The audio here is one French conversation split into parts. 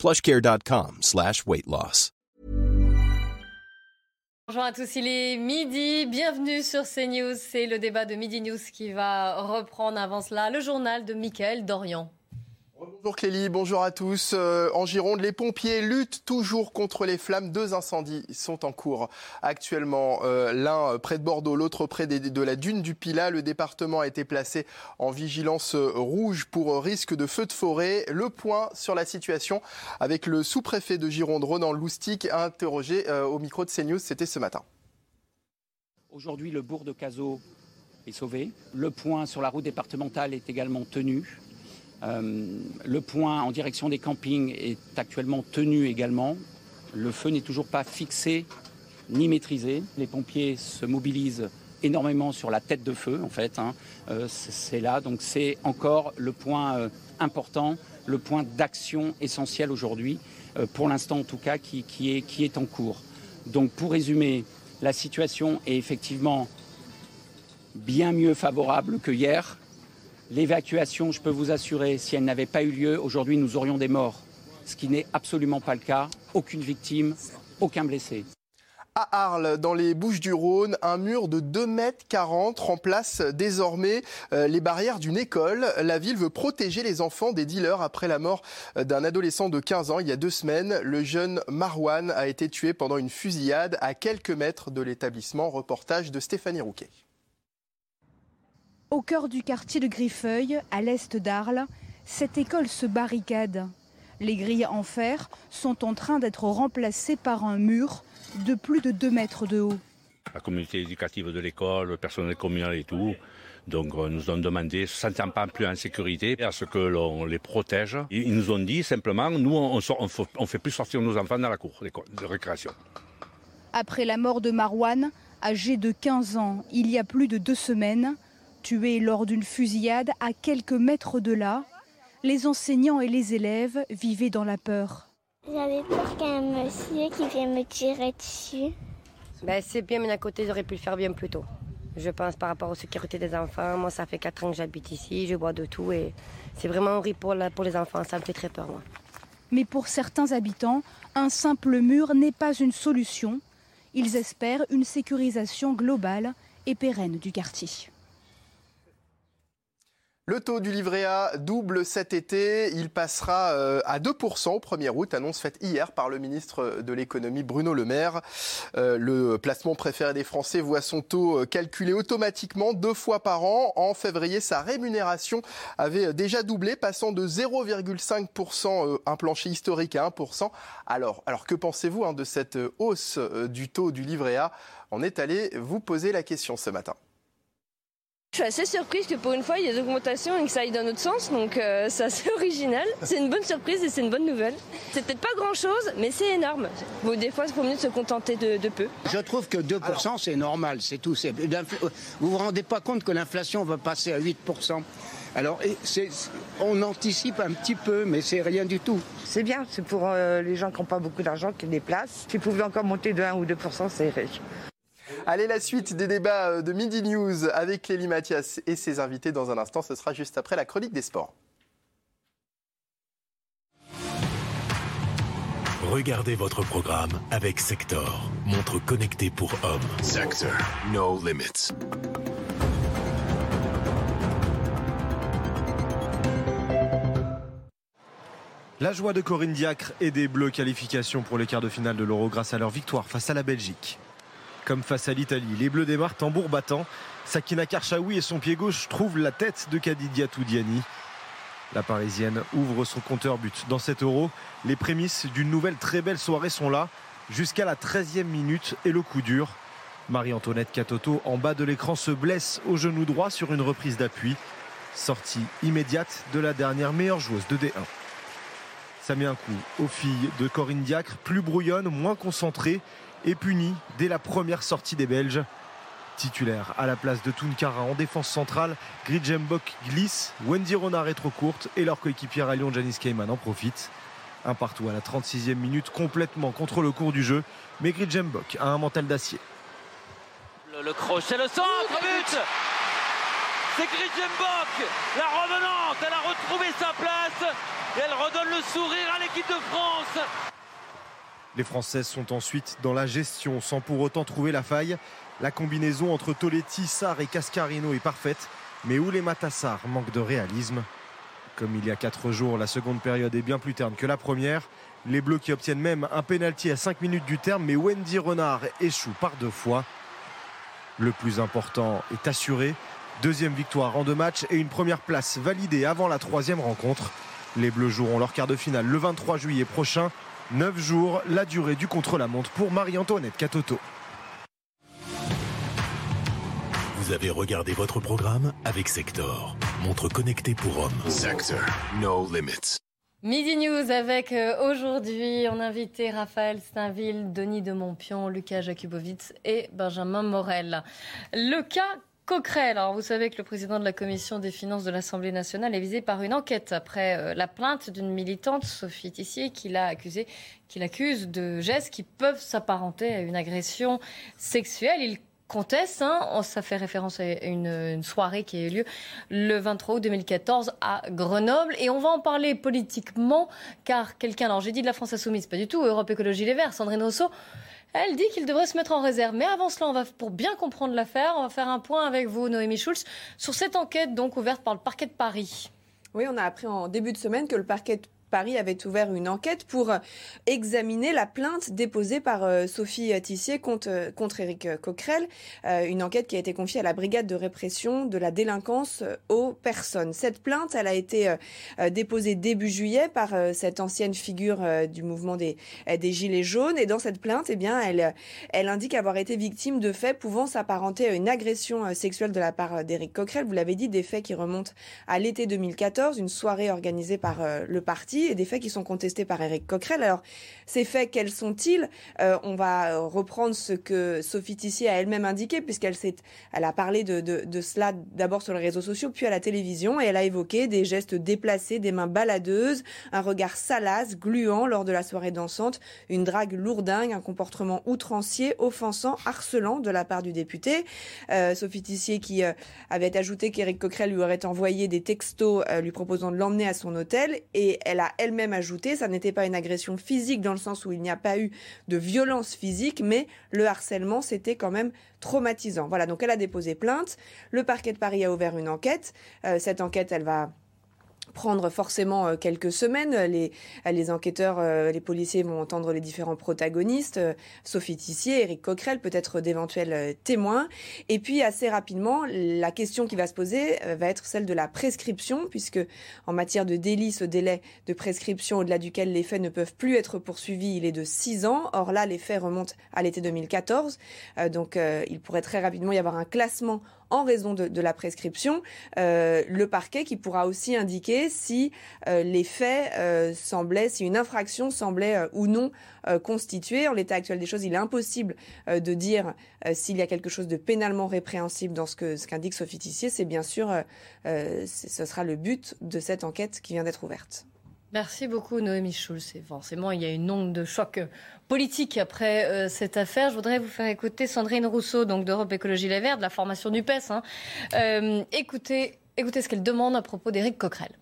plushcare.com slash weight loss. Bonjour à tous, il est midi, bienvenue sur CNews. C'est le débat de Midi News qui va reprendre avant cela le journal de Mickaël Dorian. Bonjour Clélie, bonjour à tous. Euh, en Gironde, les pompiers luttent toujours contre les flammes. Deux incendies sont en cours actuellement. Euh, L'un près de Bordeaux, l'autre près de la dune du Pilat. Le département a été placé en vigilance rouge pour risque de feu de forêt. Le point sur la situation avec le sous-préfet de Gironde, Ronan Loustic, interrogé euh, au micro de CNews. C'était ce matin. Aujourd'hui, le bourg de Cazaux est sauvé. Le point sur la route départementale est également tenu. Euh, le point en direction des campings est actuellement tenu également. Le feu n'est toujours pas fixé ni maîtrisé. Les pompiers se mobilisent énormément sur la tête de feu, en fait. hein. Euh, c'est là, donc c'est encore le point euh, important, le point d'action essentiel aujourd'hui, pour l'instant en tout cas, qui est en cours. Donc pour résumer, la situation est effectivement bien mieux favorable que hier. L'évacuation, je peux vous assurer, si elle n'avait pas eu lieu, aujourd'hui nous aurions des morts, ce qui n'est absolument pas le cas. Aucune victime, aucun blessé. À Arles, dans les Bouches-du-Rhône, un mur de 2 mètres 40 remplace désormais euh, les barrières d'une école. La ville veut protéger les enfants des dealers après la mort euh, d'un adolescent de 15 ans il y a deux semaines. Le jeune Marwan a été tué pendant une fusillade à quelques mètres de l'établissement. Reportage de Stéphanie Rouquet. Au cœur du quartier de Griffeuil, à l'est d'Arles, cette école se barricade. Les grilles en fer sont en train d'être remplacées par un mur de plus de 2 mètres de haut. la communauté éducative de l'école, le personnel communal et tout. Donc euh, nous ont demandé, se sentant pas plus en sécurité, à ce que l'on les protège. Ils nous ont dit simplement, nous on ne fait plus sortir nos enfants dans la cour de récréation. Après la mort de Marwan, âgé de 15 ans, il y a plus de deux semaines, tué lors d'une fusillade à quelques mètres de là, les enseignants et les élèves vivaient dans la peur. J'avais peur qu'un monsieur qui vienne me tirer dessus. Ben, c'est bien, mais d'un côté, j'aurais pu le faire bien plus tôt. Je pense par rapport aux sécurités des enfants. Moi, ça fait 4 ans que j'habite ici, je bois de tout et c'est vraiment horrible pour, la- pour les enfants. Ça me fait très peur, moi. Mais pour certains habitants, un simple mur n'est pas une solution. Ils espèrent une sécurisation globale et pérenne du quartier. Le taux du livret A double cet été. Il passera euh, à 2% au 1er août, annonce faite hier par le ministre de l'économie Bruno Le Maire. Euh, le placement préféré des Français voit son taux euh, calculé automatiquement deux fois par an. En février, sa rémunération avait déjà doublé, passant de 0,5%, euh, un plancher historique à 1%. Alors, alors que pensez-vous hein, de cette hausse du taux du livret A? On est allé vous poser la question ce matin. Je suis assez surprise que pour une fois il y ait des augmentations et que ça aille dans notre sens, donc euh, c'est assez original. C'est une bonne surprise et c'est une bonne nouvelle. C'est peut-être pas grand chose, mais c'est énorme. Bon, des fois, il faut mieux se contenter de, de peu. Je trouve que 2%, c'est normal, c'est tout. Vous vous rendez pas compte que l'inflation va passer à 8% Alors, on anticipe un petit peu, mais c'est rien du tout. C'est bien, c'est pour euh, les gens qui n'ont pas beaucoup d'argent qui déplacent. Si vous pouvez encore monter de 1 ou 2%, c'est riche. Allez, la suite des débats euh, de Midi News avec Clélie Mathias et ses invités dans un instant. Ce sera juste après la chronique des sports. Regardez votre programme avec Sector, montre connectée pour hommes. Sector, no limits. La joie de Corinne Diacre et des Bleus qualification pour les quarts de finale de l'Euro grâce à leur victoire face à la Belgique. Comme face à l'Italie, les Bleus démarrent tambour battant. Sakina Karchaoui et son pied gauche trouvent la tête de Kadidia Toudiani. La Parisienne ouvre son compteur but. Dans cet Euro, les prémices d'une nouvelle très belle soirée sont là, jusqu'à la 13e minute et le coup dur. Marie-Antoinette Catoto, en bas de l'écran, se blesse au genou droit sur une reprise d'appui. Sortie immédiate de la dernière meilleure joueuse de D1. Ça met un coup aux filles de Corinne Diacre, plus brouillonnes, moins concentrées et punies dès la première sortie des Belges. Titulaire à la place de Tunkara en défense centrale, Gridjembok glisse, Wendy Renard est trop courte et leur coéquipière à Lyon, Janice Kayman, en profite. Un partout à la 36e minute, complètement contre le cours du jeu, mais Gridjembok a un mental d'acier. Le, le crochet, le centre, but C'est Gridjembok, la revenante, elle a retrouvé sa place et elle redonne le sourire à l'équipe de France. Les Françaises sont ensuite dans la gestion sans pour autant trouver la faille. La combinaison entre Toletti, Sarr et Cascarino est parfaite, mais les Matassar manque de réalisme. Comme il y a 4 jours, la seconde période est bien plus terne que la première. Les Bleus qui obtiennent même un pénalty à 5 minutes du terme, mais Wendy Renard échoue par deux fois. Le plus important est assuré. Deuxième victoire en deux matchs et une première place validée avant la troisième rencontre. Les Bleus joueront leur quart de finale le 23 juillet prochain. 9 jours, la durée du contre-la-montre pour Marie-Antoinette Catoto. Vous avez regardé votre programme avec Sector, montre connectée pour hommes. Sector, no limits. Midi News avec euh, aujourd'hui, on a invité Raphaël Steinville, Denis de Montpion, Lucas Jakubowicz et Benjamin Morel. Le cas Alors, vous savez que le président de la commission des finances de l'Assemblée nationale est visé par une enquête après euh, la plainte d'une militante, Sophie Tissier, qui l'a accusé, qui l'accuse de gestes qui peuvent s'apparenter à une agression sexuelle. Il conteste, hein, ça fait référence à une, une, soirée qui a eu lieu le 23 août 2014 à Grenoble. Et on va en parler politiquement, car quelqu'un, alors j'ai dit de la France Insoumise, pas du tout, Europe Écologie Les Verts, Sandrine Rousseau, elle dit qu'il devrait se mettre en réserve. Mais avant cela, on va, pour bien comprendre l'affaire, on va faire un point avec vous, Noémie Schulz, sur cette enquête donc ouverte par le parquet de Paris. Oui, on a appris en début de semaine que le parquet de Paris avait ouvert une enquête pour examiner la plainte déposée par Sophie Tissier contre, contre Éric Coquerel, une enquête qui a été confiée à la brigade de répression de la délinquance aux personnes. Cette plainte, elle a été déposée début juillet par cette ancienne figure du mouvement des, des Gilets jaunes et dans cette plainte, eh bien, elle, elle indique avoir été victime de faits pouvant s'apparenter à une agression sexuelle de la part d'Éric Coquerel. Vous l'avez dit, des faits qui remontent à l'été 2014, une soirée organisée par le parti et des faits qui sont contestés par Éric Coquerel. Ces faits, quels sont-ils? Euh, On va reprendre ce que Sophie Tissier a elle-même indiqué, puisqu'elle elle a parlé de, de, cela d'abord sur les réseaux sociaux, puis à la télévision, et elle a évoqué des gestes déplacés, des mains baladeuses, un regard salace, gluant lors de la soirée dansante, une drague lourdingue, un comportement outrancier, offensant, harcelant de la part du député. Euh, Sophie Tissier qui euh, avait ajouté qu'Éric Coquerel lui aurait envoyé des textos lui proposant de l'emmener à son hôtel, et elle a elle-même ajouté, ça n'était pas une agression physique dans le sens où il n'y a pas eu de violence physique, mais le harcèlement, c'était quand même traumatisant. Voilà, donc elle a déposé plainte. Le parquet de Paris a ouvert une enquête. Euh, cette enquête, elle va prendre forcément quelques semaines. Les, enquêteurs, les policiers vont entendre les différents protagonistes, Sophie Tissier, Éric Coquerel, peut-être d'éventuels témoins. Et puis assez rapidement, la question qui va se poser va être celle de la prescription, puisque en matière de délit, ce délai de prescription au-delà duquel les faits ne peuvent plus être poursuivis, il est de 6 ans. Or là, les faits remontent à l'été 2014. donc il pourrait très rapidement y avoir un classement en raison de, la prescription, euh, le parquet qui pourra aussi indiquer si euh, les faits euh, semblaient, si une infraction semblait ou non constituée. En l'état actuel des choses, il est impossible de dire s'il y a quelque chose de pénalement répréhensible dans ce que ce qu'indique Sophie. C'est bien sûr, ce sera le but de cette enquête qui vient d'être ouverte. Merci beaucoup Noémie Schulz. Forcément, il y a une onde de choc politique après euh, cette affaire. Je voudrais vous faire écouter Sandrine Rousseau, donc d'Europe Écologie Les Verts, de la formation NUPES. Hein. Euh, écoutez, écoutez ce qu'elle demande à propos d'Éric Coquerel.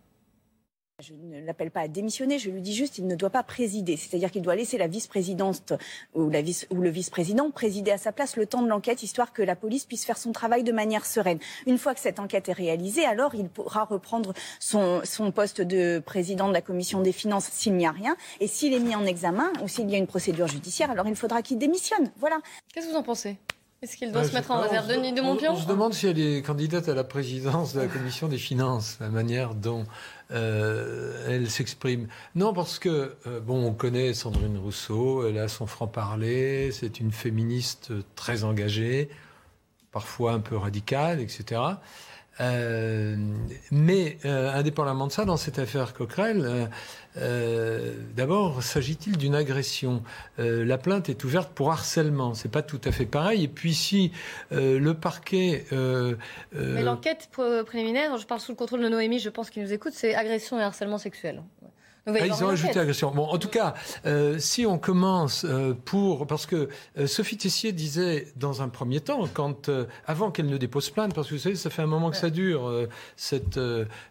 Je ne l'appelle pas à démissionner, je lui dis juste qu'il ne doit pas présider. C'est-à-dire qu'il doit laisser la vice-présidente ou, la vice, ou le vice-président présider à sa place le temps de l'enquête, histoire que la police puisse faire son travail de manière sereine. Une fois que cette enquête est réalisée, alors il pourra reprendre son, son poste de président de la commission des finances s'il n'y a rien. Et s'il est mis en examen ou s'il y a une procédure judiciaire, alors il faudra qu'il démissionne. Voilà. Qu'est-ce que vous en pensez? Est-ce qu'il doit se mettre en réserve Denis de Montpion on, on se demande si elle est candidate à la présidence de la commission des finances, la manière dont euh, elle s'exprime. Non, parce que, euh, bon, on connaît Sandrine Rousseau, elle a son franc-parler, c'est une féministe très engagée, parfois un peu radicale, etc. mais indépendamment de ça, dans cette affaire Coquerel, d'abord, s'agit-il d'une agression? La plainte est ouverte pour harcèlement. C'est pas tout à fait pareil. Et puis si le parquet... mais l'enquête préliminaire, je parle sous le contrôle de Noémie, je pense qu'il nous écoute, c'est agression et harcèlement sexuel. Ah, ils ont ajouté agression. Bon, en tout cas, euh, si on commence euh, pour... Parce que euh, Sophie Tessier disait dans un premier temps, quand, avant qu'elle ne dépose plainte, parce que vous savez, ça fait un moment que ça dure, cette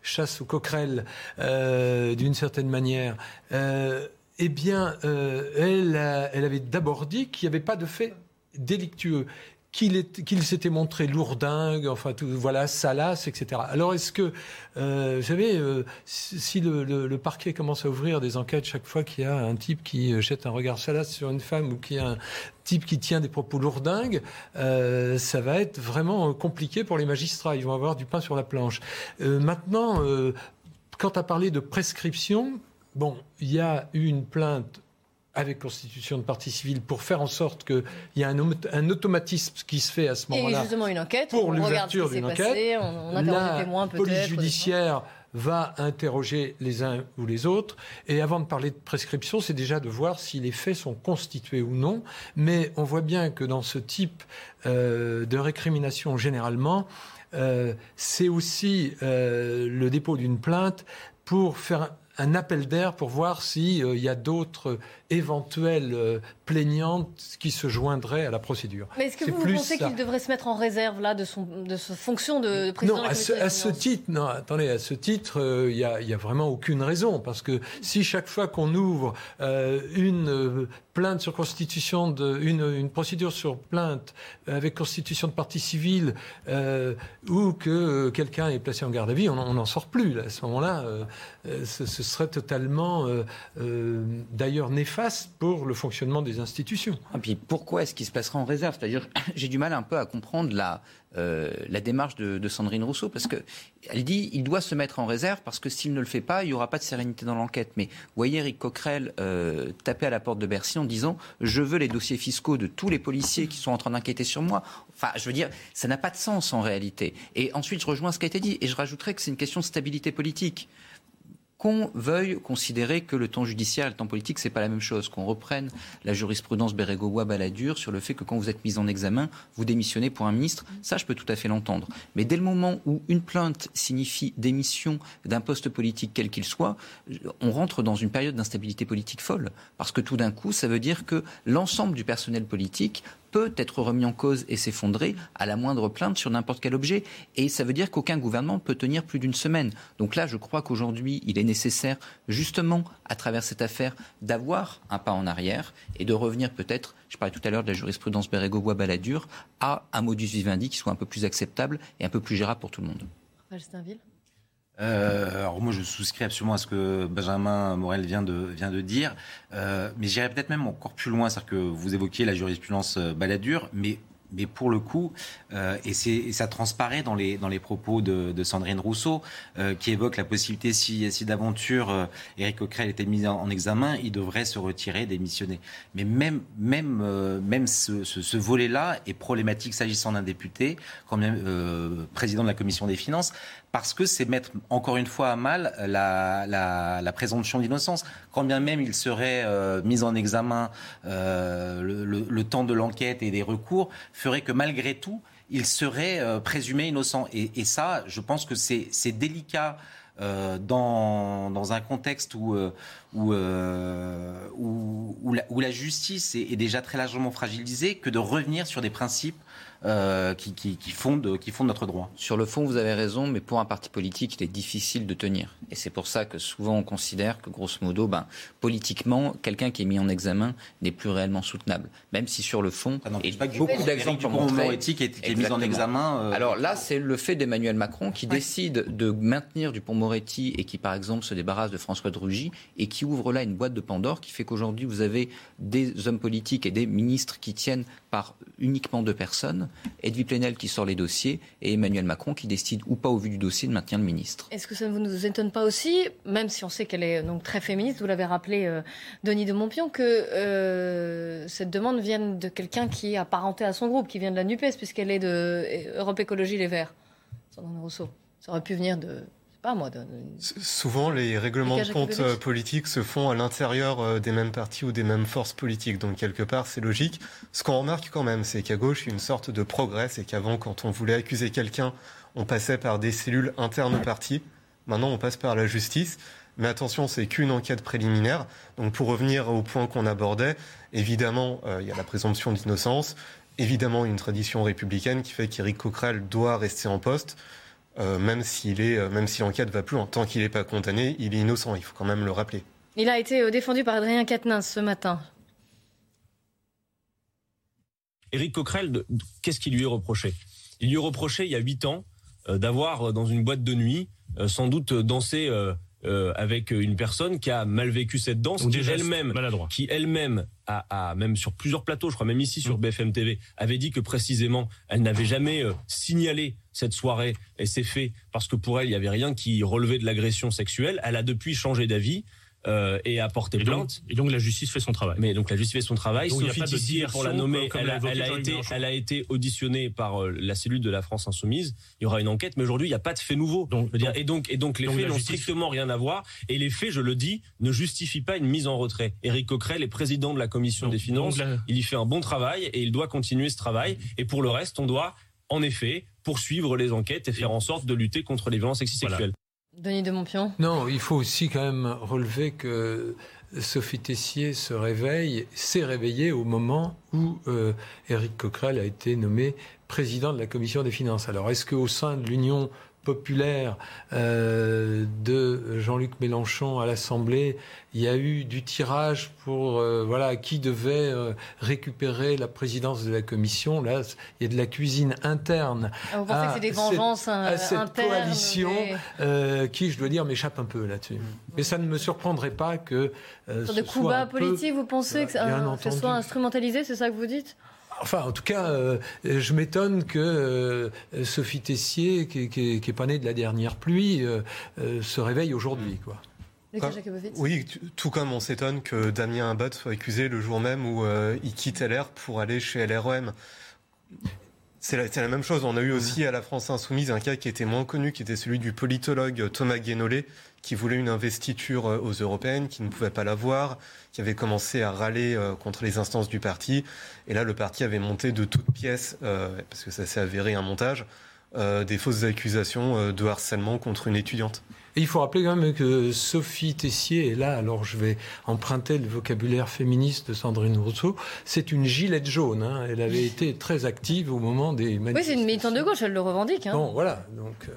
chasse aux coquerelles, d'une certaine manière, eh bien, elle, elle avait d'abord dit qu'il n'y avait pas de fait délictueux qu'il s'était montré lourdingue, enfin tout, voilà, salace, etc. Alors est-ce que, euh, vous savez, euh, si le, parquet commence à ouvrir des enquêtes chaque fois qu'il y a un type qui euh, jette un regard salace sur une femme ou qu'il y a un type qui tient des propos lourdingues, ça va être vraiment compliqué pour les magistrats. Ils vont avoir du pain sur la planche. maintenant, quant à parler de prescription, bon, il y a eu une plainte avec constitution de partie civile pour faire en sorte qu'il y ait un, automatisme qui se fait à ce moment-là. Et justement une enquête pour l'ouverture d'une enquête. on, on témoins, police judiciaire va interroger les uns ou les autres. Et avant de parler de prescription, c'est déjà de voir si les faits sont constitués ou non. Mais on voit bien que dans ce type euh, de récrimination, généralement, euh, c'est aussi euh, le dépôt d'une plainte pour faire un appel d'air pour voir s'il euh, y a d'autres éventuelles euh, plaignantes qui se joindraient à la procédure. Mais est-ce que vous, pensez qu'il devrait se mettre en réserve là de son de sa fonction de, président Non, à, ce, titre, non, attendez, à ce titre, euh, il n'y a, y a, vraiment aucune raison parce que si chaque fois qu'on ouvre une plainte sur constitution de une, une, procédure sur plainte avec constitution de partie civile ou que quelqu'un est placé en garde à vue, on n'en sort plus. À ce moment-là, ce, serait totalement d'ailleurs néfaste pour le fonctionnement des institutions. Et ah, puis pourquoi est-ce qu'il se placerait en réserve? C'est-à-dire, j'ai du mal un peu à comprendre la, euh, la démarche de, Sandrine Rousseau, parce qu'elle dit il doit se mettre en réserve, parce que s'il ne le fait pas, il n'y aura pas de sérénité dans l'enquête. Mais voyez Eric Coquerel euh, taper à la porte de Bercy en disant je veux les dossiers fiscaux de tous les policiers qui sont en train d'enquêter sur moi. Enfin, je veux dire, ça n'a pas de sens en réalité. Et ensuite, je rejoins ce qui a été dit, et je rajouterais que c'est une question de stabilité politique qu'on veuille considérer que le temps judiciaire et le temps politique, c'est pas la même chose. Qu'on reprenne la jurisprudence Bérégovois-Balladur sur le fait que quand vous êtes mis en examen, vous démissionnez pour un ministre, ça, je peux tout à fait l'entendre. Mais dès le moment où une plainte signifie démission d'un poste politique quel qu'il soit, on rentre dans une période d'instabilité politique folle. Parce que tout d'un coup, ça veut dire que l'ensemble du personnel politique peut être remis en cause et s'effondrer à la moindre plainte sur n'importe quel objet. Et ça veut dire qu'aucun gouvernement peut tenir plus d'une semaine. Donc là, je crois qu'aujourd'hui, il est nécessaire, justement, à travers cette affaire, d'avoir un pas en arrière et de revenir peut-être, je parlais tout à l'heure de la jurisprudence Bérégovois-Balladur, à un modus vivendi qui soit un peu plus acceptable et un peu plus gérable pour tout le monde. Euh, alors moi, je souscris absolument à ce que Benjamin Morel vient de, dire, euh, mais j'irais peut-être même encore plus loin, c'est-à-dire que vous évoquiez la jurisprudence euh, baladure, mais mais pour le coup, et, et, ça transparaît dans les, dans les propos de, Sandrine Rousseau, qui évoque la possibilité, si, si d'aventure euh, Éric Coquerel était mis en, examen, il devrait se retirer, démissionner. Mais même, même, même ce, ce, ce volet-là est problématique s'agissant d'un député, quand même président de la commission des finances, parce que c'est mettre encore une fois à mal la, la, la présomption d'innocence. Quand bien même il serait euh, mis en examen euh, le, le, temps de l'enquête et des recours, ferait que malgré tout, il serait euh, présumé innocent. Et, et, ça, je pense que c'est délicat. Euh, dans, dans, un contexte où, euh, où, euh, où, où, la, justice est, déjà très largement fragilisée, que de revenir sur des principes euh, qui, qui, qui, fondent, qui fondent notre droit. Sur le fond, vous avez raison, mais pour un parti politique, il est difficile de tenir. Et c'est pour ça que souvent on considère que, grosso modo, ben, politiquement, quelqu'un qui est mis en examen n'est plus réellement soutenable. Même si sur le fond, et pas beaucoup d'exemples pour montrer... éthique est, qui est mis en examen. Euh... Alors là, c'est le fait d'Emmanuel Macron qui ouais. décide de maintenir Dupont-Moretti et qui, par exemple, se débarrasse de François de Rugy et qui ouvre là une boîte de Pandore qui fait qu'aujourd'hui, vous avez des hommes politiques et des ministres qui tiennent par uniquement deux personnes, Edwy Plenel qui sort les dossiers et Emmanuel Macron qui décide ou pas au vu du dossier de maintenir le ministre. Est-ce que ça ne vous étonne pas aussi, même si on sait qu'elle est donc très féministe, vous l'avez rappelé euh, Denis de Montpion, que euh, cette demande vienne de quelqu'un qui est apparenté à son groupe, qui vient de la NUPES, puisqu'elle est de Europe Écologie Les Verts Sandrine Rousseau. Ça aurait pu venir de, pas moi, de, Souvent, les règlements de compte euh, politiques se font à l'intérieur euh, des mêmes partis ou des mêmes forces politiques. Donc, quelque part, c'est logique. Ce qu'on remarque quand même, c'est qu'à gauche, il y a une sorte de progrès. C'est qu'avant, quand on voulait accuser quelqu'un, on passait par des cellules internes au parti. Maintenant, on passe par la justice. Mais attention, c'est qu'une enquête préliminaire. Donc, pour revenir au point qu'on abordait, évidemment, euh, il y a la présomption d'innocence. Évidemment, une tradition républicaine qui fait qu'Éric Coquerel doit rester en poste. Euh, même s'il est, euh, même si l'enquête va plus, en tant qu'il n'est pas condamné, il est innocent. Il faut quand même le rappeler. Il a été euh, défendu par Adrien Quatennens ce matin. Éric Coquerel, qu'est-ce qui lui est reproché? Il lui est reproché il y a huit ans d'avoir dans une boîte de nuit sans doute dansé avec une personne qui a mal vécu cette danse, qui elle-même, qui elle-même a, même sur plusieurs plateaux, je crois même ici sur mm. BFM TV, avait dit que précisément elle n'avait jamais signalé cette soirée et c'est fait parce que pour elle, il n'y avait rien qui relevait de l'agression sexuelle. Elle a depuis changé d'avis. Euh, et a porté plainte. et donc la justice fait son travail. Mais donc la justice fait son travail. Sophie Tissier, pour la nommer, elle, a, été, elle a été auditionnée par euh, la cellule de la France insoumise. Il y aura une enquête, mais aujourd'hui il n'y a pas de fait nouveau. Donc, et donc et donc les faits n'ont strictement rien à voir. Et les faits, je le dis, ne justifient pas une mise en retrait. Éric Coquerel est président de la commission des finances. Il y fait un bon travail et il doit continuer ce travail. Et pour le reste, on doit en effet poursuivre les enquêtes et faire en sorte de lutter contre les violences sexuelles. Denis de Montpion? Non, il faut aussi quand même relever que Sophie Tessier se réveille, s'est réveillée au moment où euh, Éric Coquerel a été nommé président de la commission des finances. Alors, est-ce qu'au sein de l'Union populaire euh, de Jean-Luc Mélenchon à l'Assemblée, il y a eu du tirage pour euh, voilà qui devait euh, récupérer la présidence de la commission. Là, il y a de la cuisine interne. Ah, vous pensez que c'est des vengeances cette, à cette coalition qui, je dois dire, m'échappe un peu là-dessus. Mais ça ne me surprendrait pas que sur de coups bas politiques, vous pensez que, que ce soit instrumentalisé, c'est ça que vous dites? Enfin, en tout cas, euh, je m'étonne que euh, Sophie Tessier, qui n'est pas née de la dernière pluie, euh, se réveille aujourd'hui. Quoi. Oui, tout comme on s'étonne que Damien Abad soit accusé le jour même où il quitte LR pour aller chez LREM. C'est la, la, même chose. On a eu aussi à la France Insoumise un cas qui était moins connu, qui était celui du politologue Thomas Guénolé, qui voulait une investiture aux européennes, qui ne pouvait pas l'avoir, qui avait commencé à râler contre les instances du parti. Et là, le parti avait monté de toutes pièces, euh, parce que ça s'est avéré un montage, euh, des fausses accusations euh, de harcèlement contre une étudiante. Et il faut rappeler quand même que Sophie Tessier est là, alors je vais emprunter le vocabulaire féministe de Sandrine Rousseau, c'est une gilette jaune. Hein. Elle avait été très active au moment des manifestations. Oui, c'est une militante de gauche, elle le revendique. Hein. Bon, voilà. Donc, euh,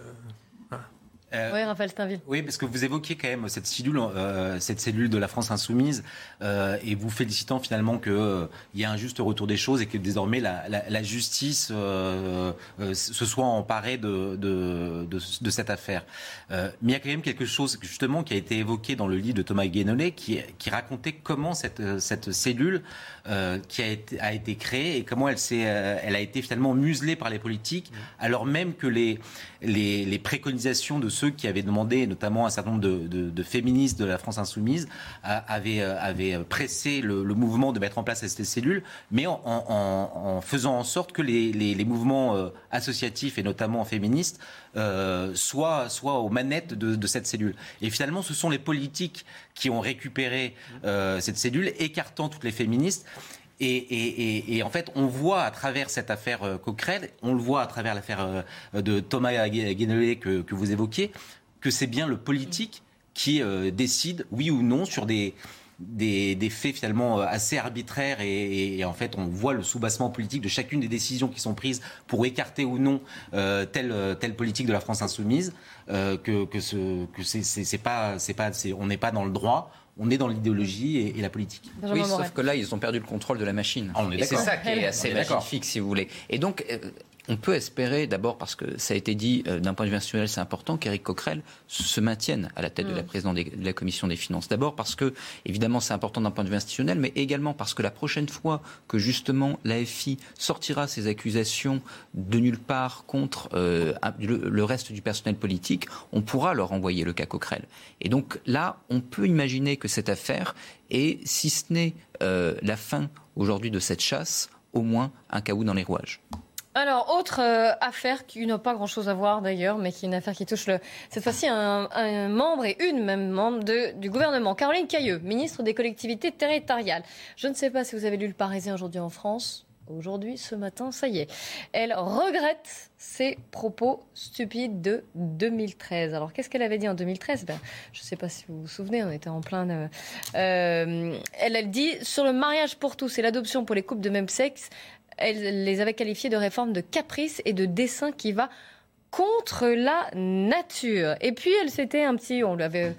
oui, Raphaël Steinville. Oui, parce que vous évoquiez quand même cette cellule, euh, cette cellule de la France insoumise, euh, et vous félicitant finalement qu'il euh, y ait un juste retour des choses et que désormais la, la, la justice euh, se soit emparée de, de, de, de cette affaire. mais il y a quand même quelque chose justement qui a été évoqué dans le livre de Thomas Guénolé qui, qui racontait comment cette, cette cellule qui a été, a été créée et comment elle, s'est, elle a été finalement muselée par les politiques, alors même que les, les, les préconisations de ceux qui avaient demandé, notamment un certain nombre de, féministes de la France insoumise, avaient, euh, pressé le, mouvement de mettre en place cette cellule, mais en, faisant en sorte que les, mouvements euh, associatifs et notamment féministes euh, soient, aux manettes de, cette cellule. Et finalement, ce sont les politiques qui ont récupéré cette cellule, écartant toutes les féministes. Et, en fait, on voit à travers cette affaire euh, Coquerel, on le voit à travers l'affaire euh, de Thomas Guénolé que, vous évoquiez, que c'est bien le politique qui euh, décide, oui ou non, sur des, des, faits finalement assez arbitraires et, en fait on voit le soubassement politique de chacune des décisions qui sont prises pour écarter ou non telle, telle politique de la France insoumise que, que, ce, que c'est, pas, c'est pas, on n'est pas dans le droit on est dans l'idéologie et, la politique. oui, sauf que là, ils ont perdu le contrôle de la machine. Ah, et c'est ça qui est assez magnifique, si vous voulez. Et donc, euh, on peut espérer, d'abord parce que ça a été dit euh, d'un point de vue institutionnel, c'est important qu'Éric Coquerel se maintienne à la tête de la mm. présidente de la commission des finances. D'abord parce que, évidemment, c'est important d'un point de vue institutionnel, mais également parce que la prochaine fois que justement l'AFI sortira ses accusations de nulle part contre euh, le, reste du personnel politique, on pourra leur envoyer le cas Coquerel. Et donc là, on peut imaginer que cette affaire est, si ce n'est euh, la fin aujourd'hui de cette chasse, au moins un chaos dans les rouages. Alors, autre euh, affaire qui n'a pas grand-chose à voir d'ailleurs, mais qui est une affaire qui touche le, cette fois-ci un, membre et une même membre du gouvernement. Caroline Cailleux, ministre des collectivités territoriales. Je ne sais pas si vous avez lu le Parisien aujourd'hui en France. Aujourd'hui, ce matin, ça y est. Elle regrette ses propos stupides de 2013. Alors, qu'est-ce qu'elle avait dit en 2013 ben, Je ne sais pas si vous vous souvenez, on était en plein... Euh, euh, elle, elle dit, sur le mariage pour tous et l'adoption pour les couples de même sexe, elle les avait qualifiés de réforme de caprice et de dessin qui va contre la nature. Et puis elle s'était un petit, on l'avait,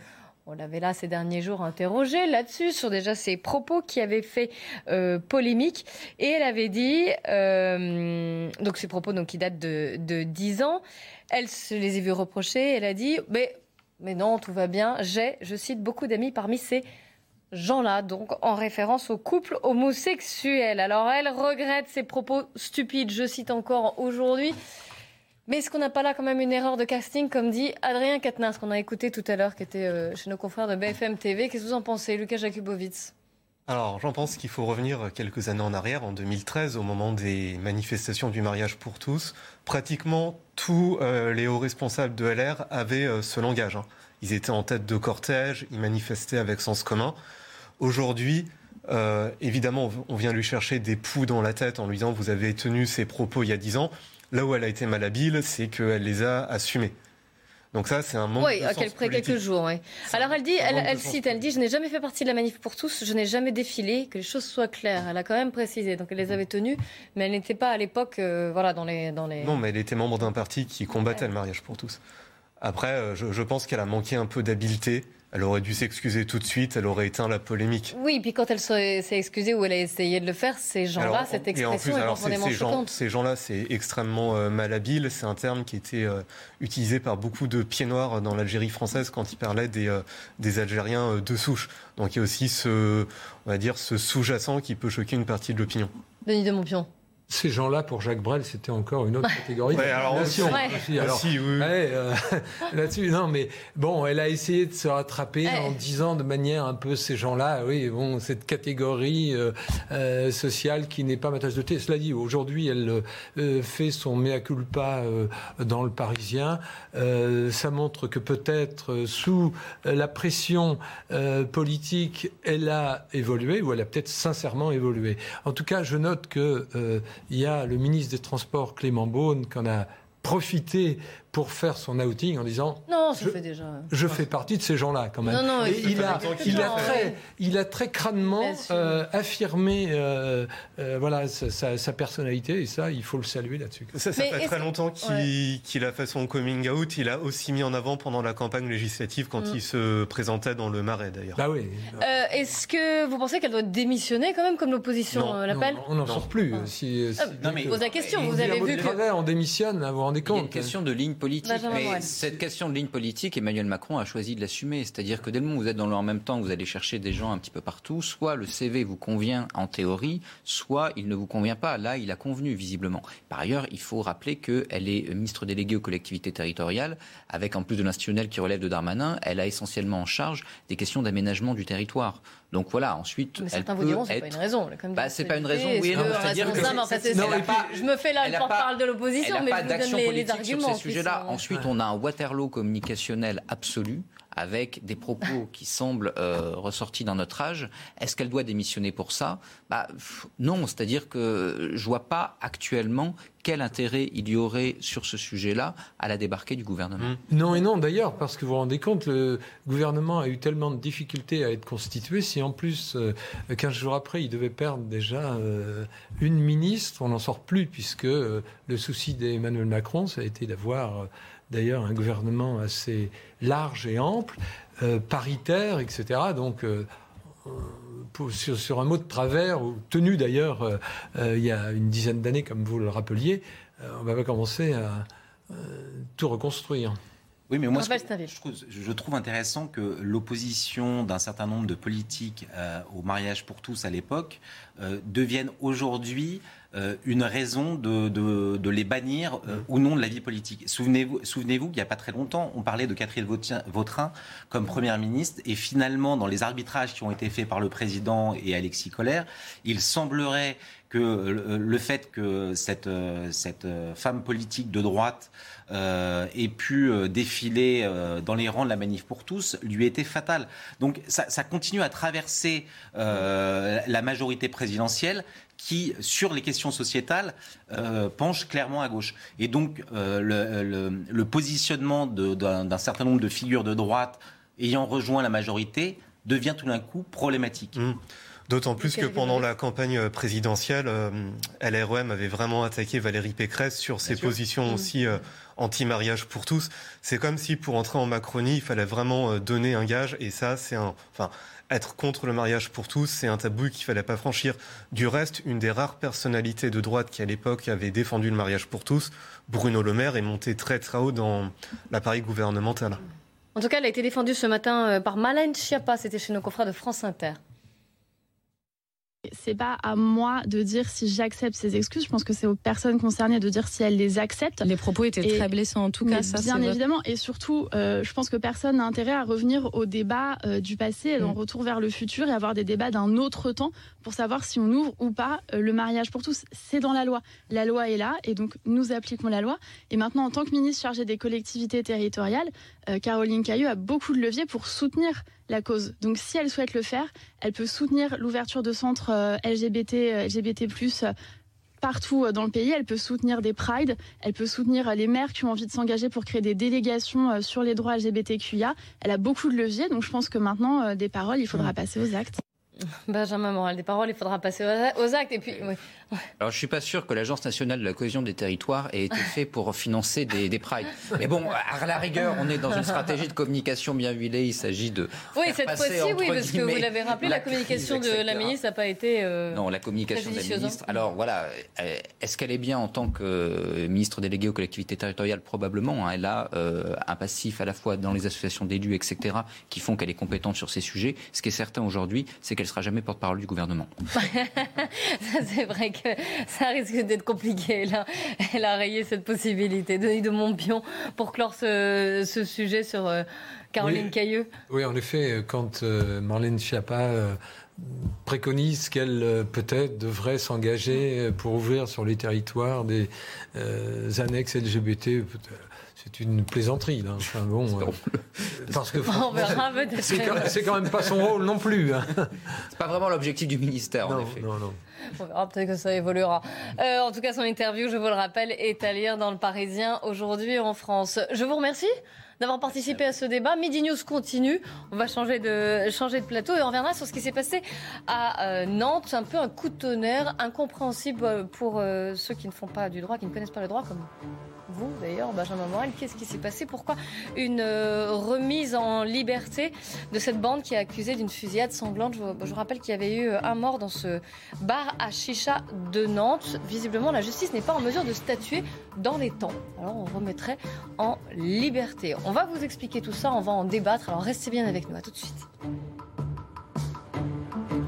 on l'avait là ces derniers jours interrogé là-dessus sur déjà ses propos qui avaient fait euh, polémique et elle avait dit euh, donc ces propos donc qui datent de, de 10 ans. Elle se les a vus reprocher. Elle a dit mais mais non tout va bien. J'ai je cite beaucoup d'amis parmi ces gens-là, donc en référence au couple homosexuel. Alors elle regrette ses propos stupides, je cite encore aujourd'hui. Mais est-ce qu'on n'a pas là quand même une erreur de casting, comme dit Adrien Quatennens, qu'on a écouté tout à l'heure, qui était euh, chez nos confrères de BFM TV Qu'est-ce que vous en pensez, Lucas Jakubowicz? Alors, j'en pense qu'il faut revenir quelques années en arrière, en 2013, au moment des manifestations du mariage pour tous. Pratiquement tous euh, les hauts responsables de LR avaient euh, ce langage. Hein. Ils étaient en tête de cortège, ils manifestaient avec sens commun. Aujourd'hui, euh, évidemment, on vient lui chercher des poux dans la tête en lui disant vous avez tenu ces propos il y a dix ans. Là où elle a été malhabile, c'est qu'elle les a assumés. Donc ça, c'est un manque oui, après quelques jours. Oui. Alors elle dit, elle, cite, elle dit, je n'ai jamais fait partie de la manif pour tous, je n'ai jamais défilé, que les choses soient claires. Elle a quand même précisé, donc elle les avait tenues, mais elle n'était pas à l'époque, euh, voilà, dans les, dans les. Non, mais elle était membre d'un parti qui combattait le mariage pour tous. Après, euh, je, je pense qu'elle a manqué un peu d'habileté elle aurait dû s'excuser tout de suite, elle aurait éteint la polémique. Oui, puis quand elle s'est excusée ou elle a essayé de le faire, ces gens-là, cette expression est ces, choquante. ces gens-là, c'est extrêmement euh, malhabile. C'est un terme qui était euh, utilisé par beaucoup de pieds noirs dans l'Algérie française quand ils parlaient des, euh, des Algériens de souche. Donc il y a aussi ce, on va dire, ce sous-jacent qui peut choquer une partie de l'opinion. Denis de Montpion. Ces gens-là, pour Jacques Brel, c'était encore une autre catégorie ouais, alors, nation. Ouais. Alors, si, oui. Euh, là-dessus, non, mais bon, elle a essayé de se rattraper en disant de manière un peu ces gens-là, oui, bon, cette catégorie euh, euh, sociale qui n'est pas ma tasse de thé. Cela dit, aujourd'hui, elle fait son mea culpa dans le Parisien. ça montre que peut-être sous la pression politique, elle a évolué ou elle a peut-être sincèrement évolué. En tout cas, je note que il y a le ministre des Transports, Clément Beaune, qu'on a profité pour faire son outing en disant non, ça je, fait déjà. Je fais partie de ces gens-là quand même. Non, non, et il a, il a très, il a très crânement euh, affirmé, euh, euh, voilà, sa, sa, personnalité et ça, il faut le saluer là-dessus. Ça, ça fait très longtemps qu'il a fait son coming out. Il a aussi mis en avant pendant la campagne législative quand mm. il se présentait dans le Marais d'ailleurs. Bah oui. Est-ce que vous pensez qu'elle doit démissionner quand même comme l'opposition l'appelle On n'en sort plus. Si, si, non, mais pose la question. Vous avez vu que on démissionne, vous vous rendez compte Il y a une question de ligne politique. Mais cette question de ligne politique, Emmanuel Macron a choisi de l'assumer. C'est-à-dire que dès le moment où vous êtes dans le en même temps, vous allez chercher des gens un petit peu partout, soit le CV vous convient en théorie, soit il ne vous convient pas. Là, il a convenu visiblement. Par ailleurs, il faut rappeler qu'elle est ministre déléguée aux collectivités territoriales, avec en plus de l'institutionnel qui relève de Darmanin, elle a essentiellement en charge des questions d'aménagement du territoire. Donc voilà, ensuite. Mais certains vous diront, c'est pas une raison. Bah, c'est pas une raison, oui, non, c'est-à-dire que. je me fais là le porte-parole de l'opposition, mais je vous donne les, les arguments. Sur ces sujets-là. Ensuite, on a un Waterloo communicationnel absolu avec des propos qui semblent euh, ressortis dans notre âge, est-ce qu'elle doit démissionner pour ça? Bah, Non, c'est-à-dire que je vois pas actuellement quel intérêt il y aurait sur ce sujet-là à la débarquer du gouvernement. Mmh. Non et non d'ailleurs, parce que vous vous rendez compte, le gouvernement a eu tellement de difficultés à être constitué, si en plus, 15 euh, jours après, il devait perdre déjà euh, une ministre, on n'en sort plus, puisque le souci d'Emmanuel Macron, ça a été d'avoir d'ailleurs un gouvernement assez large et ample, euh, paritaire, etc. Donc, euh, sur, un mot de travers, ou tenu d'ailleurs euh, il y a une dizaine d'années, comme vous le rappeliez, on va commencer à tout reconstruire. Oui, mais moi, je, trouve, intéressant que l'opposition d'un certain nombre de politiques au mariage pour tous à l'époque devienne aujourd'hui euh, une raison de, de, les bannir euh, ou non de la vie politique. Souvenez-vous souvenez qu'il n'y a pas très longtemps, on parlait de Catherine Vautrin comme Première ministre, et finalement, dans les arbitrages qui ont été faits par le président et Alexis Collère, il semblerait que le fait que cette, cette femme politique de droite ait pu défiler dans les rangs de la manif pour tous lui était fatal. Donc ça, ça continue à traverser la majorité présidentielle qui, sur les questions sociétales, euh, penche clairement à gauche. Et donc, euh, le, le, positionnement d'un certain nombre de figures de droite ayant rejoint la majorité devient tout d'un coup problématique. Mmh. D'autant plus que pendant la campagne présidentielle, euh, LREM avait vraiment attaqué Valérie Pécresse sur ses positions mmh. aussi euh, anti-mariage pour tous. C'est comme si pour entrer en Macronie, il fallait vraiment donner un gage. Et ça, c'est un. Enfin, être contre le mariage pour tous, c'est un tabou qu'il fallait pas franchir. Du reste, une des rares personnalités de droite qui à l'époque avait défendu le mariage pour tous, Bruno Le Maire, est monté très très haut dans l'appareil gouvernemental. En tout cas, elle a été défendue ce matin euh, par Malène Schiappa, c'était chez nos confrères de France Inter. C'est pas à moi de dire si j'accepte ces excuses. Je pense que c'est aux personnes concernées de dire si elles les acceptent. Les propos étaient très blessants en tout cas. Ça, bien évidemment. Et surtout, euh, je pense que personne n'a intérêt à revenir au débat euh, du passé, et en mm. retour vers le futur et avoir des débats d'un autre temps pour savoir si on ouvre ou pas euh, le mariage pour tous. C'est dans la loi. La loi est là et donc nous appliquons la loi. Et maintenant, en tant que ministre chargé des collectivités territoriales, Caroline Cailleux a beaucoup de leviers pour soutenir la cause. Donc si elle souhaite le faire, elle peut soutenir l'ouverture de centres euh, LGBT, euh, LGBT+, euh, partout dans le pays. Elle peut soutenir des prides, elle peut soutenir les maires qui ont envie de s'engager pour créer des délégations sur les droits LGBTQIA. Elle a beaucoup de leviers, donc je pense que maintenant, des paroles, il faudra passer aux actes. Benjamin Moral, des paroles, il faudra passer aux actes. Et puis, Alors, je suis pas sûr que l'Agence nationale de la cohésion des territoires ait été fait pour financer des, des prides. Mais bon, à la rigueur, on est dans une stratégie de communication bien huilée. Il s'agit de. Oui, cette fois-ci, oui, parce que vous l'avez rappelé, la, communication de la ministre n'a pas été. Euh, non, la communication de la ministre. Alors voilà, euh, est-ce qu'elle est bien en tant que ministre déléguée aux collectivités territoriales? Probablement. Hein. Elle a euh, un passif à la fois dans les associations d'élus, etc., qui font qu'elle est compétente sur ces sujets. Ce qui est certain aujourd'hui, c'est qu'elle sera jamais porte-parole du gouvernement. c'est vrai que ça risque d'être compliqué. Elle a rayé cette possibilité. Denis de Montpion, pour clore ce, sujet sur euh, Caroline Cailleux. Oui, en effet, quand euh, Marlène Schiappa euh, préconise qu'elle peut-être devrait s'engager pour ouvrir sur les territoires des annexes LGBT, c'est une plaisanterie, là. Enfin, bon, euh, parce que on verra C'est quand, même pas son rôle non plus. Hein. C'est pas vraiment l'objectif du ministère, non, en effet. Non, non. On verra peut-être que ça évoluera. Euh, en tout cas, son interview, je vous le rappelle, est à lire dans le Parisien aujourd'hui en France. Je vous remercie d'avoir participé à ce débat. Midi News continue. On va changer de, plateau et on reviendra sur ce qui s'est passé à euh, Nantes. Un peu un coup de tonnerre incompréhensible pour ceux qui ne font pas du droit, qui ne connaissent pas le droit comme vous d'ailleurs, Benjamin Morel, qu'est-ce qui s'est passé? Pourquoi une euh, remise en liberté de cette bande qui est accusée d'une fusillade sanglante? Je, vous rappelle qu'il y avait eu un mort dans ce bar à Chicha de Nantes. Visiblement, la justice n'est pas en mesure de statuer dans les temps. Alors on remettrait en liberté. On va vous expliquer tout ça, on va en débattre. Alors restez bien avec nous. À tout de suite.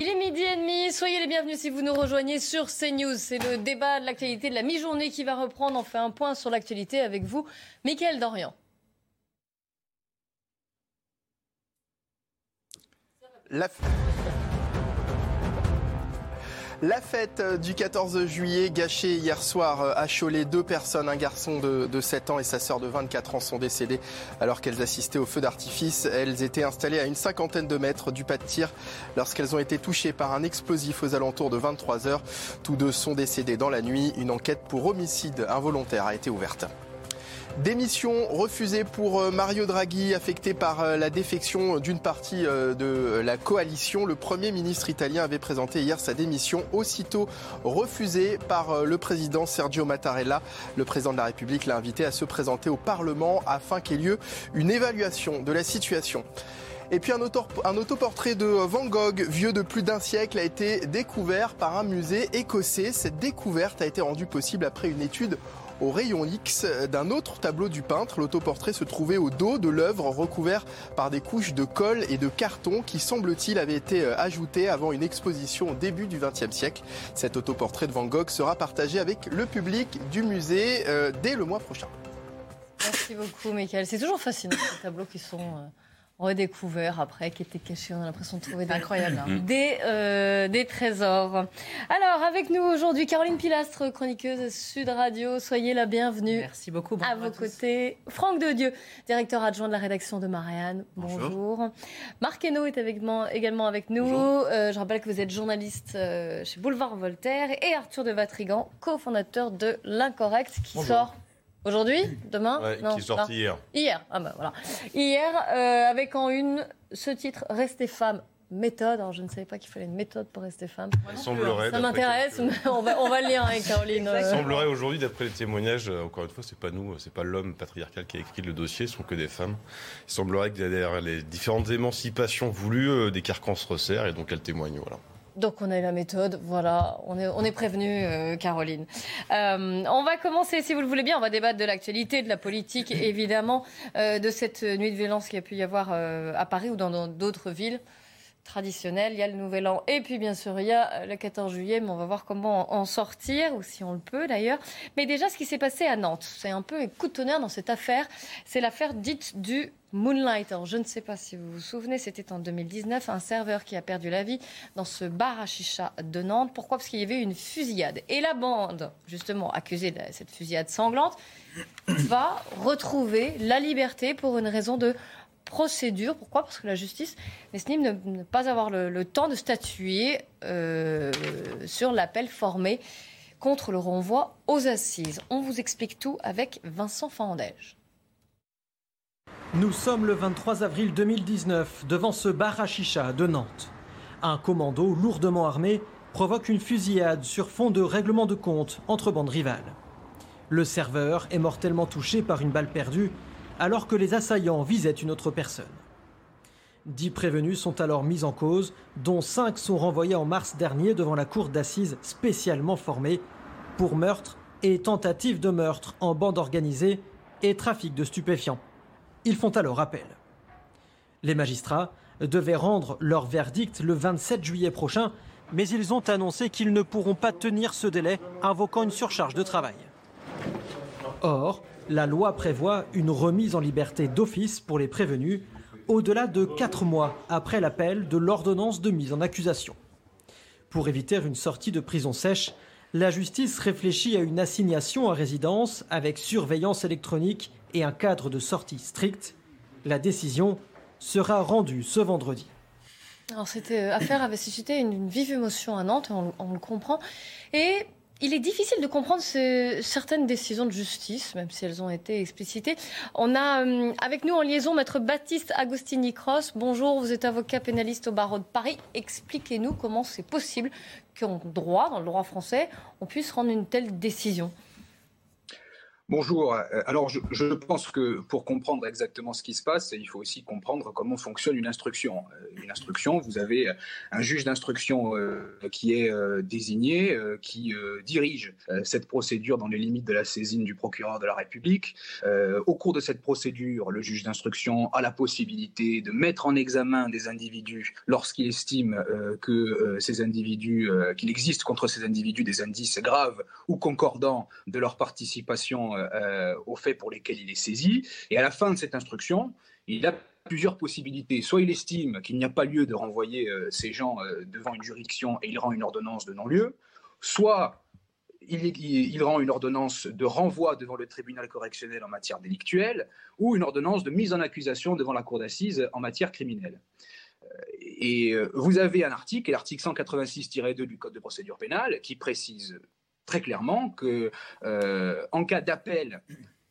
Il est midi et demi, soyez les bienvenus si vous nous rejoignez sur CNews. C'est le débat de l'actualité de la mi-journée qui va reprendre. On fait un point sur l'actualité avec vous, Mickaël Dorian. La... La fête du 14 juillet gâchée hier soir euh, à Cholet. Deux personnes, un garçon de, 7 ans et sa sœur de 24 ans sont décédées alors qu'elles assistaient au feu d'artifice. Elles étaient installées à une cinquantaine de mètres du pas de tir lorsqu'elles ont été touchées par un explosif aux alentours de 23 heures. Tous deux sont décédés dans la nuit. Une enquête pour homicide involontaire a été ouverte. Démission refusée pour euh, Mario Draghi, affecté par euh, la défection d'une partie euh, de la coalition. Le Premier ministre italien avait présenté hier sa démission, aussitôt refusée par le président Sergio Mattarella. Le président de la République l'a invité à se présenter au Parlement afin qu'il y ait lieu une évaluation de la situation. Et puis un, un, autoportrait de Van Gogh, vieux de plus d'un siècle, a été découvert par un musée écossais. Cette découverte a été rendue possible après une étude au rayon X d'un autre tableau du peintre. L'autoportrait se trouvait au dos de l'œuvre recouvert par des couches de colle et de carton qui semble-t-il avaient été euh, ajoutées avant une exposition au début du XXe siècle. Cet autoportrait de Van Gogh sera partagé avec le public du musée euh, dès le mois prochain. Merci beaucoup Michael. C'est toujours fascinant ces tableaux qui sont... Euh, redécouvert après, qui était caché. On a l'impression de trouver des, Incroyable, hein. des, euh, des trésors. Alors, avec nous aujourd'hui, Caroline Pilastre, chroniqueuse Sud Radio. Soyez la bienvenue. Merci beaucoup. À vos côtés, Franck Dedieu, directeur adjoint de la rédaction de Marianne. Bonjour. Marc Hainaut est avec également avec nous. Euh, je rappelle que vous êtes journaliste euh, chez Boulevard Voltaire et Arthur de Vatrigan, cofondateur de L'Incorrect, qui sort Aujourd'hui Demain Ouais, Non, qui est sorti non. hier. Hier, ah bah voilà. Hier, euh, avec en une ce titre Rester femme. Méthode, alors je ne savais pas qu'il fallait une méthode pour rester femme. Il semblerait, Ça m'intéresse, quelques- mais on va, on va le lire avec Caroline. Il euh. semblerait aujourd'hui, d'après les témoignages, euh, encore une fois, c'est pas nous, c'est pas l'homme patriarcal qui a écrit le dossier, ce sont que des femmes. Il semblerait que derrière les différentes émancipations voulues, des carcans se resserrent et donc elles témoignent. Voilà. Donc on a eu la méthode, voilà, on est, on est prévenu, euh, Caroline. Euh, on va commencer, si vous le voulez bien, on va débattre de l'actualité, de la politique, évidemment, euh, de cette nuit de violence qu'il y a pu y avoir à Paris ou dans d'autres villes traditionnelles. Il y a le Nouvel An et puis bien sûr il y a le 14 juillet, mais on va voir comment en en sortir, ou si on le peut d'ailleurs. Mais déjà, ce qui s'est passé à Nantes, c'est un peu un coup de tonnerre dans cette affaire, c'est l'affaire dite du Moonlight. Alors, je ne sais pas si vous vous souvenez, c'était en 2019, un serveur qui a perdu la vie dans ce bar à chicha de Nantes. Pourquoi? Parce qu'il y avait une fusillade. Et la bande, justement, accusée de cette fusillade sanglante, va retrouver la liberté pour une raison de procédure. Pourquoi? Parce que la justice estime ne, ne pas avoir le, le temps de statuer euh, sur l'appel formé contre le renvoi aux assises. On vous explique tout avec Vincent Fandège. Nous sommes le 23 avril 2019 devant ce bar à de Nantes. Un commando lourdement armé provoque une fusillade sur fond de règlement de compte entre bandes rivales. Le serveur est mortellement touché par une balle perdue alors que les assaillants visaient une autre personne. Dix prévenus sont alors mis en cause, dont cinq sont renvoyés en mars dernier devant la cour d'assises spécialement formée pour meurtre et tentative de meurtre en bande organisée et trafic de stupéfiants. Ils font alors appel. Les magistrats devaient rendre leur verdict le 27 juillet prochain, mais ils ont annoncé qu'ils ne pourront pas tenir ce délai, invoquant une surcharge de travail. Or, la loi prévoit une remise en liberté d'office pour les prévenus au-delà de quatre mois après l'appel de l'ordonnance de mise en accusation. Pour éviter une sortie de prison sèche, la justice réfléchit à une assignation à résidence avec surveillance électronique et un cadre de sortie strict. La décision sera rendue ce vendredi. Cette euh, affaire avait suscité une, vive émotion à Nantes, on, le comprend. Il est difficile de comprendre ce- certaines décisions de justice, même si elles ont été explicitées. On a euh, avec nous en liaison maître Baptiste Agostini-Cross. Bonjour, vous êtes avocat pénaliste au barreau de Paris. Expliquez-nous comment c'est possible qu'en droit, dans le droit français, on puisse rendre une telle décision. Bonjour. Euh, Alors, je, pense que pour comprendre exactement ce qui se passe, il faut aussi comprendre comment fonctionne une instruction. Euh, Une instruction, vous avez un juge d'instruction euh, qui est euh, désigné, euh, qui euh, dirige euh, cette procédure dans les limites de la saisine du procureur de la République. Euh, au cours de cette procédure, le juge d'instruction a la possibilité de mettre en examen des individus lorsqu'il estime euh, que euh, ces individus, euh, qu'il existe contre ces individus des indices graves ou concordants de leur participation euh, aux faits pour lesquels il est saisi. Et à la fin de cette instruction, il a plusieurs possibilités. Soit il estime qu'il n'y a pas lieu de renvoyer euh, ces gens euh, devant une juridiction et il rend une ordonnance de non-lieu, soit il, rend une ordonnance de renvoi devant le tribunal correctionnel en matière délictuelle ou une ordonnance de mise en accusation devant la cour d'assises en matière criminelle. Euh, Et euh, vous avez un article, l'article 186-2 du Code de procédure pénale, qui précise très clairement que euh, en cas d'appel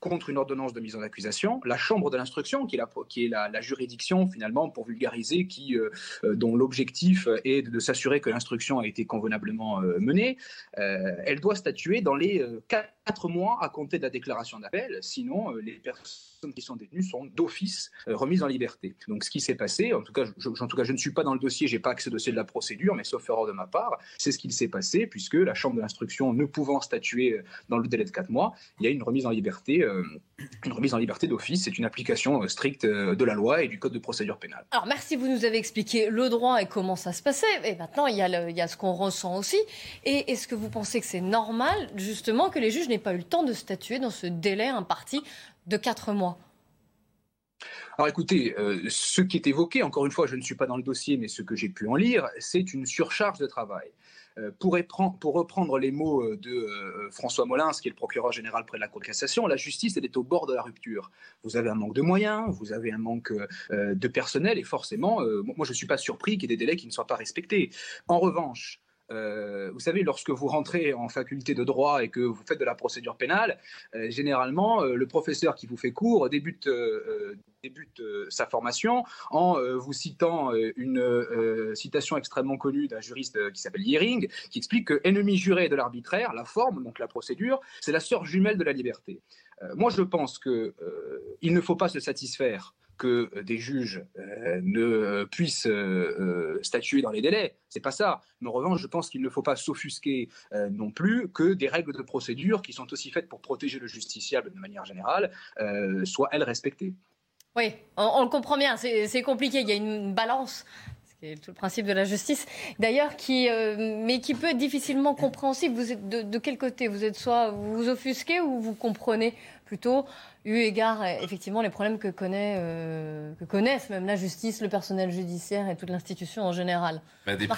contre une ordonnance de mise en accusation, la chambre de l'instruction, qui est, la, juridiction finalement pour vulgariser, euh, euh, dont l'objectif est de, s'assurer que l'instruction a été convenablement menée, elle doit statuer dans les euh, quatre mois à compter de la déclaration d'appel, sinon euh, les personnes qui sont détenues sont d'office euh, remises en liberté. Donc ce qui s'est passé, en tout cas, je, en tout cas je ne suis pas dans le dossier, j'ai pas accès au dossier de la procédure, mais sauf erreur de ma part, c'est ce qu'il s'est passé puisque la chambre de l'instruction ne pouvant statuer euh, dans le délai de quatre mois, il y a une remise en liberté, une remise en liberté d'office. C'est une application stricte de la loi et du code de procédure pénale. Alors merci, vous nous avez expliqué le droit et comment ça se passait. Et maintenant, il y a, il y a ce qu'on ressent aussi. Et est-ce que vous pensez que c'est normal, justement, que les juges n'aient pas eu le temps de statuer dans ce délai imparti de quatre mois alors écoutez, ce qui est évoqué, encore une fois, je ne suis pas dans le dossier, mais ce que j'ai pu en lire, c'est une surcharge de travail. Euh, pour, reprendre les mots euh, de euh, François Molins, qui est le procureur général près de la Cour de cassation, la justice, elle est au bord de la rupture. Vous avez un manque de moyens, vous avez un manque de personnel, et forcément, moi, je ne suis pas surpris qu'il y ait des délais qui ne soient pas respectés. En revanche, vous savez, lorsque vous rentrez en faculté de droit et que vous faites de la procédure pénale, généralement, le professeur qui vous fait cours débute euh, sa formation en euh, vous citant euh, une citation extrêmement connue d'un juriste qui s'appelle Yering, qui explique que ennemi juré de l'arbitraire, la forme, donc la procédure, c'est la sœur jumelle de la liberté. moi, je pense qu'il il ne faut pas se satisfaire que des juges ne puissent statuer dans les délais. C'est pas ça. Mais en revanche, je pense qu'il ne faut pas s'offusquer non plus que des règles de procédure qui sont aussi faites pour protéger le justiciable de manière générale soient elles respectées. Oui, on, le comprend bien, c'est compliqué, il y a une balance c'est tout le principe de la justice, d'ailleurs, euh, mais qui peut être difficilement compréhensible. Vous êtes de, de, quel côté? Vous êtes soit vous vous offusquez ou vous comprenez plutôt eu égard effectivement les problèmes que, connaît, euh, que connaissent même la justice, le personnel judiciaire et toute l'institution en général. Bah, des,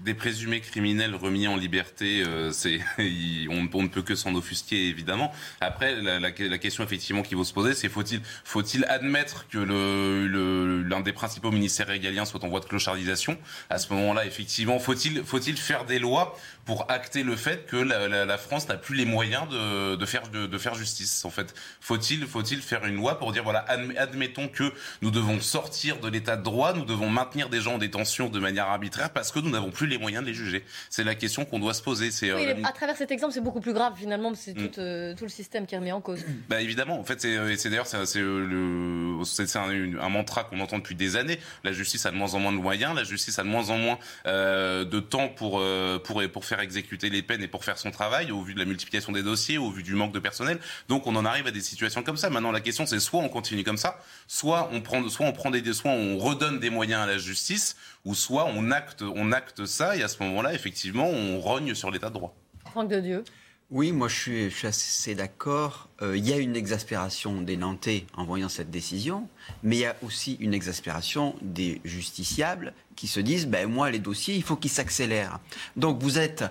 des, présumés criminels remis en liberté, euh, c'est on, ne peut que s'en offusquer évidemment. Après, la, la, question effectivement qui vaut se poser, c'est faut-il faut-il admettre que le, l'un des principaux ministères régaliens soit en voie de clochardisation? À ce moment-là, effectivement, faut-il faut-il faire des lois pour acter le fait que la, la France n'a plus les moyens de, de faire de, de faire justice En fait, faut-il faut-il faire une loi pour dire voilà, admettons que nous devons sortir de l'état de droit, nous devons maintenir des gens en détention de manière arbitraire parce que nous n'avons plus les moyens de les juger. C'est la question qu'on doit se poser. C'est oui, euh, à travers cet exemple, c'est beaucoup plus grave finalement, c'est mm. tout, euh, tout, le système qui est remis en cause. Bah évidemment, en fait, c'est euh, d'ailleurs c'est un, un, mantra qu'on entend depuis des années. La justice a de moins en moins de moyens, la justice a de moins en moins euh, de temps pour, pour pour faire exécuter les peines et pour faire son travail au vu de la multiplication des dossiers, au vu du manque de personnel. Donc on en arrive à des situations comme ça. Maintenant, la question, c'est soit on continue comme ça, soit on prend, soit on prend des, soit on redonne des moyens à la justice, ou soit on acte, on acte ça, et à ce moment-là, effectivement, on rogne sur l'état de droit. Franck de Dieu. Oui, moi je suis, je suis assez d'accord. Euh, il y a une exaspération des Nantais en voyant cette décision, mais il y a aussi une exaspération des justiciables qui se disent ben, moi, les dossiers, il faut qu'ils s'accélèrent. Donc vous êtes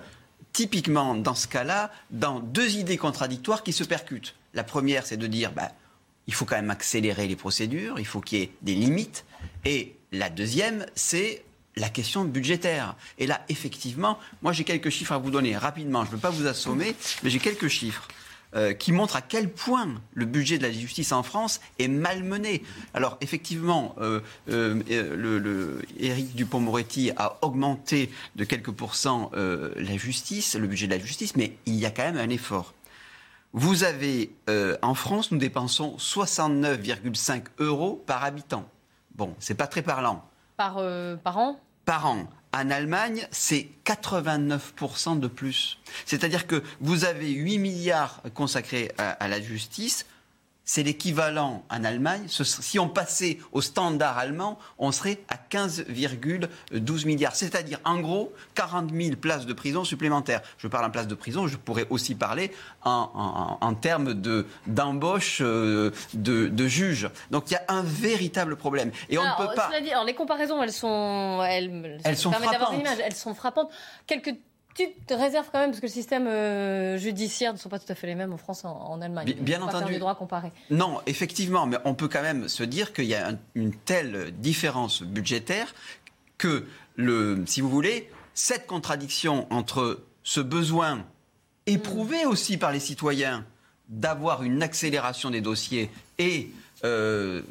typiquement dans ce cas-là dans deux idées contradictoires qui se percutent. La première, c'est de dire, bah, il faut quand même accélérer les procédures, il faut qu'il y ait des limites. Et la deuxième, c'est la question budgétaire. Et là, effectivement, moi j'ai quelques chiffres à vous donner rapidement. Je ne veux pas vous assommer, mais j'ai quelques chiffres. Euh, qui montrent à quel point le budget de la justice en France est malmené. Alors effectivement, euh, euh, le, Éric Dupont-Moretti a augmenté de quelques pourcents la justice, le budget de la justice, mais il y a quand même un effort. Vous avez, euh, en France, nous dépensons 69,5 euros par habitant. Bon, c'est pas très parlant. Par, euh, par an? Par an. En Allemagne, c'est 89% de plus. C'est-à-dire que vous avez 8 milliards consacrés à la justice, c'est l'équivalent en Allemagne. Si on passait au standard allemand, on serait à 15,12 milliards. C'est-à-dire, en gros, 40 000 places de prison supplémentaires. Je parle en places de prison, je pourrais aussi parler en, termes d'embauche euh, de, juges. Donc, il y a un véritable problème. Et on ne peut pas. Dit, alors, les comparaisons, elles sont, elles, elles sont frappantes. elles sont frappantes. Quelques tu te réserves quand même, parce que le système euh, judiciaire ne sont pas tout à fait les mêmes en France et en, Allemagne. Bien, bien entendu. Pas comparés. Non, effectivement, mais on peut quand même se dire qu'il y a une telle différence budgétaire que, le, si vous voulez, cette contradiction entre ce besoin éprouvé aussi par les citoyens d'avoir une accélération des dossiers et euh,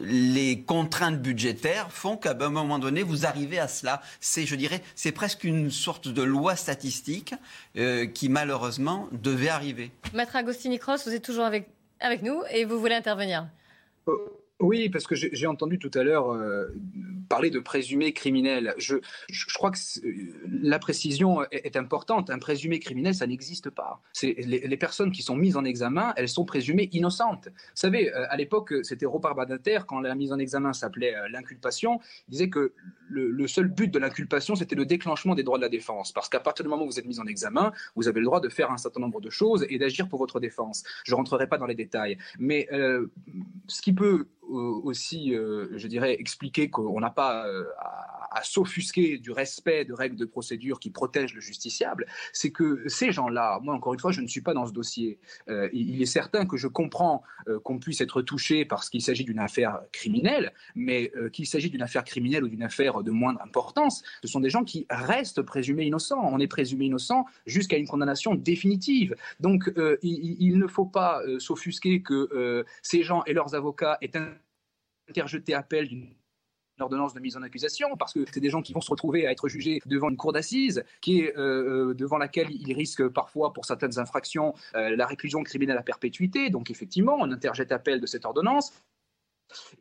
les contraintes budgétaires font qu'à un moment donné, vous arrivez à cela. C'est, je dirais, c'est presque une sorte de loi statistique euh, qui malheureusement devait arriver. Maître Agostini Cross, vous êtes toujours avec, avec nous et vous voulez intervenir. Euh, oui, parce que j'ai entendu tout à l'heure euh, parler de présumé criminel. Je, je, crois que la précision est, importante. Un présumé criminel, ça n'existe pas. Les, les, personnes qui sont mises en examen, elles sont présumées innocentes. Vous savez, euh, à l'époque, c'était Robert quand la mise en examen s'appelait euh, l'inculpation, il disait que le, le seul but de l'inculpation, c'était le déclenchement des droits de la défense. Parce qu'à partir du moment où vous êtes mis en examen, vous avez le droit de faire un certain nombre de choses et d'agir pour votre défense. Je ne rentrerai pas dans les détails. Mais ce qui peut aussi, je dirais, expliquer qu'on n'a pas à, s'offusquer du respect de règles de procédure qui protègent le justiciable, c'est que ces gens-là, moi encore une fois, je ne suis pas dans ce dossier. il est certain que je comprends qu'on puisse être touché parce qu'il s'agit d'une affaire criminelle, mais qu'il s'agit d'une affaire criminelle ou d'une affaire de moindre importance, ce sont des gens qui restent présumés innocents. On est présumé innocent jusqu'à une condamnation définitive. Donc il, ne faut pas s'offusquer que ces gens et leurs avocats aient interjeté appel d'une ordonnance de mise en accusation, parce que c'est des gens qui vont se retrouver à être jugés devant une cour d'assises, qui est euh, euh, devant laquelle ils risquent parfois, pour certaines infractions, euh, la réclusion criminelle à perpétuité. Donc effectivement, on interjette appel de cette ordonnance.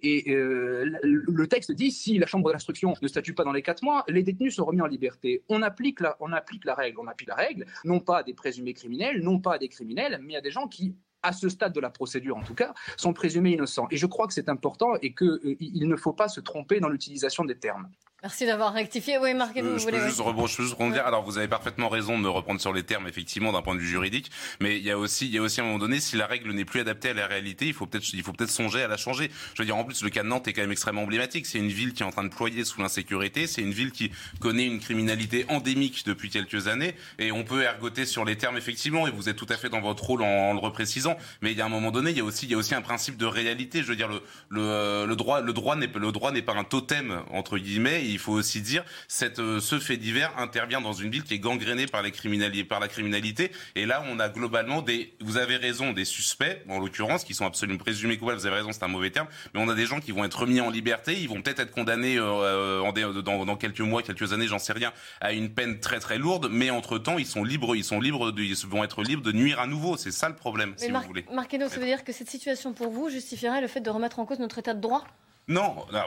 Et le texte dit si la chambre d'instruction ne statue pas dans les quatre mois, les détenus sont remis en liberté. On applique la, on applique la règle. On applique la règle, non pas à des présumés criminels, non pas à des criminels, mais à des gens qui à ce stade de la procédure en tout cas, sont présumés innocents. Et je crois que c'est important et qu'il euh, ne faut pas se tromper dans l'utilisation des termes. Merci d'avoir rectifié. Oui, Marc, vous, je, peux juste rebondir, je peux juste Alors, vous avez parfaitement raison de me reprendre sur les termes, effectivement, d'un point de vue juridique. Mais il y a aussi, il y a aussi à un moment donné, si la règle n'est plus adaptée à la réalité, il faut peut-être, il faut peut-être songer à la changer. Je veux dire, en plus, le cas de Nantes est quand même extrêmement emblématique. C'est une ville qui est en train de ployer sous l'insécurité. C'est une ville qui connaît une criminalité endémique depuis quelques années. Et on peut ergoter sur les termes, effectivement. Et vous êtes tout à fait dans votre rôle en, le reprécisant. Mais il y a un moment donné, il y a aussi, il y a aussi un principe de réalité. Je veux dire, le, le, le droit, le droit n'est, le droit n'est pas un totem, entre guillemets. Il faut aussi dire cette, euh, ce fait divers intervient dans une ville qui est gangrénée par, les par la criminalité. Et là, on a globalement des, vous avez raison, des suspects, en l'occurrence, qui sont absolument présumés coupables. Vous avez raison, c'est un mauvais terme. Mais on a des gens qui vont être remis en liberté. Ils vont peut-être être condamnés euh, euh, dans, dans, quelques mois, quelques années, j'en sais rien, à une peine très très lourde. Mais entre temps, ils sont libres, ils sont libres, de, ils vont être libres de nuire à nouveau. C'est ça le problème, si vous voulez. Marquez-nous, ça veut dire que cette situation pour vous justifierait le fait de remettre en cause notre état de droit? Non, non.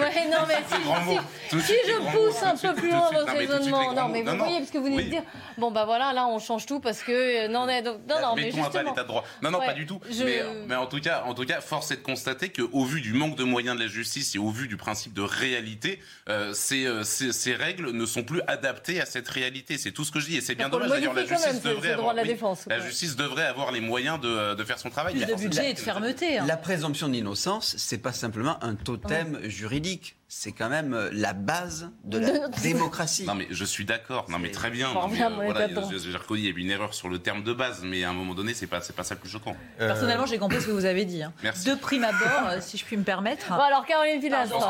ouais, non, mais si, si, je pousse un peu plus loin votre raisonnement, non, mais vous voyez, parce que vous venez de dire, bon, bah voilà, là, on change tout parce que. Euh, non, non, non, non mais justement. pas l'état de droit. Non, non, pas du tout. Mais, mais, en, tout cas, en tout cas, force est de constater qu'au vu du manque de moyens de la justice et au vu du principe de réalité, euh, ces, euh, ces, ces, règles ne sont plus adaptées à cette réalité. C'est tout ce que je dis. Et c'est bien dommage. D'ailleurs, la justice devrait avoir. La, défense, la justice devrait avoir les moyens de, de faire son travail. Plus de budget et de fermeté. Hein. La présomption d'innocence, c'est pas simplement simplement un totem juridique c'est quand même euh, la base de la démocratie. Non mais je suis d'accord. Non mais très bien. J'ai reconnu il y a eu une erreur sur le terme de base, mais à un moment donné c'est pas c'est pas ça le plus choquant. Euh, Personnellement j'ai compris ce que vous avez dit. Hein. De prime abord, euh, si je puis me permettre. Bon, alors Caroline Village, on, vous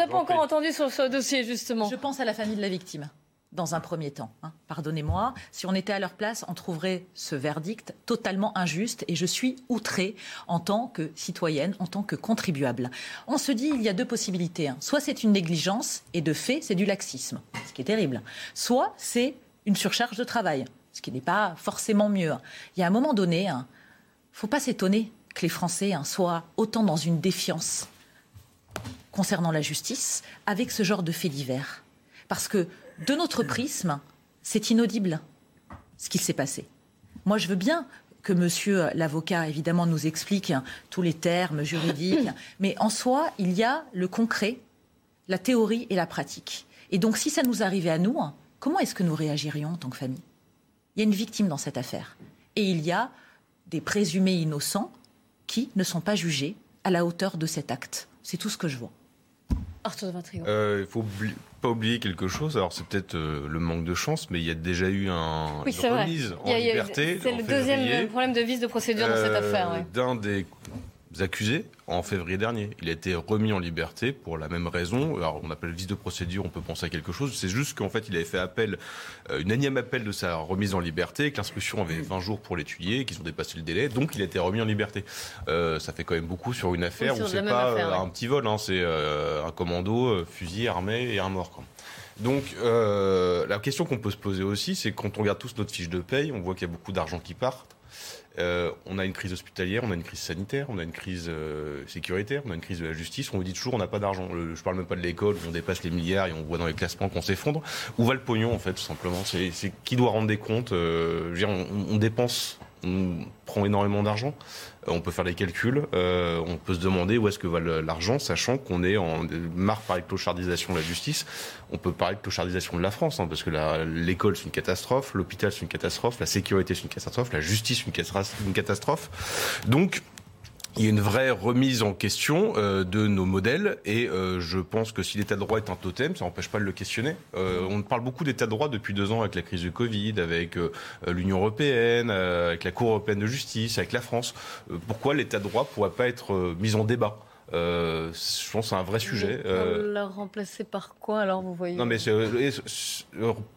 a pas encore entendu sur ce dossier justement. Je pense à la famille de la victime dans un premier temps. Hein. Pardonnez-moi, si on était à leur place, on trouverait ce verdict totalement injuste et je suis outrée en tant que citoyenne, en tant que contribuable. On se dit, il y a deux possibilités. Hein. Soit c'est une négligence et de fait, c'est du laxisme, ce qui est terrible. Soit c'est une surcharge de travail, ce qui n'est pas forcément mieux. Il y a un moment donné, il hein, ne faut pas s'étonner que les Français soient autant dans une défiance concernant la justice avec ce genre de faits divers. Parce que de notre prisme, c'est inaudible ce qui s'est passé. Moi, je veux bien que monsieur l'avocat, évidemment, nous explique tous les termes juridiques, mais en soi, il y a le concret, la théorie et la pratique. Et donc, si ça nous arrivait à nous, comment est-ce que nous réagirions en tant que famille? Il y a une victime dans cette affaire. Et il y a des présumés innocents qui ne sont pas jugés à la hauteur de cet acte. C'est tout ce que je vois. Arthur de euh, Il faut pas oublier quelque chose. Alors c'est peut-être euh, le manque de chance, mais il y a déjà eu un, oui, une remise en liberté. C'est le deuxième problème de vice de procédure dans cette euh, affaire. D'un des accusés en février dernier. Il a été remis en liberté pour la même raison. Alors, on appelle vice de procédure, on peut penser à quelque chose. C'est juste qu'en fait, il avait fait appel, euh, une énième appel de sa remise en liberté, que l'instruction avait 20 jours pour l'étudier, qu'ils ont dépassé le délai, donc il a été remis en liberté. Euh, ça fait quand même beaucoup sur une affaire où c'est pas euh, un petit vol, hein, c'est un commando, fusil, armé et un mort. Donc, la question qu'on peut se poser aussi, c'est quand on regarde tous notre fiche de paye, on voit qu'il y a beaucoup d'argent qui part. Euh, on a une crise hospitalière, on a une crise sanitaire, on a une crise euh, sécuritaire, on a une crise de la justice. On vous dit toujours on n'a pas d'argent. Je parle même pas de l'école on dépasse les milliards et on voit dans les classements qu'on s'effondre. Où va le pognon en fait tout simplement? C'est qui doit rendre des comptes euh, on, dépense on prend énormément d'argent. On peut faire des calculs. Euh, on peut se demander où est-ce que va l'argent, sachant qu'on est en marre par de clochardisation de la justice. On peut parler de clochardisation de la France, hein, parce que l'école c'est une catastrophe, l'hôpital c'est une catastrophe, la sécurité c'est une catastrophe, la justice c'est une catastrophe. Donc il y a une vraie remise en question euh, de nos modèles et euh, je pense que si l'état de droit est un totem, ça n'empêche pas de le questionner. Euh, on parle beaucoup d'état de droit depuis deux ans avec la crise du Covid, avec l'Union européenne, avec la Cour européenne de justice, avec la France. pourquoi l'état de droit ne pourrait pas être mis en débat? Euh, je pense que c'est un vrai sujet. Euh... La remplacer par quoi alors vous voyez Non mais euh,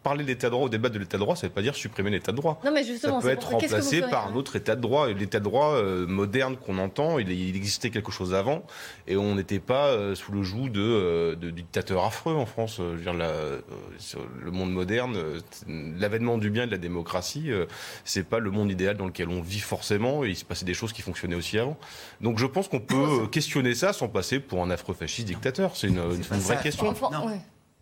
parler d'état de droit au débat de l'état de droit, ça ne veut pas dire supprimer l'état de droit. Non mais justement, ça peut être remplacé par un autre état de droit. L'état de droit euh, moderne qu'on entend, il, il, existait quelque chose avant et on n'était pas euh, sous le joug de, de, dictateurs affreux en France. Je veux dire, la, le monde moderne, l'avènement du bien et de la démocratie, c'est pas le monde idéal dans lequel on vit forcément. il se passait des choses qui fonctionnaient aussi avant. Donc je pense qu'on peut questionner ça sans passer pour un affreux fasciste dictateur C'est une, vraie question.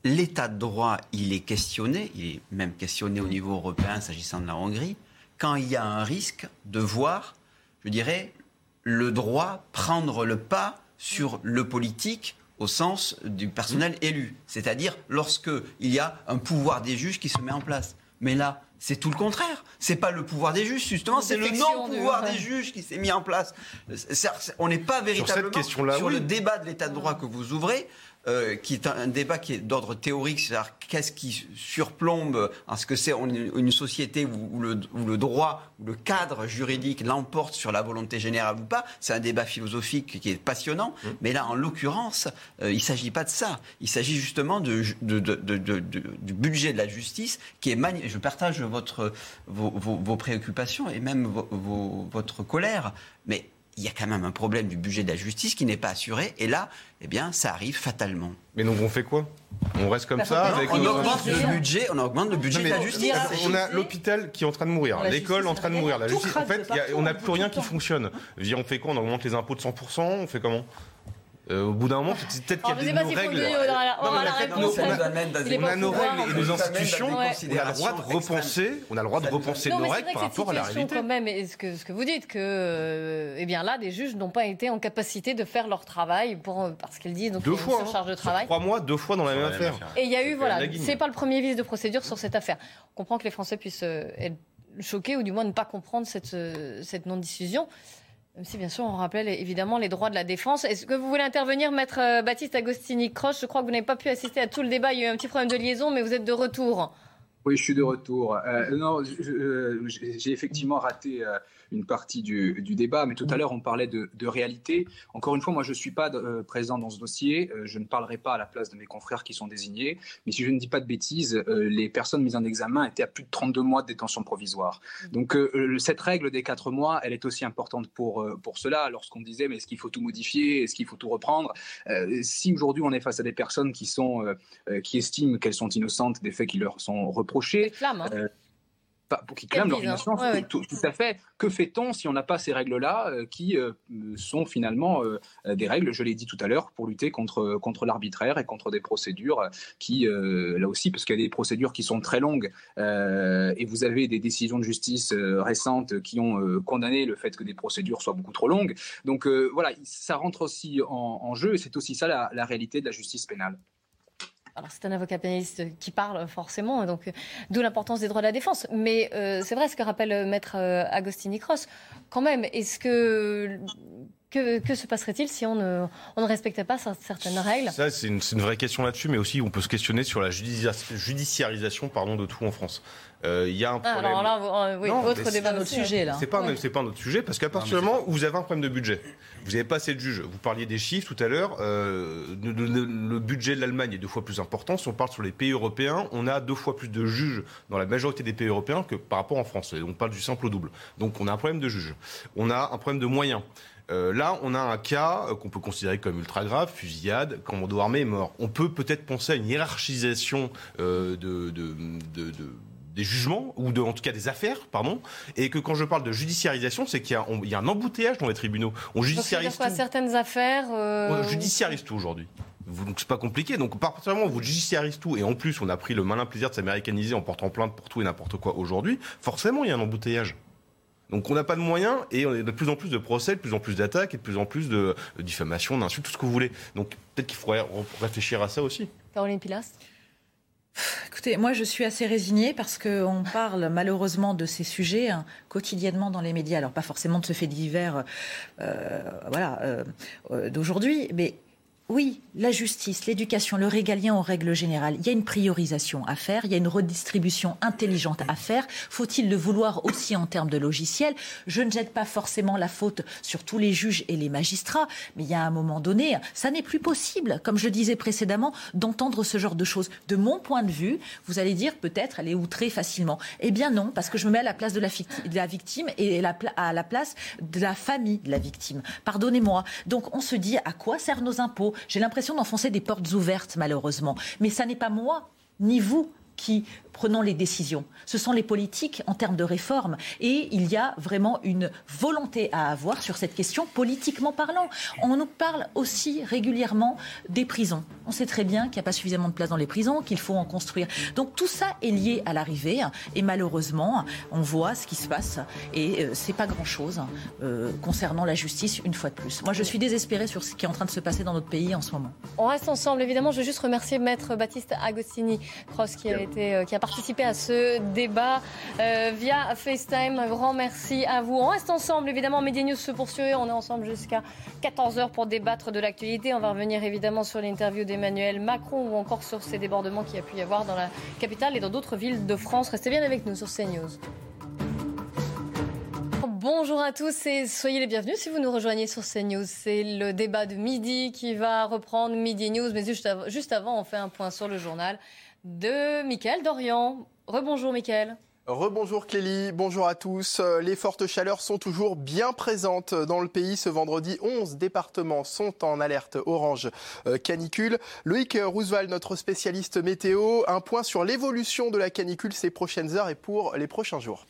L'état de droit, il est questionné, il est même questionné au niveau européen s'agissant de la Hongrie, quand il y a un risque de voir, je dirais, le droit prendre le pas sur le politique au sens du personnel élu. C'est-à-dire lorsqu'il y a un pouvoir des juges qui se met en place. Mais là, c'est tout le contraire. C'est pas le pouvoir des juges, justement, c'est le non-pouvoir des juges qui s'est mis en place. On n'est pas véritablement sur, le débat de l'état de droit que vous ouvrez. Euh, qui est un, débat qui est d'ordre théorique, c'est-à-dire qu'est-ce qui surplombe en ce que c'est une, société où, le, le, droit, où le cadre juridique l'emporte sur la volonté générale ou pas. C'est un débat philosophique qui est passionnant, mmh. mais là, en l'occurrence, euh, il ne s'agit pas de ça. Il s'agit justement de, du budget de la justice qui est magnifique. Je partage votre, vos, vos, préoccupations et même votre colère, mais il y a quand même un problème du budget de la justice qui n'est pas assuré. Et là, eh bien, ça arrive fatalement. Mais donc on fait quoi? On reste comme ça avec on, augmente le budget, on augmente le budget de la justice. On a l'hôpital qui est en train de mourir, l'école en train de mourir, la justice. En fait, on n'a plus rien qui fonctionne. On fait quoi? On augmente les impôts de 100%, on fait comment? Euh, au bout d'un moment, c'est peut-être qu'il y a des nos règles. On a nos règles et nos institutions. On a le droit de repenser. On a le droit de repenser nos règles par rapport à la réalité. Quand même, ce que ce que vous dites que, euh, eh bien là, des juges n'ont pas été en capacité de faire leur travail pour parce qu'ils disent donc deux fois, une charge de travail. Trois mois, deux fois dans la même affaire. Et il y a eu voilà, c'est pas le premier vice de procédure sur cette affaire. On comprend que les Français puissent euh, être choqués ou du moins ne pas comprendre cette cette non-diffusion. Même si, bien sûr, on rappelle évidemment les droits de la défense. Est-ce que vous voulez intervenir, maître euh, Baptiste Agostini-Croche Je crois que vous n'avez pas pu assister à tout le débat. Il y a eu un petit problème de liaison, mais vous êtes de retour. Oui, je suis de retour. Euh, non, euh, j'ai effectivement raté une partie du, débat, mais tout à l'heure on parlait de, réalité. Encore une fois, moi je ne suis pas euh, présent dans ce dossier, euh, je ne parlerai pas à la place de mes confrères qui sont désignés, mais si je ne dis pas de bêtises, euh, les personnes mises en examen étaient à plus de 32 mois de détention provisoire. Donc cette règle des 4 mois, elle est aussi importante pour, pour cela, lorsqu'on disait mais est-ce qu'il faut tout modifier, est-ce qu'il faut tout reprendre? Si aujourd'hui on est face à des personnes qui, sont, qui estiment qu'elles sont innocentes des faits qui leur sont reprochés, pour qu'ils clament leur innocence. Tout, à fait. Que fait-on si on n'a pas ces règles-là, euh, qui euh, sont finalement euh, des règles, je l'ai dit tout à l'heure, pour lutter contre, contre l'arbitraire et contre des procédures qui, là aussi, parce qu'il y a des procédures qui sont très longues, et vous avez des décisions de justice récentes qui ont condamné le fait que des procédures soient beaucoup trop longues. Donc voilà, ça rentre aussi en, jeu, et c'est aussi ça la réalité de la justice pénale. Alors c'est un avocat pénaliste qui parle forcément, donc d'où l'importance des droits de la défense. Mais euh, c'est vrai ce que rappelle euh, Maître euh, Agostini Cross. Quand même, est-ce que que, se passerait-il si on ne, on ne, respectait pas certaines règles? Ça, c'est une, une, vraie question là-dessus, mais aussi on peut se questionner sur la judiciarisation pardon, de tout en France. Euh, il y a un problème. alors là, oui, autre débat, notre sujet là. C'est pas, c'est pas notre sujet parce qu'à partir du moment où vous avez un problème de budget, vous n'avez pas assez de juges. Vous parliez des chiffres tout à l'heure. Euh, le, budget de l'Allemagne est deux fois plus important. Si on parle sur les pays européens, on a deux fois plus de juges dans la majorité des pays européens que par rapport en France. Et on parle du simple au double. Donc on a un problème de juges. On a un problème de moyens. Euh, là, on a un cas qu'on peut considérer comme ultra grave, fusillade, commando armé est mort. On peut peut-être penser à une hiérarchisation de, de, de des jugements, ou de, en tout cas des affaires, pardon, et que quand je parle de judiciarisation, c'est qu'il y, a un embouteillage dans les tribunaux. On judiciarise tout. certaines affaires. Euh, on judiciarise tout aujourd'hui. Donc c'est pas compliqué. Donc particulièrement vous judiciarisez tout et en plus on a pris le malin plaisir de s'américaniser en portant plainte pour tout et n'importe quoi aujourd'hui. Forcément il y a un embouteillage. Donc on n'a pas de moyens et on a de plus en plus de procès, de plus en plus d'attaques et de plus en plus de, diffamation, d'insultes, tout ce que vous voulez. Donc peut-être qu'il faudrait réfléchir à ça aussi. Caroline Pilas? Écoutez, moi je suis assez résignée parce qu'on parle malheureusement de ces sujets hein, quotidiennement dans les médias. Alors pas forcément de ce fait divers euh, voilà, euh, euh, d'aujourd'hui, mais oui, la justice, l'éducation, le régalien en règle générale, il y a une priorisation à faire, il y a une redistribution intelligente à faire. Faut-il le vouloir aussi en termes de logiciels Je ne jette pas forcément la faute sur tous les juges et les magistrats, mais il y a un moment donné, ça n'est plus possible, comme je disais précédemment, d'entendre ce genre de choses. De mon point de vue, vous allez dire peut-être elle est outrée facilement. Eh bien non, parce que je me mets à la place de la, victime et à la place de la famille de la victime. Pardonnez-moi. Donc on se dit à quoi servent nos impôts? J'ai l'impression d'enfoncer des portes ouvertes, malheureusement. Mais ça n'est pas moi, ni vous, qui prenons les décisions. Ce sont les politiques en termes de réforme. Et il y a vraiment une volonté à avoir sur cette question, politiquement parlant. On nous parle aussi régulièrement des prisons. On sait très bien qu'il n'y a pas suffisamment de place dans les prisons, qu'il faut en construire. Donc tout ça est lié à l'arrivée. Et malheureusement, on voit ce qui se passe. Et euh, c'est pas grand-chose euh, concernant la justice, une fois de plus. Moi, je suis désespérée sur ce qui est en train de se passer dans notre pays en ce moment. On reste ensemble, évidemment. Je veux juste remercier Maître Baptiste Agostini, Cross, qui a, été, euh, qui a participer à ce débat euh, via FaceTime. Un grand merci à vous. On reste ensemble, évidemment. Media News se poursuit. On est ensemble jusqu'à 14h pour débattre de l'actualité. On va revenir évidemment sur l'interview d'Emmanuel Macron ou encore sur ces débordements qu'il y a pu y avoir dans la capitale et dans d'autres villes de France. Restez bien avec nous sur CNews. Bonjour à tous et soyez les bienvenus si vous nous rejoignez sur CNews. C'est le débat de midi qui va reprendre Midi News, mais juste avant, on fait un point sur le journal de Mickaël Dorian. Rebonjour Mickaël. Rebonjour Clélie, bonjour à tous. Les fortes chaleurs sont toujours bien présentes dans le pays. Ce vendredi, 11 départements sont en alerte orange euh, canicule. Loïc Roosevelt, notre spécialiste météo, un point sur l'évolution de la canicule ces prochaines heures et pour les prochains jours.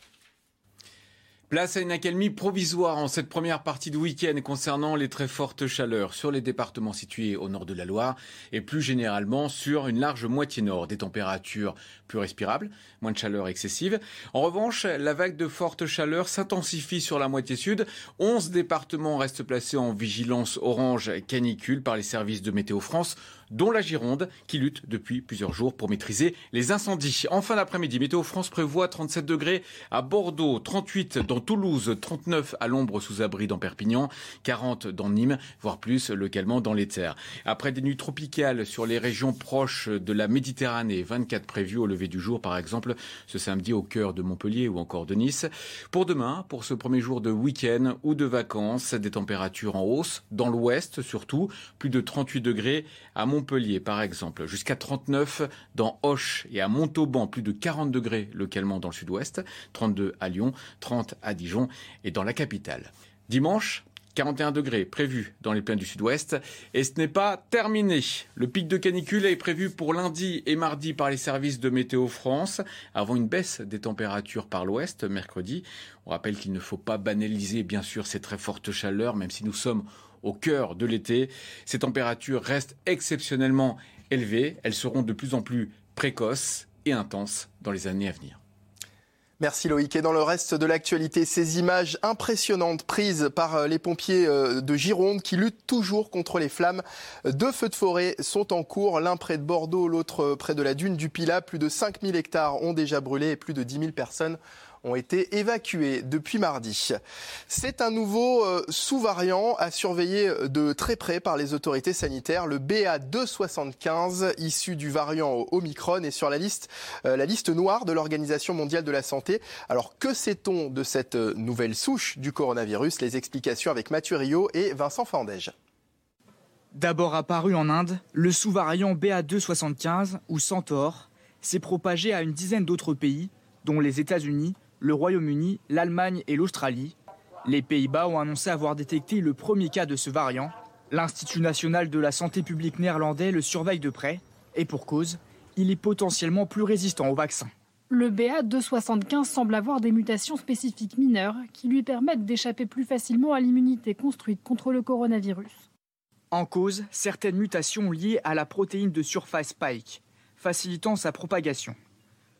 Place à une accalmie provisoire en cette première partie de week-end concernant les très fortes chaleurs sur les départements situés au nord de la Loire et plus généralement sur une large moitié nord. Des températures plus respirables, moins de chaleur excessive. En revanche, la vague de forte chaleur s'intensifie sur la moitié sud. 11 départements restent placés en vigilance orange canicule par les services de Météo France dont la Gironde, qui lutte depuis plusieurs jours pour maîtriser les incendies. En fin d'après-midi, Météo France prévoit 37 degrés à Bordeaux, 38 dans Toulouse, 39 à l'ombre sous abri dans Perpignan, 40 dans Nîmes, voire plus localement dans les terres. Après des nuits tropicales sur les régions proches de la Méditerranée, 24 prévues au lever du jour par exemple ce samedi au cœur de Montpellier ou encore de Nice. Pour demain, pour ce premier jour de week-end ou de vacances, des températures en hausse, dans l'ouest surtout, plus de 38 degrés à Montpellier Montpellier, par exemple, jusqu'à 39 dans Auch et à Montauban, plus de 40 degrés localement dans le sud-ouest, 32 à Lyon, 30 à Dijon et dans la capitale. Dimanche, 41 degrés prévus dans les plaines du sud-ouest. Et ce n'est pas terminé. Le pic de canicule est prévu pour lundi et mardi par les services de Météo France, avant une baisse des températures par l'ouest mercredi. On rappelle qu'il ne faut pas banaliser, bien sûr, ces très fortes chaleurs, même si nous sommes au cœur de l'été. Ces températures restent exceptionnellement élevées. Elles seront de plus en plus précoces et intenses dans les années à venir. Merci Loïc. Et dans le reste de l'actualité, ces images impressionnantes prises par euh, les pompiers euh, de Gironde qui luttent toujours contre les flammes. Deux feux de forêt sont en cours, l'un près de Bordeaux, l'autre près de la dune du Pilat. Plus de 5000 hectares ont déjà brûlé et plus de 10 000 personnes ont été évacués depuis mardi. C'est un nouveau euh, sous-variant à surveiller de très près par les autorités sanitaires, le BA275, issu du variant Omicron, est sur la liste, euh, la liste noire de l'Organisation mondiale de la santé. Alors que sait-on de cette euh, nouvelle souche du coronavirus? Les explications avec Mathieu Rio et Vincent Fandège. D'abord apparu en Inde, le sous-variant BA275 ou Centaure s'est propagé à une dizaine d'autres pays, dont les États-Unis, le Royaume-Uni, l'Allemagne et l'Australie. Les Pays-Bas ont annoncé avoir détecté le premier cas de ce variant. L'Institut national de la santé publique néerlandais le surveille de près. Et pour cause, il est potentiellement plus résistant au vaccin. Le BA275 semble avoir des mutations spécifiques mineures qui lui permettent d'échapper plus facilement à l'immunité construite contre le coronavirus. En cause, certaines mutations liées à la protéine de surface Spike, facilitant sa propagation.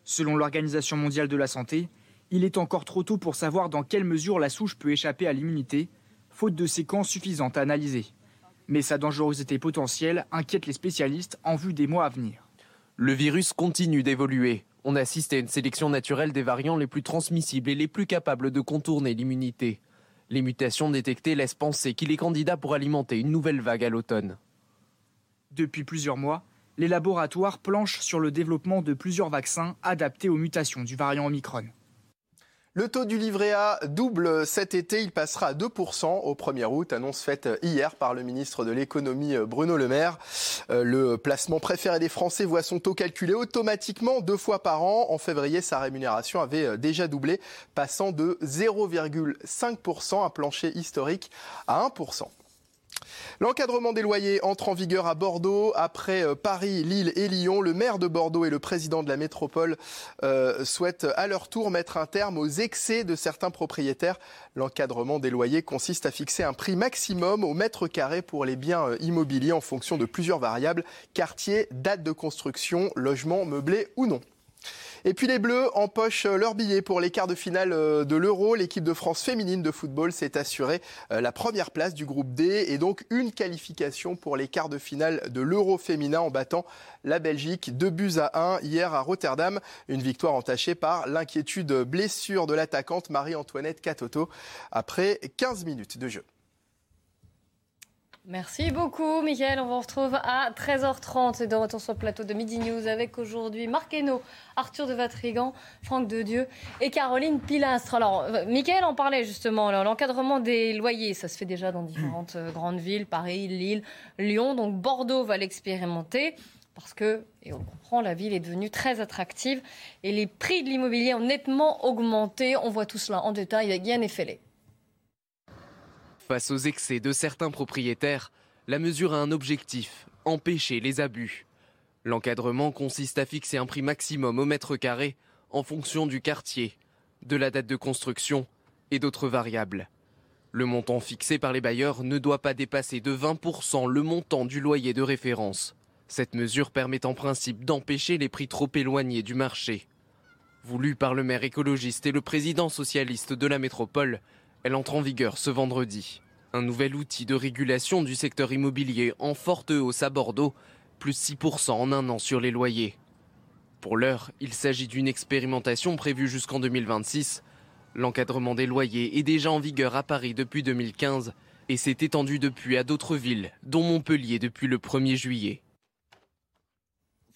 Selon l'Organisation mondiale de la santé, il est encore trop tôt pour savoir dans quelle mesure la souche peut échapper à l'immunité, faute de séquences suffisantes à analyser. Mais sa dangerosité potentielle inquiète les spécialistes en vue des mois à venir. Le virus continue d'évoluer. On assiste à une sélection naturelle des variants les plus transmissibles et les plus capables de contourner l'immunité. Les mutations détectées laissent penser qu'il est candidat pour alimenter une nouvelle vague à l'automne. Depuis plusieurs mois, les laboratoires planchent sur le développement de plusieurs vaccins adaptés aux mutations du variant Omicron. Le taux du livret A double cet été, il passera à 2% au 1er août, annonce faite hier par le ministre de l'économie Bruno Le Maire. Euh, le placement préféré des Français voit son taux calculé automatiquement deux fois par an. En février, sa rémunération avait déjà doublé, passant de 0,5%, un plancher historique, à 1%. L'encadrement des loyers entre en vigueur à Bordeaux. Après euh, Paris, Lille et Lyon, le maire de Bordeaux et le président de la métropole euh, souhaitent à leur tour mettre un terme aux excès de certains propriétaires. L'encadrement des loyers consiste à fixer un prix maximum au mètre carré pour les biens euh, immobiliers en fonction de plusieurs variables, quartier, date de construction, logement meublé ou non. Et puis les Bleus empochent leur billet pour les quarts de finale euh, de l'Euro. L'équipe de France féminine de football s'est assurée euh, la première place du groupe D et donc une qualification pour les quarts de finale de l'Euro féminin en battant la Belgique 2 buts à 1 hier à Rotterdam. Une victoire entachée par l'inquiétude blessure de l'attaquante Marie-Antoinette Catoto après 15 minutes de jeu. Merci beaucoup, Mickaël. On vous retrouve à 13h30 de retour sur le plateau de Midi News avec aujourd'hui Marc Hainaut, Arthur de Vatrigan, Franck Dedieu et Caroline Pilastre. Alors, euh, Mickaël en parlait justement, l'encadrement des loyers, ça se fait déjà dans différentes euh, grandes villes, Paris, Lille, Lyon. Donc, Bordeaux va l'expérimenter parce que, et on comprend, la ville est devenue très attractive et les prix de l'immobilier ont nettement augmenté. On voit tout cela en détail avec Yann Effelé. Face aux excès de certains propriétaires, la mesure a un objectif, empêcher les abus. L'encadrement consiste à fixer un prix maximum au mètre carré en fonction du quartier, de la date de construction et d'autres variables. Le montant fixé par les bailleurs ne doit pas dépasser de 20% le montant du loyer de référence. Cette mesure permet en principe d'empêcher les prix trop éloignés du marché. Voulue par le maire écologiste et le président socialiste de la métropole, elle entre en vigueur ce vendredi. Un nouvel outil de régulation du secteur immobilier en forte hausse à Bordeaux, plus 6% en un an sur les loyers. Pour l'heure, il s'agit d'une expérimentation prévue jusqu'en 2026. L'encadrement des loyers est déjà en vigueur à Paris depuis 2015 et s'est étendu depuis à d'autres villes, dont Montpellier depuis le 1er juillet.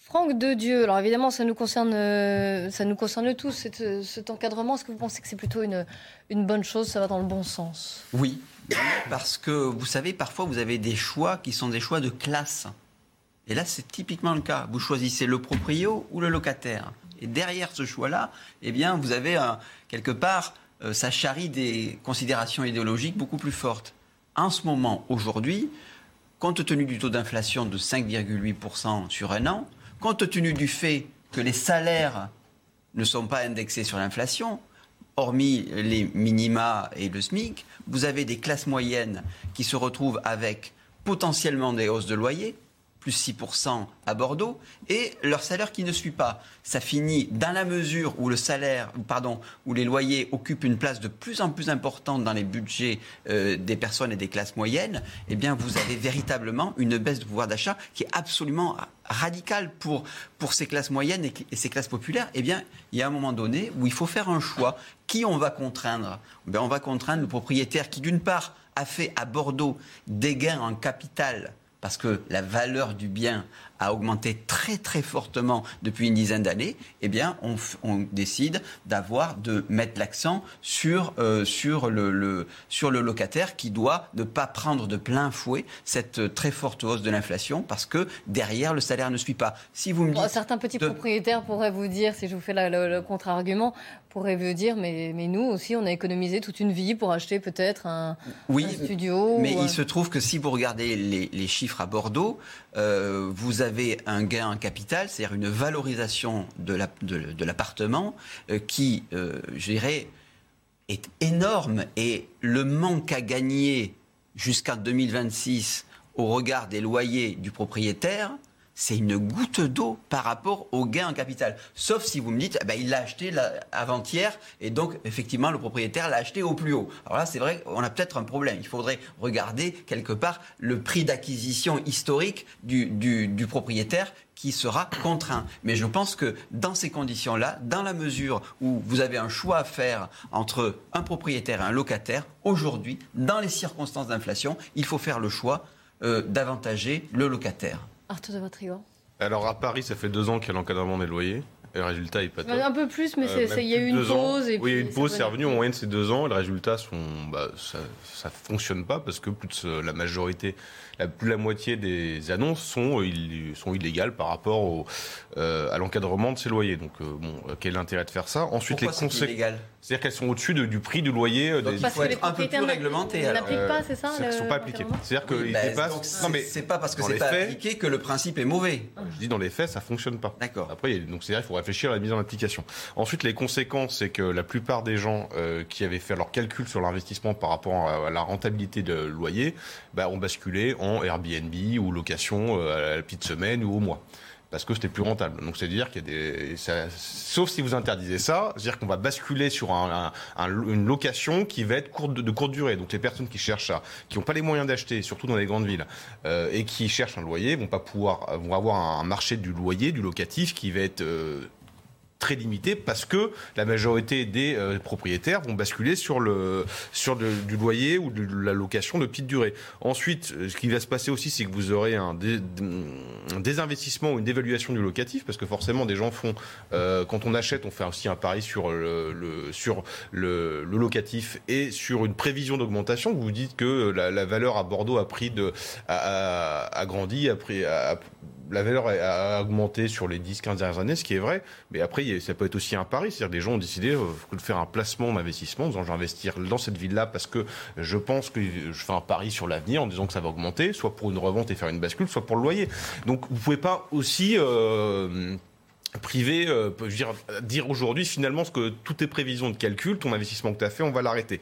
Franck de Dieu, alors évidemment, ça nous concerne, euh, ça nous concerne tous, cet, encadrement. Est-ce que vous pensez que c'est plutôt une, bonne chose, ça va dans le bon sens? Oui, parce que vous savez, parfois vous avez des choix qui sont des choix de classe. Et là, c'est typiquement le cas. Vous choisissez le proprio ou le locataire. Et derrière ce choix-là, eh bien, vous avez quelque part, euh, ça charrie des considérations idéologiques beaucoup plus fortes. En ce moment, aujourd'hui, compte tenu du taux d'inflation de 5,8% sur un an, compte tenu du fait que les salaires ne sont pas indexés sur l'inflation, hormis les minima et le SMIC, vous avez des classes moyennes qui se retrouvent avec potentiellement des hausses de loyer, plus 6% à Bordeaux, et leur salaire qui ne suit pas. Ça finit dans la mesure où le salaire, pardon, où les loyers occupent une place de plus en plus importante dans les budgets euh, des personnes et des classes moyennes, eh bien vous avez véritablement une baisse de pouvoir d'achat qui est absolument radicale pour, pour ces classes moyennes et, ces classes populaires. Eh bien, il y a un moment donné où il faut faire un choix. Qui on va contraindre? Eh On va contraindre le propriétaire qui, d'une part, a fait à Bordeaux des gains en capital parce que la valeur du bien a augmenté très très fortement depuis une dizaine d'années, eh bien on, décide d'avoir de mettre l'accent sur euh, sur le, sur le locataire qui doit ne pas prendre de plein fouet cette très forte hausse de l'inflation parce que derrière le salaire ne suit pas. Si vous me dites certains petits propriétaires pourraient vous dire, si je vous fais le, contre-argument, pourraient vous dire mais, mais nous aussi on a économisé toute une vie pour acheter peut-être un, oui, studio. Mais il se trouve que si vous regardez les, les chiffres à Bordeaux, euh, vous avez un gain en capital, c'est-à-dire une valorisation de l'appartement la, de, euh, qui, euh, je dirais, est énorme. Et le manque à gagner jusqu'en 2026 au regard des loyers du propriétaire, c'est une goutte d'eau par rapport au gain en capital. Sauf si vous me dites, eh ben, il l'a acheté avant-hier, et donc effectivement le propriétaire l'a acheté au plus haut. Alors là, c'est vrai, on a peut-être un problème. Il faudrait regarder quelque part le prix d'acquisition historique du, propriétaire qui sera contraint. Mais je pense que dans ces conditions-là, dans la mesure où vous avez un choix à faire entre un propriétaire et un locataire, aujourd'hui, dans les circonstances d'inflation, il faut faire le choix euh, d'avantager le locataire. Arthur de Vatrigan. Alors à Paris, ça fait deux ans qu'il y a l'encadrement des loyers. Et le résultat est pas top. Un peu plus, mais Euh, il y a eu une pause. Et oui, il y a une pause, c'est revenu en moyenne ces deux ans. Et les résultats sont, bah, ça, ça fonctionne pas parce que plus de la majorité, la, plus de la moitié des annonces sont, sont illégales par rapport au, euh, à l'encadrement de ces loyers. Donc, euh, bon, euh, quel est l'intérêt de faire ça Ensuite, Pourquoi les conséquences. C'est-être qu'elles sont au-dessus de- du prix du loyer. euh, Donc, des- il faut être un peu plus réglementé. n'appliquent pas, c'est ça, Elles ne le- sont pas appliquées. C'est-à-dire qu'ils Ben, dépassent. donc, c'est- c'est pas parce que c'est pas faits- appliqué que le principe est mauvais. je dis dans les faits, ça fonctionne pas. D'accord. Après, donc c'est-à-dire qu'il faut réfléchir à la mise en application. Ensuite, les conséquences, c'est que la plupart des gens euh, qui avaient fait leur calcul sur l'investissement par rapport à, à la rentabilité de loyer, bah, ont basculé en Airbnb ou location euh, à la petite semaine ou au mois. Parce que c'était plus rentable. Donc c'est-à-dire qu'il y a des, sauf si vous interdisez ça, c'est-à-dire qu'on va basculer sur un- un- un- une location qui va être de, courte durée. Donc les personnes qui cherchent ça, qui n'ont pas les moyens d'acheter, surtout dans les grandes villes, euh, et qui cherchent un loyer, vont avoir un marché du loyer, du locatif qui va être euh, très limité parce que la majorité des euh, propriétaires vont basculer sur le sur du loyer ou de la location de petite durée. Ensuite, ce qui va se passer aussi, c'est que vous aurez un, dé- un désinvestissement ou une dévaluation du locatif parce que forcément des gens font euh, quand on achète, on fait aussi un pari sur le, sur le, le locatif et sur une prévision d'augmentation. Vous vous dites que la, valeur à Bordeaux a pris de a, a- a grandi, a a- la valeur a augmenté sur les 10-15 dernières années, ce qui est vrai. Mais après, ça peut être aussi un pari. C'est-à-dire que des gens ont décidé euh, de faire un placement d'investissement en disant je vais investir dans cette ville-là parce que je pense que je fais un pari sur l'avenir en disant que ça va augmenter, soit pour une revente et faire une bascule, soit pour le loyer. Donc vous pouvez pas aussi... euh, privé, euh, dire, dire aujourd'hui finalement ce que toutes tes prévisions de calcul, ton investissement que tu as fait, on va l'arrêter.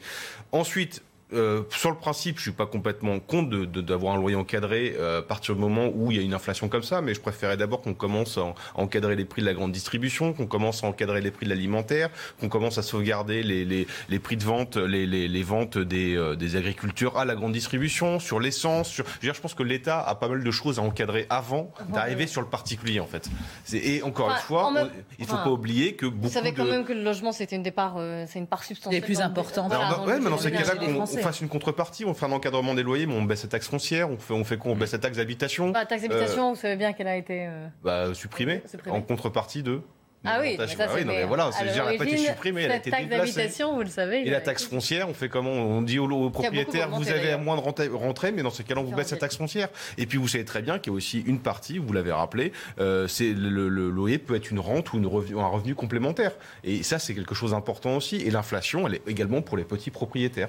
Ensuite, euh, sur le principe, je suis pas complètement contre de- de- d'avoir un loyer encadré euh, à partir du moment où il y a une inflation comme ça, mais je préférais d'abord qu'on commence à, en- à encadrer les prix de la grande distribution, qu'on commence à encadrer les prix de l'alimentaire, qu'on commence à sauvegarder les, les, les prix de vente, les, les, les ventes des, euh, des agricultures à la grande distribution, sur l'essence. Sur... Je, veux dire, je pense que l'État a pas mal de choses à encadrer avant d'arriver sur le particulier, en fait. C'est- Et encore Enfin, une fois, en même- on- il faut enfin, pas oublier que Vous beaucoup savez quand de... même que le logement, c'était une des parts, euh, c'est une part substantielle. Les plus importantes. voilà, bah, ouais, mais dans ces cas-là, on fasse une contrepartie, on fait un encadrement des loyers, mais on baisse la taxe foncière, on fait, on fait quoi On baisse la taxe d'habitation Bah, taxe Euh, d'habitation, vous savez bien qu'elle a été. euh, bah, supprimée, Supprimée. en contrepartie de. Ah oui, mais ça, Ah oui, non, mais voilà, c'est- dire, elle n'a pas été supprimée, elle a été taxe d'habitation, vous le savez. Et la taxe foncière, on fait comment On dit aux, propriétaires, vous avez moins de rentrer, mais dans ces cas-là, on vous baisse la taxe foncière. Et puis, vous savez très bien qu'il y a aussi une partie, vous l'avez rappelé, euh, c'est le, le- le loyer peut être une rente ou une revenu- un revenu complémentaire. Et ça, c'est quelque chose d'important aussi. Et l'inflation, elle est également pour les petits propriétaires.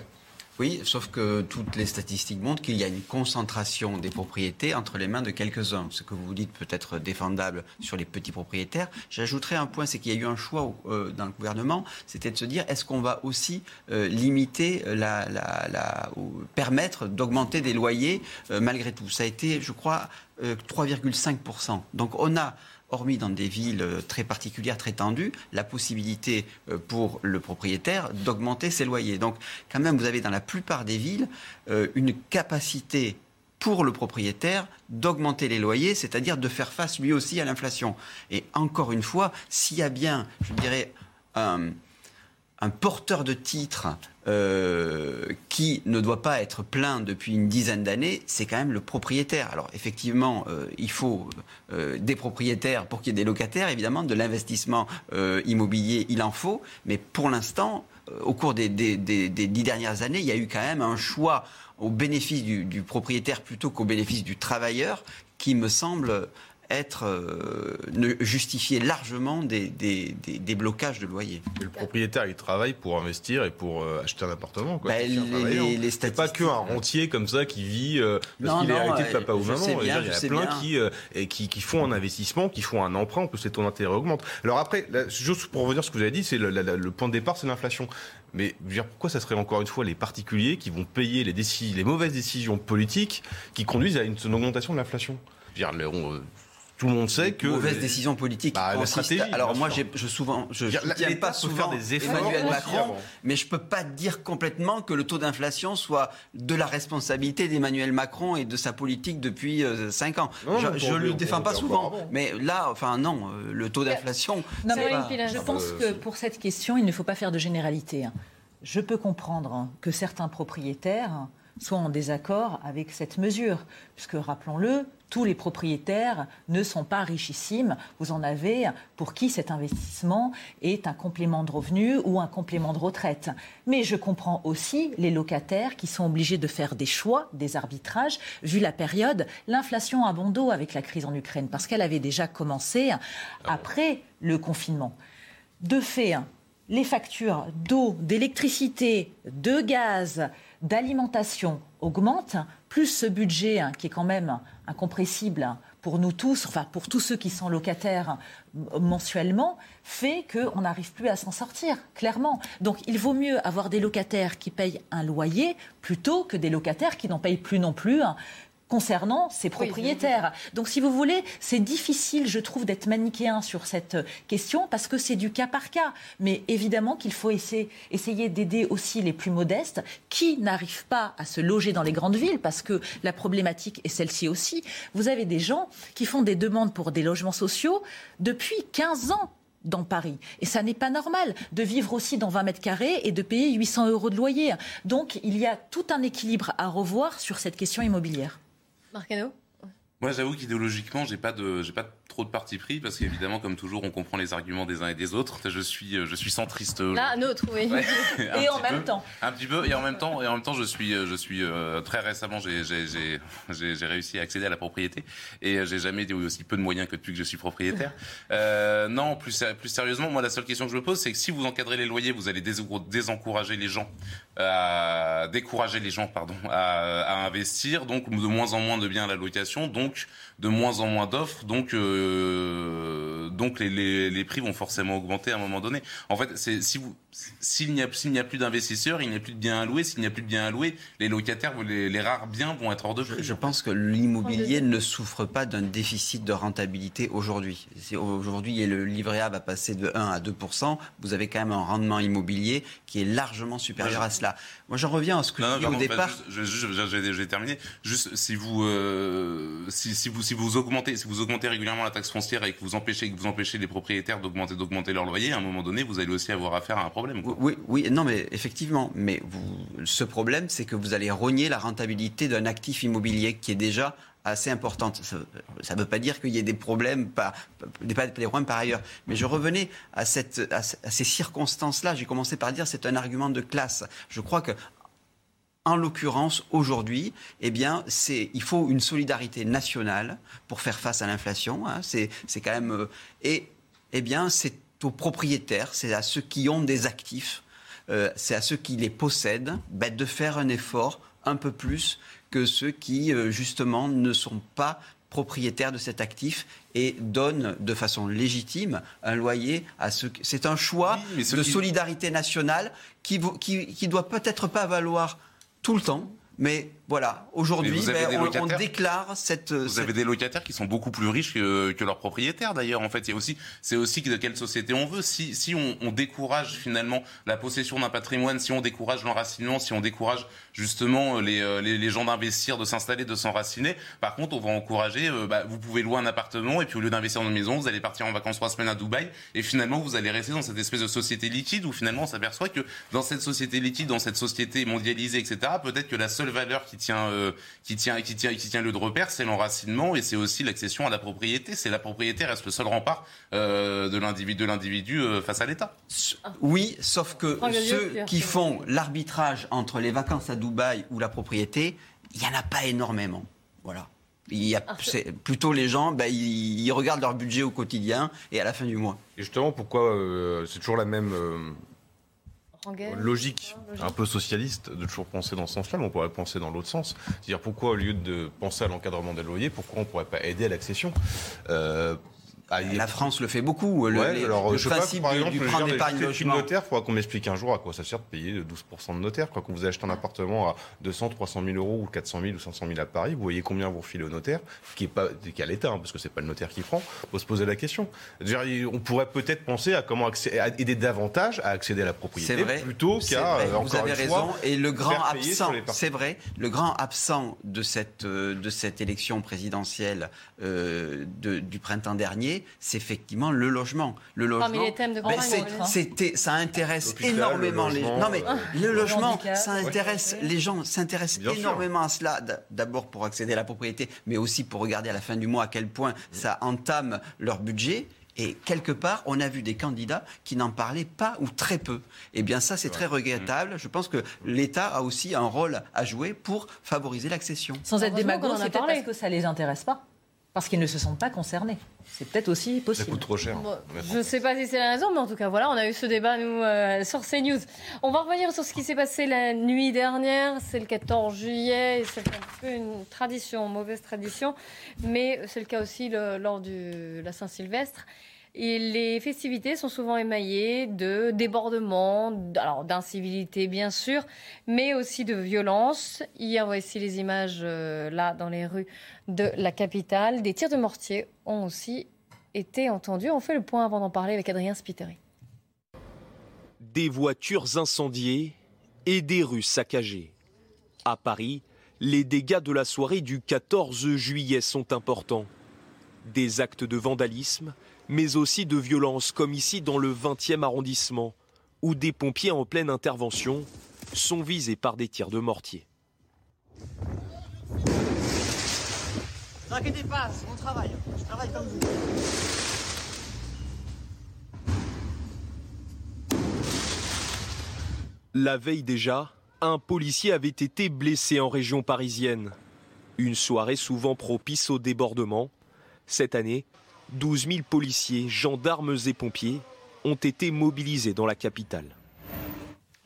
Oui, sauf que toutes les statistiques montrent qu'il y a une concentration des propriétés entre les mains de quelques-uns. Ce que vous dites peut être défendable sur les petits propriétaires. J'ajouterais un point, c'est qu'il y a eu un choix euh, dans le gouvernement, c'était de se dire est-ce qu'on va aussi euh, limiter la, la- la- ou permettre d'augmenter des loyers euh, malgré tout? Ça a été, je crois, euh, 3,5%. Donc on a hormis dans des villes euh, très particulières, très tendues, la possibilité euh, pour le propriétaire d'augmenter ses loyers. Donc quand même, vous avez dans la plupart des villes euh, une capacité pour le propriétaire d'augmenter les loyers, c'est-à-dire de faire face lui aussi à l'inflation. Et encore une fois, s'il y a bien, je dirais, un, un porteur de titre euh, qui ne doit pas être plein depuis une dizaine d'années, c'est quand même le propriétaire. Alors effectivement, euh, il faut euh, des propriétaires pour qu'il y ait des locataires, évidemment, de l'investissement immobilier, il en faut, mais pour l'instant, au cours des, dix dernières années, il y a eu quand même un choix au bénéfice du propriétaire plutôt qu'au bénéfice du travailleur qui me semble être euh, ne justifier largement des, des- des- des blocages de loyer. Et le propriétaire, il travaille pour investir et pour euh, acheter un appartement. Quoi. Bah, un les- les- les C'est pas qu'un rentier comme ça qui vit euh, parce qu'il est hérité de euh, papa ou maman. bien, il y en a plein qui, euh, et qui, qui font un investissement, qui font un emprunt, que c'est ton intérêt augmente. Alors après, juste pour revenir sur ce que vous avez dit, c'est le, la- la- le point de départ, c'est l'inflation. Mais je veux dire, pourquoi ça serait encore une fois les particuliers qui vont payer les, les mauvaises décisions politiques qui conduisent à une, une augmentation de l'inflation? Euh, tout le monde sait que mauvaise décision politique. Bah, la stratégie. Alors moi, j'ai, je souvent, je l'État pas souvent des efforts Emmanuel Macron, mais je peux pas dire complètement que le taux d'inflation soit de la responsabilité d'Emmanuel Macron et de sa politique depuis 5 ans. Non, je je peut- défends pas souvent, mais là, enfin non, euh, le taux d'inflation. Non, mais pas- je pense Euh, que pour cette question, il ne faut pas faire de généralité. hein. Je peux comprendre que certains propriétaires soient en désaccord avec cette mesure, puisque rappelons-le, tous les propriétaires ne sont pas richissimes. Vous en avez pour qui cet investissement est un complément de revenu ou un complément de retraite. Mais je comprends aussi les locataires qui sont obligés de faire des choix, des arbitrages, vu la période. L'inflation a bon dos avec la crise en Ukraine, parce qu'elle avait déjà commencé après le confinement. De fait, les factures d'eau, d'électricité, de gaz, d'alimentation augmentent, plus ce budget hein, qui est quand même incompressible pour nous tous, enfin pour tous ceux qui sont locataires mensuellement, fait qu'on n'arrive plus à s'en sortir, clairement. Donc il vaut mieux avoir des locataires qui payent un loyer plutôt que des locataires qui n'en payent plus non plus. Concernant ces propriétaires. Donc, si vous voulez, c'est difficile, je trouve, d'être manichéen sur cette question parce que c'est du cas par cas. Mais évidemment qu'il faut essayer, essayer d'aider aussi les plus modestes qui n'arrivent pas à se loger dans les grandes villes parce que la problématique est celle-ci aussi. Vous avez des gens qui font des demandes pour des logements sociaux depuis 15 ans dans Paris. Et ça n'est pas normal de vivre aussi dans 20 mètres carrés et de payer 800 euros de loyer. Donc il y a tout un équilibre à revoir sur cette question immobilière. Marcano? Moi, j'avoue qu'idéologiquement, j'ai pas de, j'ai pas trop de parti pris parce qu'évidemment, comme toujours, on comprend les arguments des uns et des autres. Je suis, euh, je suis centriste. euh, Là, nôtre, oui. Ouais, un Et en même peu. temps. Un petit peu, et en même temps, et en même temps, je suis, euh, je suis euh, très récemment, j'ai, réussi à accéder à la propriété, et j'ai jamais eu aussi peu de moyens que depuis que je suis propriétaire. Euh, non, plus, plus sérieusement, moi, la seule question que je me pose, c'est que si vous encadrez les loyers, vous allez dés- désencourager les gens, à décourager les gens, pardon, à, à investir, donc de moins en moins de biens à la location, donc de moins en moins d'offres, donc euh, donc les, les, les prix vont forcément augmenter à un moment donné. En fait, c'est si vous s'il n'y a s'il n'y a plus d'investisseurs, il n'y a plus de biens à louer. S'il n'y a plus de biens à louer, les locataires, les, les rares biens vont être hors de prix. Je pense que l'immobilier ne souffre pas d'un déficit de rentabilité aujourd'hui. Aujourd'hui, le livret A va passer de 1 à 2% Vous avez quand même un rendement immobilier qui est largement supérieur à cela. Moi, j'en reviens à ce que Non, je non, dis au départ. bah, juste, je, je, je, je- je vais terminer. Juste, si vous, euh, si, si vous, si vous augmentez, si vous augmentez régulièrement la taxe foncière et que vous empêchez, que vous empêchez les propriétaires d'augmenter, d'augmenter leur loyer, à un moment donné, vous allez aussi avoir affaire à un problème. Oui, oui, non, mais effectivement. Mais ce problème, c'est que vous allez rogner la rentabilité d'un actif immobilier qui est déjà assez importante. Ça ne veut pas dire qu'il y ait des problèmes, par, des, problèmes par ailleurs. Mais je revenais à, cette, à ces circonstances-là. J'ai commencé par dire c'est un argument de classe. Je crois que en l'occurrence, aujourd'hui, eh bien, c'est, il faut une solidarité nationale pour faire face à l'inflation. hein. C'est, quand même, euh, et, eh bien, c'est aux propriétaires, c'est à ceux qui ont des actifs, euh, c'est à ceux qui les possèdent, ben, de faire un effort un peu plus que ceux qui, euh, justement, ne sont pas propriétaires de cet actif et donnent de façon légitime un loyer à ceux. C'est un choix de qui- solidarité nationale qui, qui doit peut-être pas valoir tout le temps, mais voilà, aujourd'hui, ben, on- déclare cette. Vous cette- avez des locataires qui sont beaucoup plus riches que, que leurs propriétaires d'ailleurs. En fait, aussi, c'est aussi de quelle société on veut. Si, si on, on décourage finalement la possession d'un patrimoine, si on décourage l'enracinement, si on décourage justement les, euh, les, les gens d'investir, de s'installer, de s'enraciner, par contre, on va encourager. euh, bah, vous pouvez louer un appartement et puis au lieu d'investir dans une maison, vous allez partir en vacances trois semaines à Dubaï et finalement vous allez rester dans cette espèce de société liquide où finalement on s'aperçoit que dans cette société liquide, dans cette société mondialisée, etc. Peut-être que la seule valeur qui tient euh, qui tient qui tient qui tient lieu de repère, c'est l'enracinement et c'est aussi l'accession à la propriété. C'est la propriété reste le seul rempart euh, de l'individu de l'individu euh, face à l'État. Oui, sauf que ceux qui font l'arbitrage entre les vacances à Dubaï ou la propriété, il n'y en a pas énormément. Voilà. Il y a, c'est plutôt les gens, ben, ils, ils regardent leur budget au quotidien et à la fin du mois. Et justement, pourquoi euh, c'est toujours la même euh, Logique, un peu socialiste, de toujours penser dans ce sens-là, mais on pourrait penser dans l'autre sens. C'est-à-dire pourquoi, au lieu de penser à l'encadrement des loyers, pourquoi on ne pourrait pas aider à l'accession? Euh, Ah, la France le fait beaucoup. Le, alors, je principe pas, par exemple, du, prendre d'épargne logement. notaire, il faudra qu'on m'explique un jour à quoi ça sert de payer 12% de notaire. Quand vous achetez un appartement à 200, 300 000 euros ou 400 000 ou 500 000 à Paris, vous voyez combien vous refilez au notaire, qui est pas qui est à l'État, hein, parce que c'est pas le notaire qui prend. Faut se poser la question. On pourrait peut-être penser à comment aider davantage à accéder à la propriété vrai, plutôt qu'à euh, Vous avez raison. Et le grand absent, c'est vrai, le grand absent de cette euh, de cette élection présidentielle euh, de, du printemps dernier, c'est effectivement le logement. Le logement. mais les thèmes de ben, c'était, ça intéresse énormément les gens. Non mais le logement, ça intéresse les gens, s'intéressent énormément à cela. D'abord pour accéder à la propriété, mais aussi pour regarder à la fin du mois à quel point ça entame leur budget. Et quelque part, on a vu des candidats qui n'en parlaient pas ou très peu. Eh bien, ça, c'est très regrettable. Je pense que l'État a aussi un rôle à jouer pour favoriser l'accession. Sans être démagogue, c'est peut-être parce que ça ne les intéresse pas parce qu'ils ne se sentent pas concernés. C'est peut-être aussi possible. Ça coûte trop cher. je ne sais pas si c'est la raison, mais en tout cas, voilà, on a eu ce débat, nous, euh, sur CNews. On va revenir sur ce qui s'est passé la nuit dernière. C'est le 14 juillet, c'est un peu une tradition, mauvaise tradition, mais c'est le cas aussi lors de la Saint-Sylvestre. Les festivités sont souvent émaillées de débordements, alors d'incivilité bien sûr, mais aussi de violence. Hier, voici les images euh, là dans les rues de la capitale. Des tirs de mortier ont aussi été entendus. On fait le point avant d'en parler avec Adrien Spiteri. Des voitures incendiées et des rues saccagées. À Paris, les dégâts de la soirée du 14 juillet sont importants. Des actes de vandalisme, mais aussi de violences comme ici dans le 20e arrondissement, où des pompiers en pleine intervention sont visés par des tirs de mortier. Ne inquiétez pas, c'est mon travail. Je travaille comme vous. La veille déjà, un policier avait été blessé en région parisienne. Une soirée souvent propice au débordement. Cette année, 12 000 policiers, gendarmes et pompiers ont été mobilisés dans la capitale.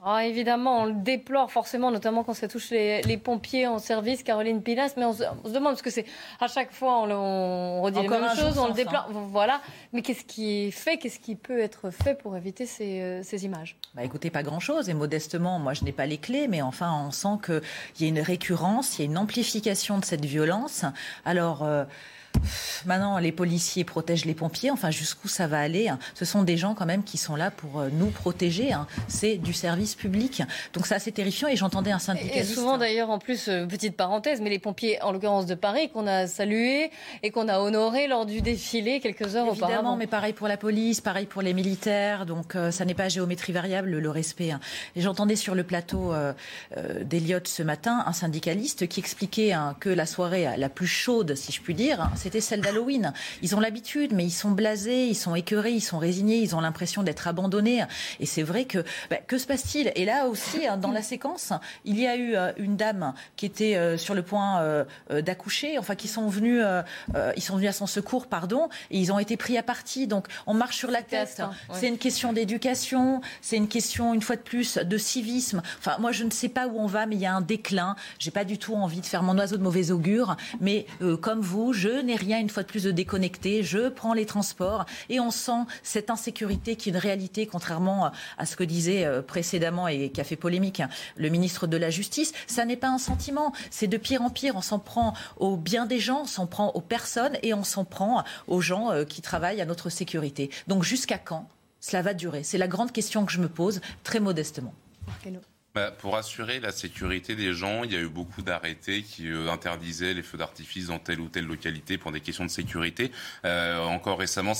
Ah, évidemment, on le déplore forcément, notamment quand ça touche les, pompiers en service, Caroline Pilas, mais on se, demande, parce que c'est à chaque fois on, redit les mêmes choses, on le déplore, voilà. Mais qu'est-ce qui est fait, qu'est-ce qui peut être fait pour éviter ces, euh, images? Bah Écoutez, pas grand-chose, et modestement, moi je n'ai pas les clés, mais enfin on sent qu'il y a une récurrence, il y a une amplification de cette violence. Alors... Euh, Maintenant, les policiers protègent les pompiers. Enfin, jusqu'où ça va aller hein. Ce sont des gens quand même qui sont là pour euh, nous protéger. Hein. C'est du service public. Donc ça, c'est terrifiant. Et j'entendais un syndicaliste. Et souvent, d'ailleurs, en plus, euh, petite parenthèse, mais les pompiers, en l'occurrence de Paris, qu'on a salués et qu'on a honorés lors du défilé quelques heures Évidemment, auparavant. mais pareil pour la police, pareil pour les militaires. Donc euh, ça n'est pas géométrie variable le respect. Hein. Et j'entendais sur le plateau euh, d'Eliott ce matin un syndicaliste qui expliquait que la soirée la plus chaude, si je puis dire, c'était celle d'Halloween. Ils ont l'habitude, mais ils sont blasés, ils sont écœurés, ils sont résignés, ils ont l'impression d'être abandonnés. Et c'est vrai que bah, que se passe-t-il? Et là aussi, hein, dans la séquence, il y a eu euh, une dame qui était euh, sur le point euh, d'accoucher, enfin qui sont venus, ils sont venus à son secours, pardon, et ils ont été pris à partie. Donc on marche sur la tête. C'est une question d'éducation, c'est une question une fois de plus de civisme. Enfin moi je ne sais pas où on va, mais il y a un déclin. J'ai pas du tout envie de faire mon oiseau de mauvais augure, mais comme vous, je n'ai rien une fois de plus de déconnecter. Je prends les transports et on sent cette insécurité qui est une réalité, contrairement à ce que disait euh, précédemment et qui a fait polémique le ministre de la Justice. Ça n'est pas un sentiment, c'est de pire en pire. On s'en prend au bien des gens, on s'en prend aux personnes et on s'en prend aux gens euh, qui travaillent à notre sécurité. Donc jusqu'à quand cela va durer? C'est la grande question que je me pose très modestement. Bah, pour assurer la sécurité des gens, il y a eu beaucoup d'arrêtés qui euh, interdisaient les feux d'artifice dans telle ou telle localité pour des questions de sécurité. Euh, encore récemment,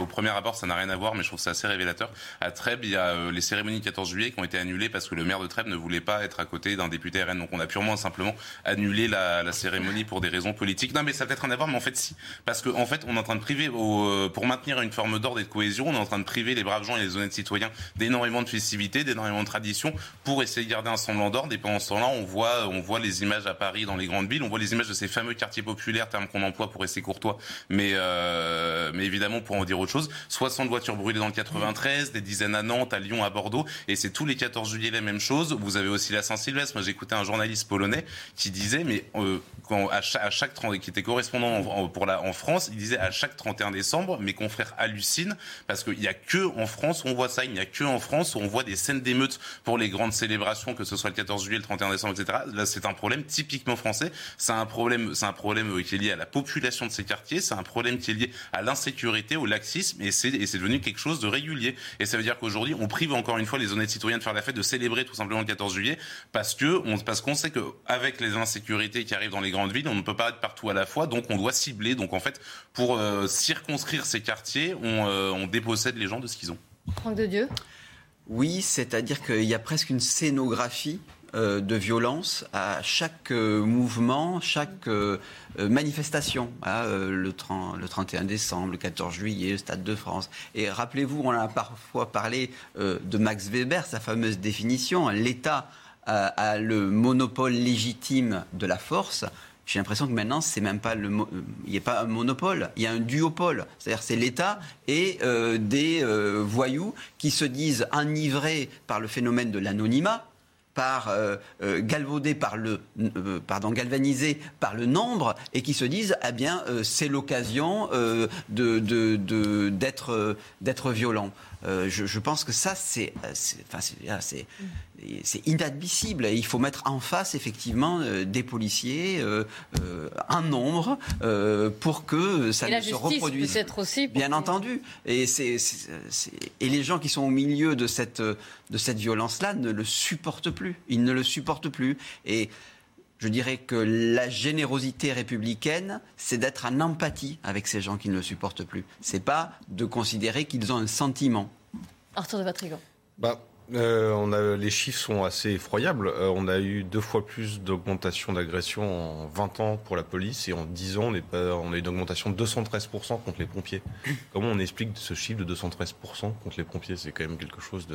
au premier abord, ça n'a rien à voir, mais je trouve ça assez révélateur. À Trèbes, il y a euh, les cérémonies 14 juillet qui ont été annulées parce que le maire de Trèbes ne voulait pas être à côté d'un député RN. Donc on a purement simplement annulé la, la, cérémonie pour des raisons politiques. Non, mais ça peut-être rien à voir, mais en fait si, parce qu'en en fait, on est en train de priver, au, pour maintenir une forme d'ordre et de cohésion, on est en train de priver les braves gens et les honnêtes citoyens d'énormément de festivités, d'énormément de traditions, pour essayer essayer de garder un semblant d'ordre. Et pendant ce temps-là, on voit, on voit les images à Paris, dans les grandes villes, on voit les images de ces fameux quartiers populaires, terme qu'on emploie pour rester courtois, mais, euh, mais évidemment pour en dire autre chose. 60 voitures brûlées dans le 93, des dizaines à Nantes, à Lyon, à Bordeaux, et c'est tous les 14 juillet la même chose. Vous avez aussi la Saint-Sylvestre. Moi, j'écoutais un journaliste polonais qui disait, mais euh, quand à chaque, à chaque qui était correspondant en, pour la, en France, il disait à chaque 31 décembre, mes confrères hallucinent parce qu'il n'y a que en France où on voit ça. Il n'y a que en France où on voit des scènes d'émeutes pour les grandes célébrations, que ce soit le 14 juillet, le 31 décembre, etc. Là, c'est un problème typiquement français. C'est un problème, c'est un problème euh, qui est lié à la population de ces quartiers. C'est un problème qui est lié à l'insécurité, au laxisme, et c'est, devenu quelque chose de régulier. Et ça veut dire qu'aujourd'hui, on prive encore une fois les honnêtes citoyens de faire la fête, de célébrer tout simplement le 14 juillet, parce que parce qu'on sait que avec les insécurités qui arrivent dans les grandes villes, on ne peut pas être partout à la fois, donc on doit cibler. Donc en fait, pour euh, circonscrire ces quartiers, on, euh, on dépossède les gens de ce qu'ils ont. Franck de Dieu. Oui, c'est-à-dire qu'il y a presque une scénographie euh, de violence à chaque euh, mouvement, chaque euh, manifestation. Hein, le, 30, le 31 décembre, le 14 juillet, le Stade de France. Et rappelez-vous, on a parfois parlé de Max Weber, sa fameuse définition. L'État a le monopole légitime de la force. J'ai l'impression que maintenant, c'est même pas le, il n'y a pas un monopole, il y a un duopole. C'est-à-dire, c'est l'État et des voyous qui se disent enivrés par le phénomène de l'anonymat, par euh, euh, galvaudés par le euh, pardon galvanisés par le nombre et qui se disent eh bien c'est l'occasion de, d'être d'être violent. Je, je, pense que ça c'est enfin, c'est c'est inadmissible. il faut mettre en face effectivement des policiers, un nombre, pour que ça ne se reproduise. Peut-être aussi. Bien entendu. Et, c'est, et les gens qui sont au milieu de cette, de cette violence-là ne le supportent plus. Ils ne le supportent plus. Et je dirais que la générosité républicaine, c'est d'être en empathie avec ces gens qui ne le supportent plus. C'est pas de considérer qu'ils ont un sentiment. Arthur de Vatrigan. Bah, euh, on a, les chiffres sont assez effroyables. Euh, on a eu deux fois plus d'augmentation d'agressions en 20 ans pour la police et en 10 ans, on, est pas, on a eu une augmentation de 213% contre les pompiers. Comment on explique ce chiffre de 213% contre les pompiers? C'est quand même quelque chose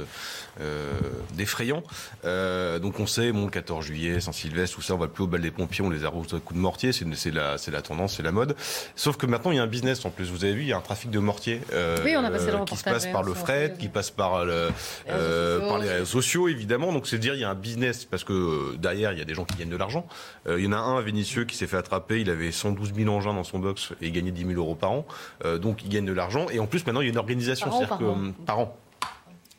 euh, d'effrayant. Euh, donc on sait, bon, 14 juillet, Saint-Sylvestre, tout ça, on va plus au bal des pompiers, on les arrose à coups de mortier, c'est la, la tendance, c'est la mode. Sauf que maintenant, il y a un business en plus. Vous avez vu, il y a un trafic de mortiers oui, on a passé le qui se passe par le fret, qui passe par le par les réseaux sociaux, évidemment. Donc, c'est dire, il y a un business parce que euh, derrière, il y a des gens qui gagnent de l'argent. Euh, il y en a un à Vénitieux qui s'est fait attraper. Il avait 112 000 engins dans son box et il gagnait 10 000 euros par an. Euh, donc, il gagne de l'argent. Et en plus, maintenant, il y a une organisation. Par par an.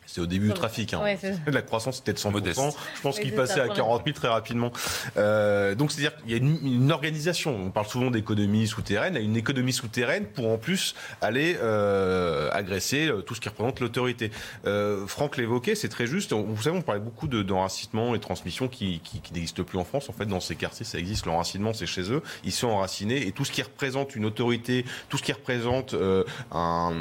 C'est au début du trafic. Hein. la croissance était de 100%. Je pense qu'il passait à 40 000 très rapidement. Euh, donc c'est-à-dire qu'il y a une, organisation. On parle souvent d'économie souterraine. Il y a une économie souterraine pour en plus aller euh, agresser euh, tout ce qui représente l'autorité. Euh, Franck l'évoquait, c'est très juste. Vous savez, on parlait beaucoup d'enracinement et transmission qui, qui, qui n'existent plus en France. En fait, dans ces quartiers, ça existe. L'enracinement, c'est chez eux. Ils sont enracinés et tout ce qui représente une autorité, tout ce qui représente euh, un,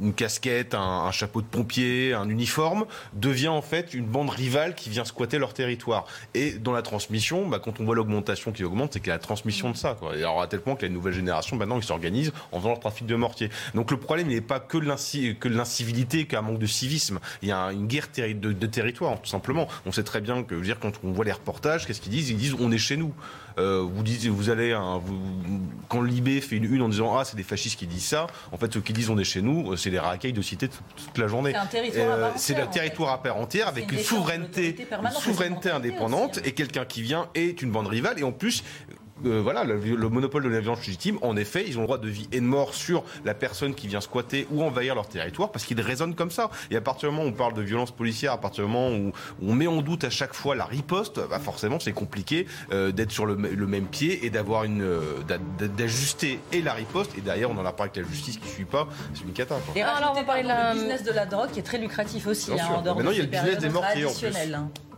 une, casquette, un, un chapeau de pompier, un uniforme, devient en fait une bande rivale qui vient squatter leur territoire. Et dans la transmission, bah, quand on voit l'augmentation qui augmente, c'est qu'il y a la transmission de ça. Quoi. Et alors à tel point que la nouvelle génération, maintenant, ils s'organisent en faisant leur trafic de mortier. Donc le problème, il n'est pas que l'incivilité, qu'un manque de civisme. Il y a une guerre de, de, territoire, tout simplement. On sait très bien que, dire, quand on voit les reportages, qu'est-ce qu'ils disent? Ils disent on est chez nous. Euh, vous dites, vous allez, vous, quand le Libé fait une une en disant ah c'est des fascistes qui disent ça, en fait ceux qui disent on est chez nous, c'est les racailles de cité toute, la journée. C'est un territoire à part entière avec une souveraineté, une souveraineté indépendante et quelqu'un qui vient est une bande rivale. Et en plus euh, voilà, le, monopole de la violence légitime, en effet, ils ont le droit de vie et de mort sur la personne qui vient squatter ou envahir leur territoire parce qu'ils raisonnent comme ça. Et à partir du moment où on parle de violence policière, à partir du moment où on met en doute à chaque fois la riposte, bah forcément c'est compliqué euh, d'être sur le, même pied et d'avoir une euh, d'ajuster et la riposte et derrière on en a parlé avec la justice qui suit pas, c'est une cata. Et alors on va parler le business de la drogue qui est très lucratif aussi. Hein, Maintenant il y a le business des mortiers en plus.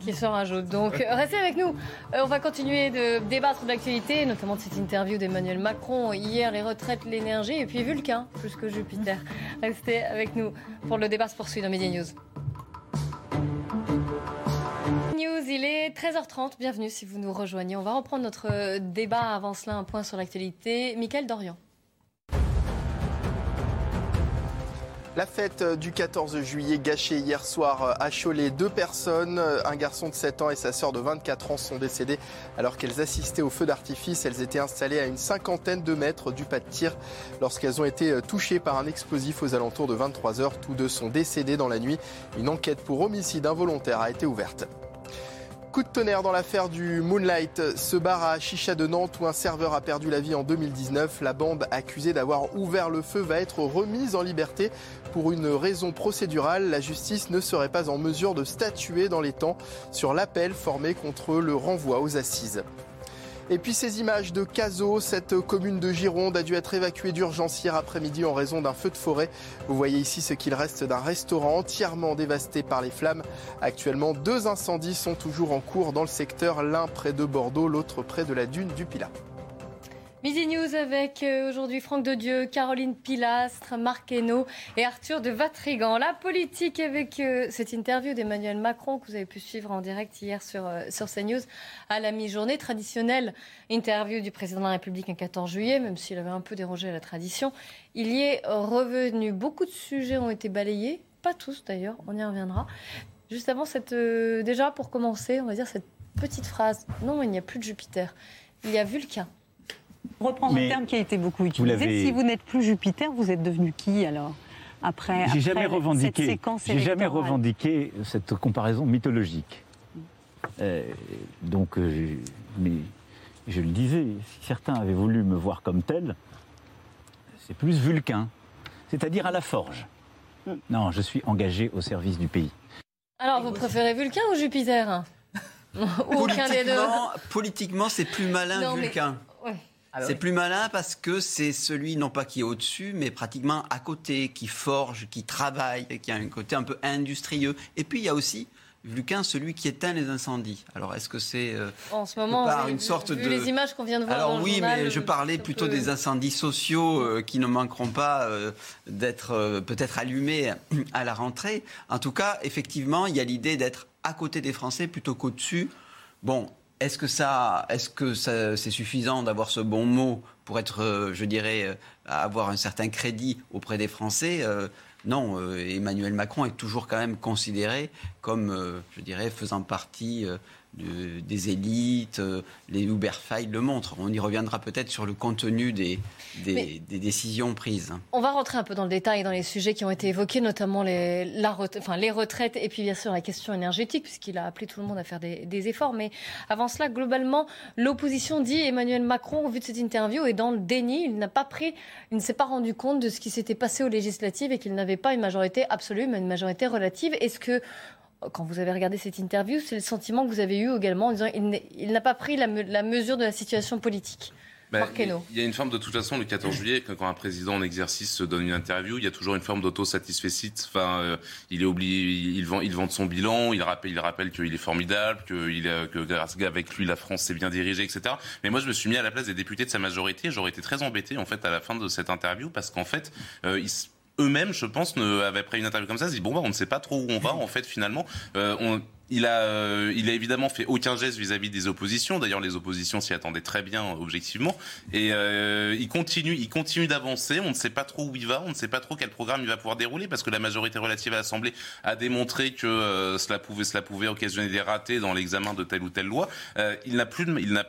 Qui se rajoute. Donc euh, restez avec nous. Euh, on va continuer de débattre de l'actualité, notamment de cette interview d'Emmanuel Macron hier, les retraites, l'énergie et puis Vulcain, plus que Jupiter. Restez avec nous pour le débat se poursuit dans Media News. News, il est 13h30. Bienvenue si vous nous rejoignez. On va reprendre notre débat. Avant cela, un point sur l'actualité. Michael Dorian. La fête du 14 juillet gâchée hier soir à Cholet. Deux personnes, un garçon de 7 ans et sa sœur de 24 ans sont décédées alors qu'elles assistaient au feu d'artifice. Elles étaient installées à une cinquantaine de mètres du pas de tir lorsqu'elles ont été touchées par un explosif aux alentours de 23 heures. Tous deux sont décédés dans la nuit. Une enquête pour homicide involontaire a été ouverte. Coup de tonnerre dans l'affaire du Moonlight, ce bar à Chicha de Nantes où un serveur a perdu la vie en 2019. La bande accusée d'avoir ouvert le feu va être remise en liberté pour une raison procédurale. La justice ne serait pas en mesure de statuer dans les temps sur l'appel formé contre le renvoi aux assises. Et puis ces images de Cazaux, cette commune de Gironde a dû être évacuée d'urgence hier après-midi en raison d'un feu de forêt. Vous voyez ici ce qu'il reste d'un restaurant entièrement dévasté par les flammes. Actuellement, deux incendies sont toujours en cours dans le secteur, l'un près de Bordeaux, l'autre près de la dune du Pilat. Midi News avec euh, aujourd'hui Franck de Dieu, Caroline Pilastre, Marc Hainaut et Arthur de Vatrigan. La politique avec euh, cette interview d'Emmanuel Macron que vous avez pu suivre en direct hier sur, euh, sur CNews à la mi-journée. Traditionnelle interview du président de la République un 14 juillet, même s'il avait un peu dérogé la tradition. Il y est revenu. Beaucoup de sujets ont été balayés, pas tous d'ailleurs, on y reviendra. Juste avant cette. déjà, pour commencer, on va dire cette petite phrase. Non, il n'y a plus de Jupiter. Il y a Vulcain reprendre un terme qui a été beaucoup utilisé. si vous n'êtes plus Jupiter, vous êtes devenu qui alors après, J'ai jamais revendiqué. Cette séquence J'ai jamais revendiqué cette comparaison mythologique. Euh, donc, euh, mais je le disais, si certains avaient voulu me voir comme tel, c'est plus Vulcain, c'est-à-dire à la forge. Non, je suis engagé au service du pays. Alors, vous préférez Vulcain ou Jupiter? Ou aucun des deux? Politiquement, c'est plus malin Vulcain. Ah c'est plus malin parce que c'est celui, non pas qui est au-dessus, mais pratiquement à côté, qui forge, qui travaille, qui a un côté un peu industrieux. Et puis il y a aussi Vulcain, celui qui éteint les incendies. Alors, est-ce que c'est euh, en ce moment par une sorte de les images qu'on vient de voir Alors oui, mais je parlais plutôt des incendies sociaux euh, qui ne manqueront pas euh, d'être peut-être allumés à la rentrée. En tout cas, effectivement, il y a l'idée d'être à côté des Français plutôt qu'au-dessus. Bon, est-ce que ça, est-ce que c'est suffisant d'avoir ce bon mot pour être, euh, je dirais, euh, avoir un certain crédit auprès des Français euh, Non, Emmanuel Macron est toujours quand même considéré comme, je dirais, faisant partie des élites, euh, les Uberfile le montrent. On y reviendra peut-être sur le contenu des, des, décisions prises. On va rentrer un peu dans le détail, dans les sujets qui ont été évoqués, notamment les, la, enfin, les retraites et puis bien sûr la question énergétique, puisqu'il a appelé tout le monde à faire des, des efforts. Mais avant cela, globalement, l'opposition dit Emmanuel Macron, au vu de cette interview, est dans le déni. Il n'a pas pris, il ne s'est pas rendu compte de ce qui s'était passé aux législatives et qu'il n'avait pas une majorité absolue, mais une majorité relative. Est-ce que quand vous avez regardé cette interview, c'est le sentiment que vous avez eu également en disant il n'a pas pris la, mesure de la situation politique. Bah, il y a une forme de toute façon le 14 juillet quand un président en exercice se donne une interview, il y a toujours une forme d'autosatisfait. Enfin, euh, il est oublié, il vend, il son bilan, il rappelle, il rappelle qu'il est formidable, que grâce avec lui la France s'est bien dirigée, etc. Mais moi, je me suis mis à la place des députés de sa majorité. J'aurais été très embêté en fait à la fin de cette interview parce qu'en fait, euh, il eux-mêmes, je pense, ne, pris une interview comme ça, se disent bon bah on ne sait pas trop où on va en fait finalement. Euh, on, il a, euh, il a évidemment fait aucun geste vis-à-vis des oppositions. D'ailleurs, les oppositions s'y attendaient très bien, objectivement. Et euh, il continue, il continue d'avancer. On ne sait pas trop où il va. On ne sait pas trop quel programme il va pouvoir dérouler parce que la majorité relative à l'Assemblée a démontré que euh, cela pouvait, cela pouvait occasionner des ratés dans l'examen de telle ou telle loi. Euh, il n'a plus, de, il n'a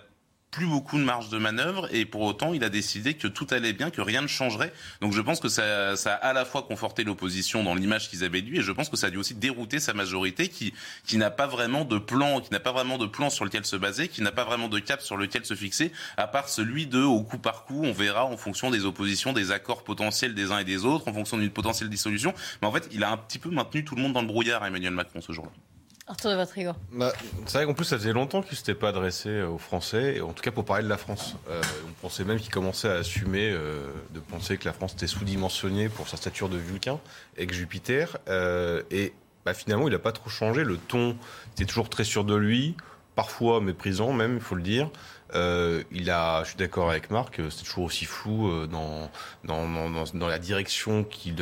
plus beaucoup de marge de manœuvre et pour autant il a décidé que tout allait bien, que rien ne changerait. Donc je pense que ça, ça a à la fois conforté l'opposition dans l'image qu'ils avaient lui et je pense que ça a dû aussi dérouter sa majorité qui, qui n'a pas vraiment de plan, qui n'a pas vraiment de plan sur lequel se baser, qui n'a pas vraiment de cap sur lequel se fixer, à part celui de au coup par coup, on verra en fonction des oppositions, des accords potentiels des uns et des autres, en fonction d'une potentielle dissolution. Mais en fait, il a un petit peu maintenu tout le monde dans le brouillard, Emmanuel Macron, ce jour-là. Arthur de Vatrigo. Bah, c'est vrai qu'en plus, ça faisait longtemps qu'il ne s'était pas adressé aux Français, en tout cas pour parler de la France. Euh, on pensait même qu'il commençait à assumer euh, de penser que la France était sous-dimensionnée pour sa stature de Vulcain que Jupiter. Euh, et bah, finalement, il n'a pas trop changé. Le ton était toujours très sûr de lui, parfois méprisant même, il faut le dire. Il a, je suis d'accord avec Marc, c'est toujours aussi flou dans, dans, dans, dans la direction qu'il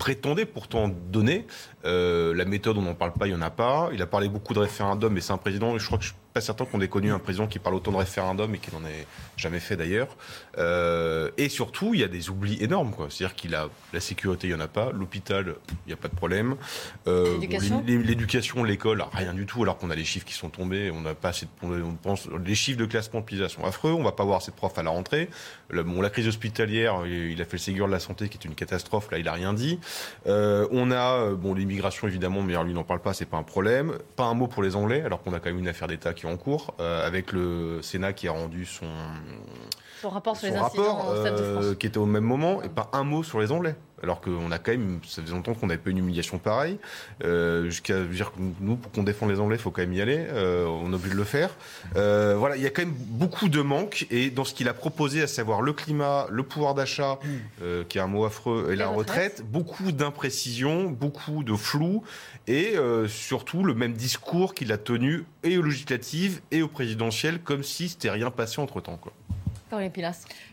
prétendait pourtant donner. Euh, la méthode, on n'en parle pas, il n'y en a pas. Il a parlé beaucoup de référendum, mais c'est un président, je crois que pas certain qu'on ait connu un président qui parle autant de référendum et qui n'en ait jamais fait d'ailleurs. Euh, et surtout, il y a des oublis énormes. C'est-à-dire qu'il a la sécurité, il n'y en a pas. L'hôpital, il n'y a pas de problème. Euh, l'éducation, l'école, rien du tout, alors qu'on a les chiffres qui sont tombés. On n'a pas assez de, on pense, les chiffres de classement de sont affreux. On va pas voir assez de profs à la rentrée. bon, la crise hospitalière, il a fait le Ségur de la santé qui est une catastrophe. Là, il a rien dit. on a bon l'immigration, évidemment, mais lui n'en parle pas, c'est pas un problème. Pas un mot pour les Anglais, alors qu'on a quand même une affaire d'État qui est en cours, euh, avec le Sénat qui a rendu son, son rapport sur les incidents Stade de France. Euh, qui était au même moment, et pas un mot sur les Anglais alors qu'on a quand même, ça faisait longtemps qu'on n'avait pas une humiliation pareille. Euh, jusqu'à dire que nous, pour qu'on défende les Anglais, il faut quand même y aller. Euh, on est obligé de le faire. Euh, voilà, il y a quand même beaucoup de manques. Et dans ce qu'il a proposé, à savoir le climat, le pouvoir d'achat, mm. qui est un mot affreux, et la retraite, beaucoup d'imprécisions, beaucoup de flou, et surtout le même discours qu'il a tenu et aux législatives et aux présidentielles, comme si c'était rien passé entre temps. Quoi.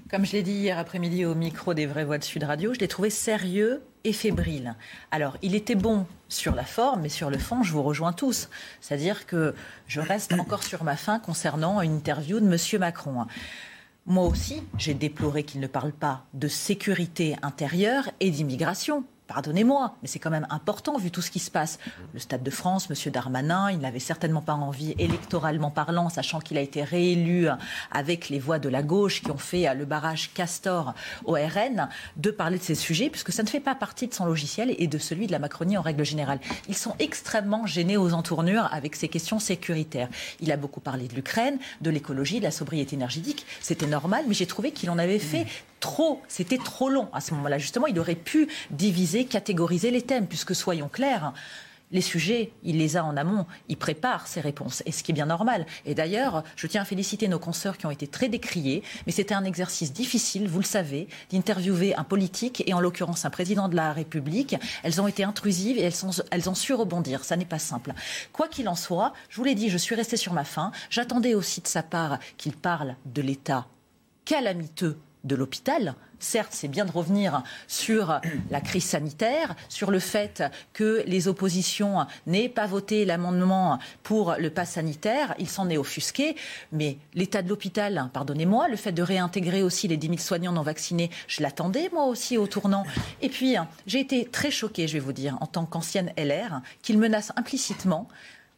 Comme je l'ai dit hier après-midi au micro des Vraies Voix de Sud Radio, je l'ai trouvé sérieux et fébrile. Alors, il était bon sur la forme, mais sur le fond, je vous rejoins tous. C'est-à-dire que je reste encore sur ma faim concernant une interview de M. Macron. Moi aussi, j'ai déploré qu'il ne parle pas de sécurité intérieure et d'immigration. Pardonnez-moi, mais c'est quand même important vu tout ce qui se passe. Le Stade de France, M. Darmanin, il n'avait certainement pas envie, électoralement parlant, sachant qu'il a été réélu avec les voix de la gauche qui ont fait le barrage Castor au RN, de parler de ces sujets, puisque ça ne fait pas partie de son logiciel et de celui de la Macronie en règle générale. Ils sont extrêmement gênés aux entournures avec ces questions sécuritaires. Il a beaucoup parlé de l'Ukraine, de l'écologie, de la sobriété énergétique. C'était normal, mais j'ai trouvé qu'il en avait fait trop, c'était trop long à ce moment-là. Justement, il aurait pu diviser, catégoriser les thèmes, puisque soyons clairs, les sujets, il les a en amont, il prépare ses réponses, et ce qui est bien normal. Et d'ailleurs, je tiens à féliciter nos consoeurs qui ont été très décriés, mais c'était un exercice difficile, vous le savez, d'interviewer un politique, et en l'occurrence un président de la République. Elles ont été intrusives et elles, ont su rebondir. Ça n'est pas simple. Quoi qu'il en soit, je vous l'ai dit, je suis restée sur ma faim. J'attendais aussi de sa part qu'il parle de l'État calamiteux de l'hôpital. Certes, c'est bien de revenir sur la crise sanitaire, sur le fait que les oppositions n'aient pas voté l'amendement pour le pass sanitaire. Il s'en est offusqué. Mais l'état de l'hôpital, pardonnez-moi, le fait de réintégrer aussi les 10 000 soignants non vaccinés, je l'attendais moi aussi au tournant. Et puis, j'ai été très choquée, je vais vous dire, en tant qu'ancienne LR, qu'il menace implicitement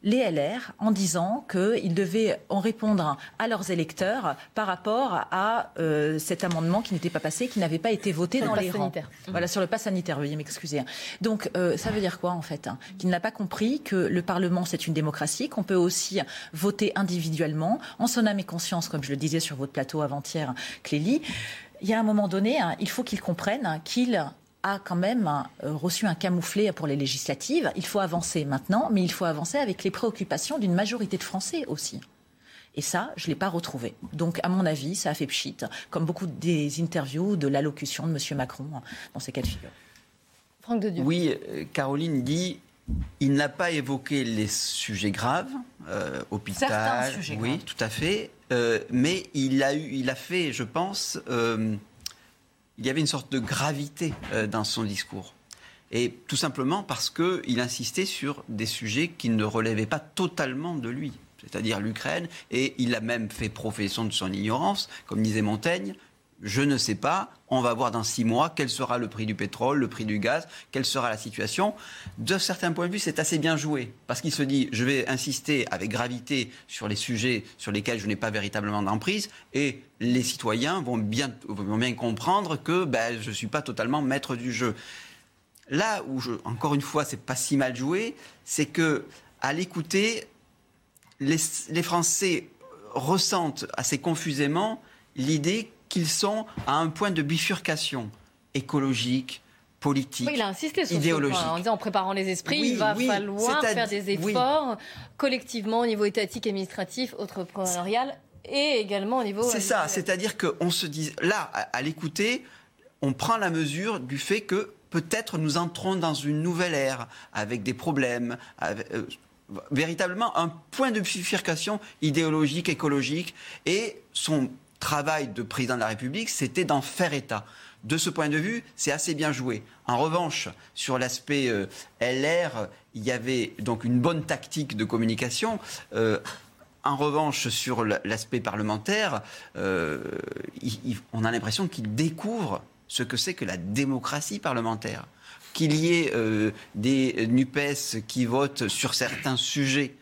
les LR en disant qu'ils devaient en répondre à leurs électeurs par rapport à euh, cet amendement qui n'était pas passé, qui n'avait pas été voté dans les rangs. Voilà, sur le pass sanitaire, veuillez m'excuser. Donc, euh, ça veut dire quoi, en fait hein Qu'il n'a pas compris que le Parlement, c'est une démocratie, qu'on peut aussi voter individuellement, en son âme et conscience, comme je le disais sur votre plateau avant-hier, Clélie. Il y a un moment donné, hein, il faut qu'il comprenne qu'il a quand même euh, reçu un camouflet pour les législatives. Il faut avancer maintenant, mais il faut avancer avec les préoccupations d'une majorité de Français aussi. Et ça, je ne l'ai pas retrouvé. Donc, à mon avis, ça a fait pchit, comme beaucoup des interviews de l'allocution de M. Macron dans ces cas de figure. Franck de Dieu. Oui, euh, Caroline dit il n'a pas évoqué les sujets graves, euh, hôpital, sujets oui, tout à fait, euh, mais il a, eu, il a fait, je pense, il y avait une sorte de gravité euh, dans son discours. Et tout simplement parce qu'il insistait sur des sujets qui ne relevaient pas totalement de lui, c'est-à-dire l'Ukraine, et il a même fait profession de son ignorance, comme disait Montaigne, je ne sais pas. On va voir dans six mois quel sera le prix du pétrole, le prix du gaz, quelle sera la situation. De certains points de vue, c'est assez bien joué. Parce qu'il se dit, je vais insister avec gravité sur les sujets sur lesquels je n'ai pas véritablement d'emprise. Et les citoyens vont bien, comprendre que ben, je ne suis pas totalement maître du jeu. Là où, encore une fois, c'est pas si mal joué, c'est que à l'écouter, les Français ressentent assez confusément l'idée qu'ils sont à un point de bifurcation écologique, politique, oui, il a insisté sur idéologique. Ce point, en disant en préparant les esprits, il va falloir faire des efforts collectivement au niveau étatique, administratif, entrepreneurial et également au niveau. C'est ça, c'est-à-dire qu'on se dit là, à, l'écouter, on prend la mesure du fait que peut-être nous entrons dans une nouvelle ère avec des problèmes. Euh, véritablement un point de bifurcation idéologique, écologique, et son travail de président de la République, c'était d'en faire état. De ce point de vue, c'est assez bien joué. En revanche, sur l'aspect euh, LR, il y avait donc une bonne tactique de communication. Euh, en revanche, sur l'aspect parlementaire, euh, on a l'impression qu'il découvre ce que c'est que la démocratie parlementaire. Qu'il y ait des NUPES qui votent sur certains sujets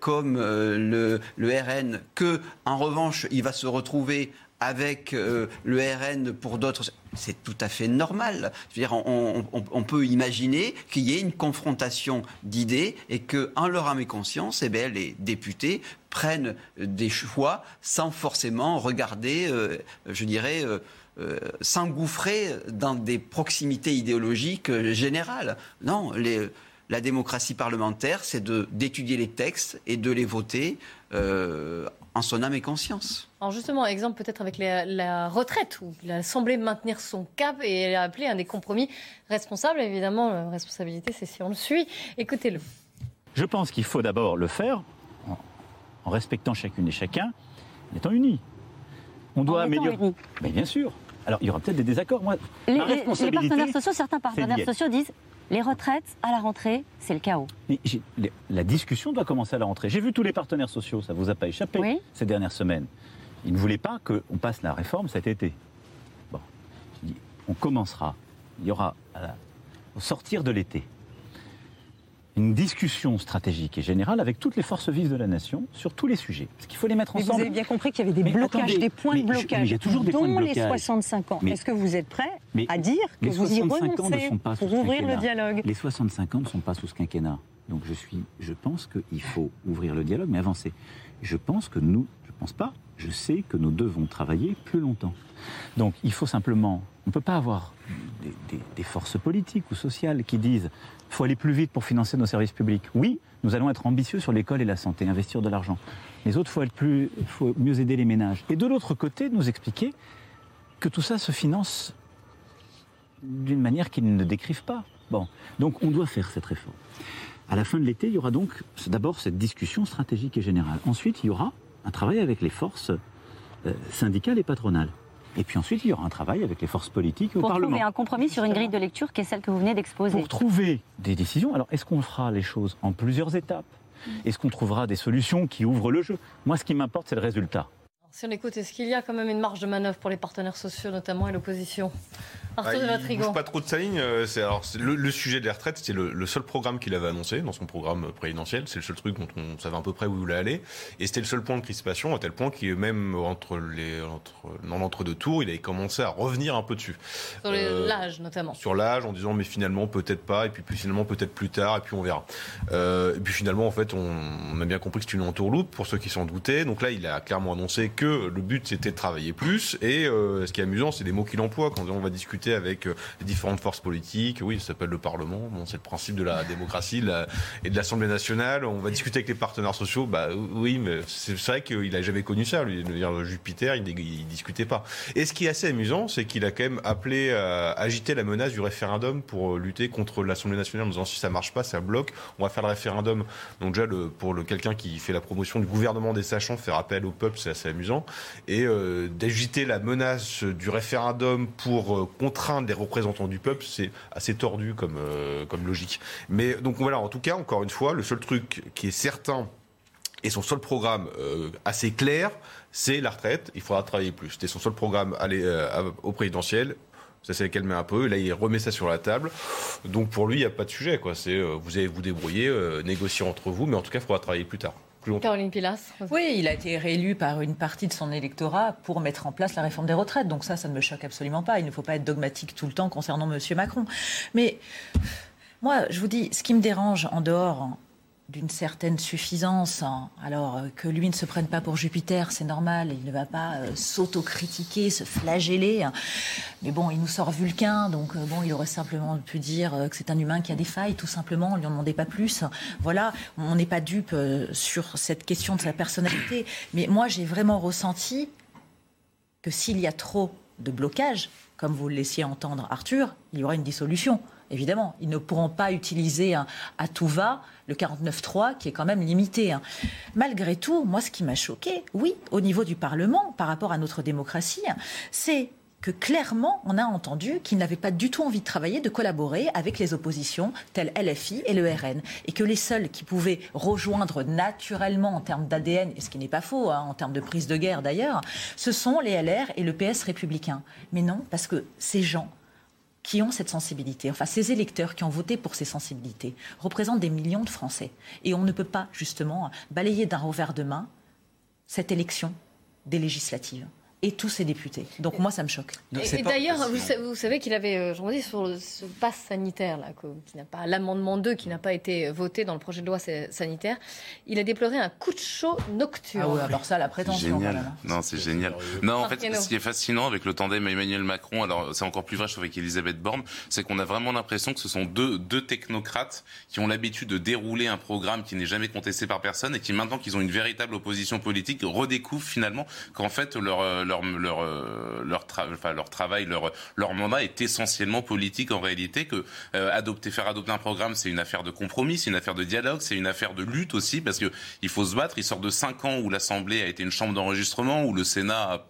comme le, le, RN, que en revanche il va se retrouver avec euh, le RN pour d'autres, c'est tout à fait normal. Dire, on, peut imaginer qu'il y ait une confrontation d'idées et que, en leur âme et conscience, eh bien, les députés prennent des choix sans forcément regarder, euh, je dirais, euh, s'engouffrer dans des proximités idéologiques générales. Non, la démocratie parlementaire, c'est d'étudier les textes et de les voter en son âme et conscience. Alors justement, exemple peut-être avec la, retraite, où il a semblé maintenir son cap et elle a appelé un des compromis responsables. Évidemment, la responsabilité, c'est si on le suit. Écoutez-le. Je pense qu'il faut d'abord le faire en, respectant chacune et chacun, en étant unis. On doit améliorer. Mais bien sûr. Alors, il y aura peut-être des désaccords. Moi, les, les partenaires sociaux, certains partenaires sociaux disent les retraites, à la rentrée, c'est le chaos. la discussion doit commencer à la rentrée. J'ai vu tous les partenaires sociaux, ça ne vous a pas échappé ces dernières semaines. Ils ne voulaient pas qu'on passe la réforme cet été. Bon, on commencera. Il y aura, au sortir de l'été, une discussion stratégique et générale avec toutes les forces vives de la nation sur tous les sujets. Parce qu'il faut les mettre ensemble. Vous avez bien compris qu'il y avait des blocages, des points de blocage, il y a toujours des points de blocage. les 65 ans. Est-ce que vous êtes prêt à dire que vous y renoncez pour ouvrir le dialogue? Les 65 ans ne sont pas sous ce quinquennat. Donc je, suis, je pense qu'il faut ouvrir le dialogue, mais avancer. Je pense que nous, je ne pense pas, je sais que nous devons travailler plus longtemps. Donc il faut simplement, on ne peut pas avoir des, forces politiques ou sociales qui disent il faut aller plus vite pour financer nos services publics. Oui, nous allons être ambitieux sur l'école et la santé, investir de l'argent. Les autres, il faut, faut mieux aider les ménages. Et de l'autre côté, nous expliquer que tout ça se finance d'une manière qu'ils ne décrivent pas. Bon, donc on doit faire cette réforme. À la fin de l'été, il y aura donc d'abord cette discussion stratégique et générale. Ensuite, il y aura un travail avec les forces euh, syndicales et patronales. Et puis ensuite, il y aura un travail avec les forces politiques au Parlement. Pour trouver un compromis sur une grille de lecture qui est celle que vous venez d'exposer. Pour trouver des décisions. Alors, est-ce qu'on fera les choses en plusieurs étapes? Est-ce qu'on trouvera des solutions qui ouvrent le jeu? Moi, ce qui m'importe, c'est le résultat. Si on écoute, est-ce qu'il y a quand même une marge de manœuvre pour les partenaires sociaux, notamment et l'opposition? Arthur ah, de Il bouge pas trop de sa ligne. Euh, c'est alors le, sujet des retraites, c'était le, seul programme qu'il avait annoncé dans son programme présidentiel. C'est le seul truc dont on savait à peu près où il voulait aller, et c'était le seul point de crispation à tel point qu'il même entre les entre dans l'entre-deux tours, il avait commencé à revenir un peu dessus. Sur euh, l'âge notamment. Sur l'âge, en disant mais finalement peut-être pas, et puis, finalement peut-être plus tard, et puis on verra. Euh, et puis finalement en fait, on, a bien compris que c'était une entourloupe pour ceux qui s'en doutaient. Donc là, il a clairement annoncé que le but c'était de travailler plus. Et ce qui est amusant, c'est des mots qu'il emploie quand on va discuter avec euh, les différentes forces politiques. Oui, ça s'appelle le Parlement. Bon, c'est le principe de la démocratie et de l'Assemblée nationale. On va discuter avec les partenaires sociaux. Bah oui, mais c'est vrai qu'il a jamais connu ça. Lui, Jupiter, il, discutait pas. Et ce qui est assez amusant, c'est qu'il a quand même appelé à agiter la menace du référendum pour lutter contre l'Assemblée nationale en disant si ça marche pas, ça bloque, on va faire le référendum. Donc déjà, le, pour le, quelqu'un qui fait la promotion du gouvernement des sachants, faire appel au peuple, c'est assez amusant. Et euh, d'agiter la menace du référendum pour euh, contraindre les représentants du peuple, c'est assez tordu comme, euh, comme logique. Mais donc voilà, en tout cas, encore une fois, le seul truc qui est certain et son seul programme assez clair, c'est la retraite. Il faudra travailler plus. C'était son seul programme aller, au présidentiel. Ça s'est calmé un peu. Là, il remet ça sur la table. Donc pour lui, il n'y a pas de sujet. Quoi. C'est vous allez vous débrouiller, négocier entre vous, mais en tout cas, il faudra travailler plus tard. Caroline Pilas. Oui, il a été réélu par une partie de son électorat pour mettre en place la réforme des retraites. Donc ça, ça ne me choque absolument pas. Il ne faut pas être dogmatique tout le temps concernant M. Macron. Mais moi, je vous dis, ce qui me dérange en dehors d'une certaine suffisance. Hein. Alors euh, que lui ne se prenne pas pour Jupiter, c'est normal, il ne va pas euh, s'autocritiquer, se flageller. Hein. Mais bon, il nous sort Vulcain, donc euh, bon, il aurait simplement pu dire que c'est un humain qui a des failles, tout simplement, on lui en demandait pas plus. Voilà, on n'est pas dupe sur cette question de sa personnalité. Mais moi, j'ai vraiment ressenti que s'il y a trop de blocage, comme vous le laissiez entendre Arthur, il y aura une dissolution. Évidemment. Ils ne pourront pas utiliser à tout va le 49.3 qui est quand même limité. Hein. Malgré tout, moi, ce qui m'a choqué, oui, au niveau du Parlement, par rapport à notre démocratie, c'est que clairement, on a entendu qu'ils n'avaient pas du tout envie de travailler, de collaborer avec les oppositions telles LFI et le RN. Et que les seuls qui pouvaient rejoindre naturellement en termes d'ADN, et ce qui n'est pas faux, hein, en termes de prise de guerre d'ailleurs, ce sont les LR et le PS républicain. Mais non, parce que ces gens qui ont cette sensibilité, enfin ces électeurs qui ont voté pour ces sensibilités, représentent des millions de Français. Et on ne peut pas justement balayer d'un revers de main cette élection des législatives et tous ses députés. Donc moi, ça me choque. et, d'ailleurs, vous, savez qu'il avait, euh, je dis, sur ce pass sanitaire, là, qui n'a pas l'amendement 2 qui n'a pas été voté dans le projet de loi sanitaire, il a déploré un coup de chaud nocturne. Ah oui, alors ça, la prétention. Génial. Hein. Non, c'est génial. Non, en fait, ce qui est fascinant avec le tandem Emmanuel Macron, alors c'est encore plus vrai, je trouve, avec Elisabeth Borne, c'est qu'on a vraiment l'impression que ce sont deux, deux technocrates qui ont l'habitude de dérouler un programme qui n'est jamais contesté par personne et qui, maintenant qu'ils ont une véritable opposition politique, redécouvrent finalement qu'en fait, leur euh, leur leur euh, leur, enfin, leur travail, leur leur mandat est essentiellement politique en réalité. Que euh, adopter, faire adopter un programme, c'est une affaire de compromis, c'est une affaire de dialogue, c'est une affaire de lutte aussi, parce que il faut se battre. Il sort de cinq ans où l'Assemblée a été une chambre d'enregistrement, où le Sénat a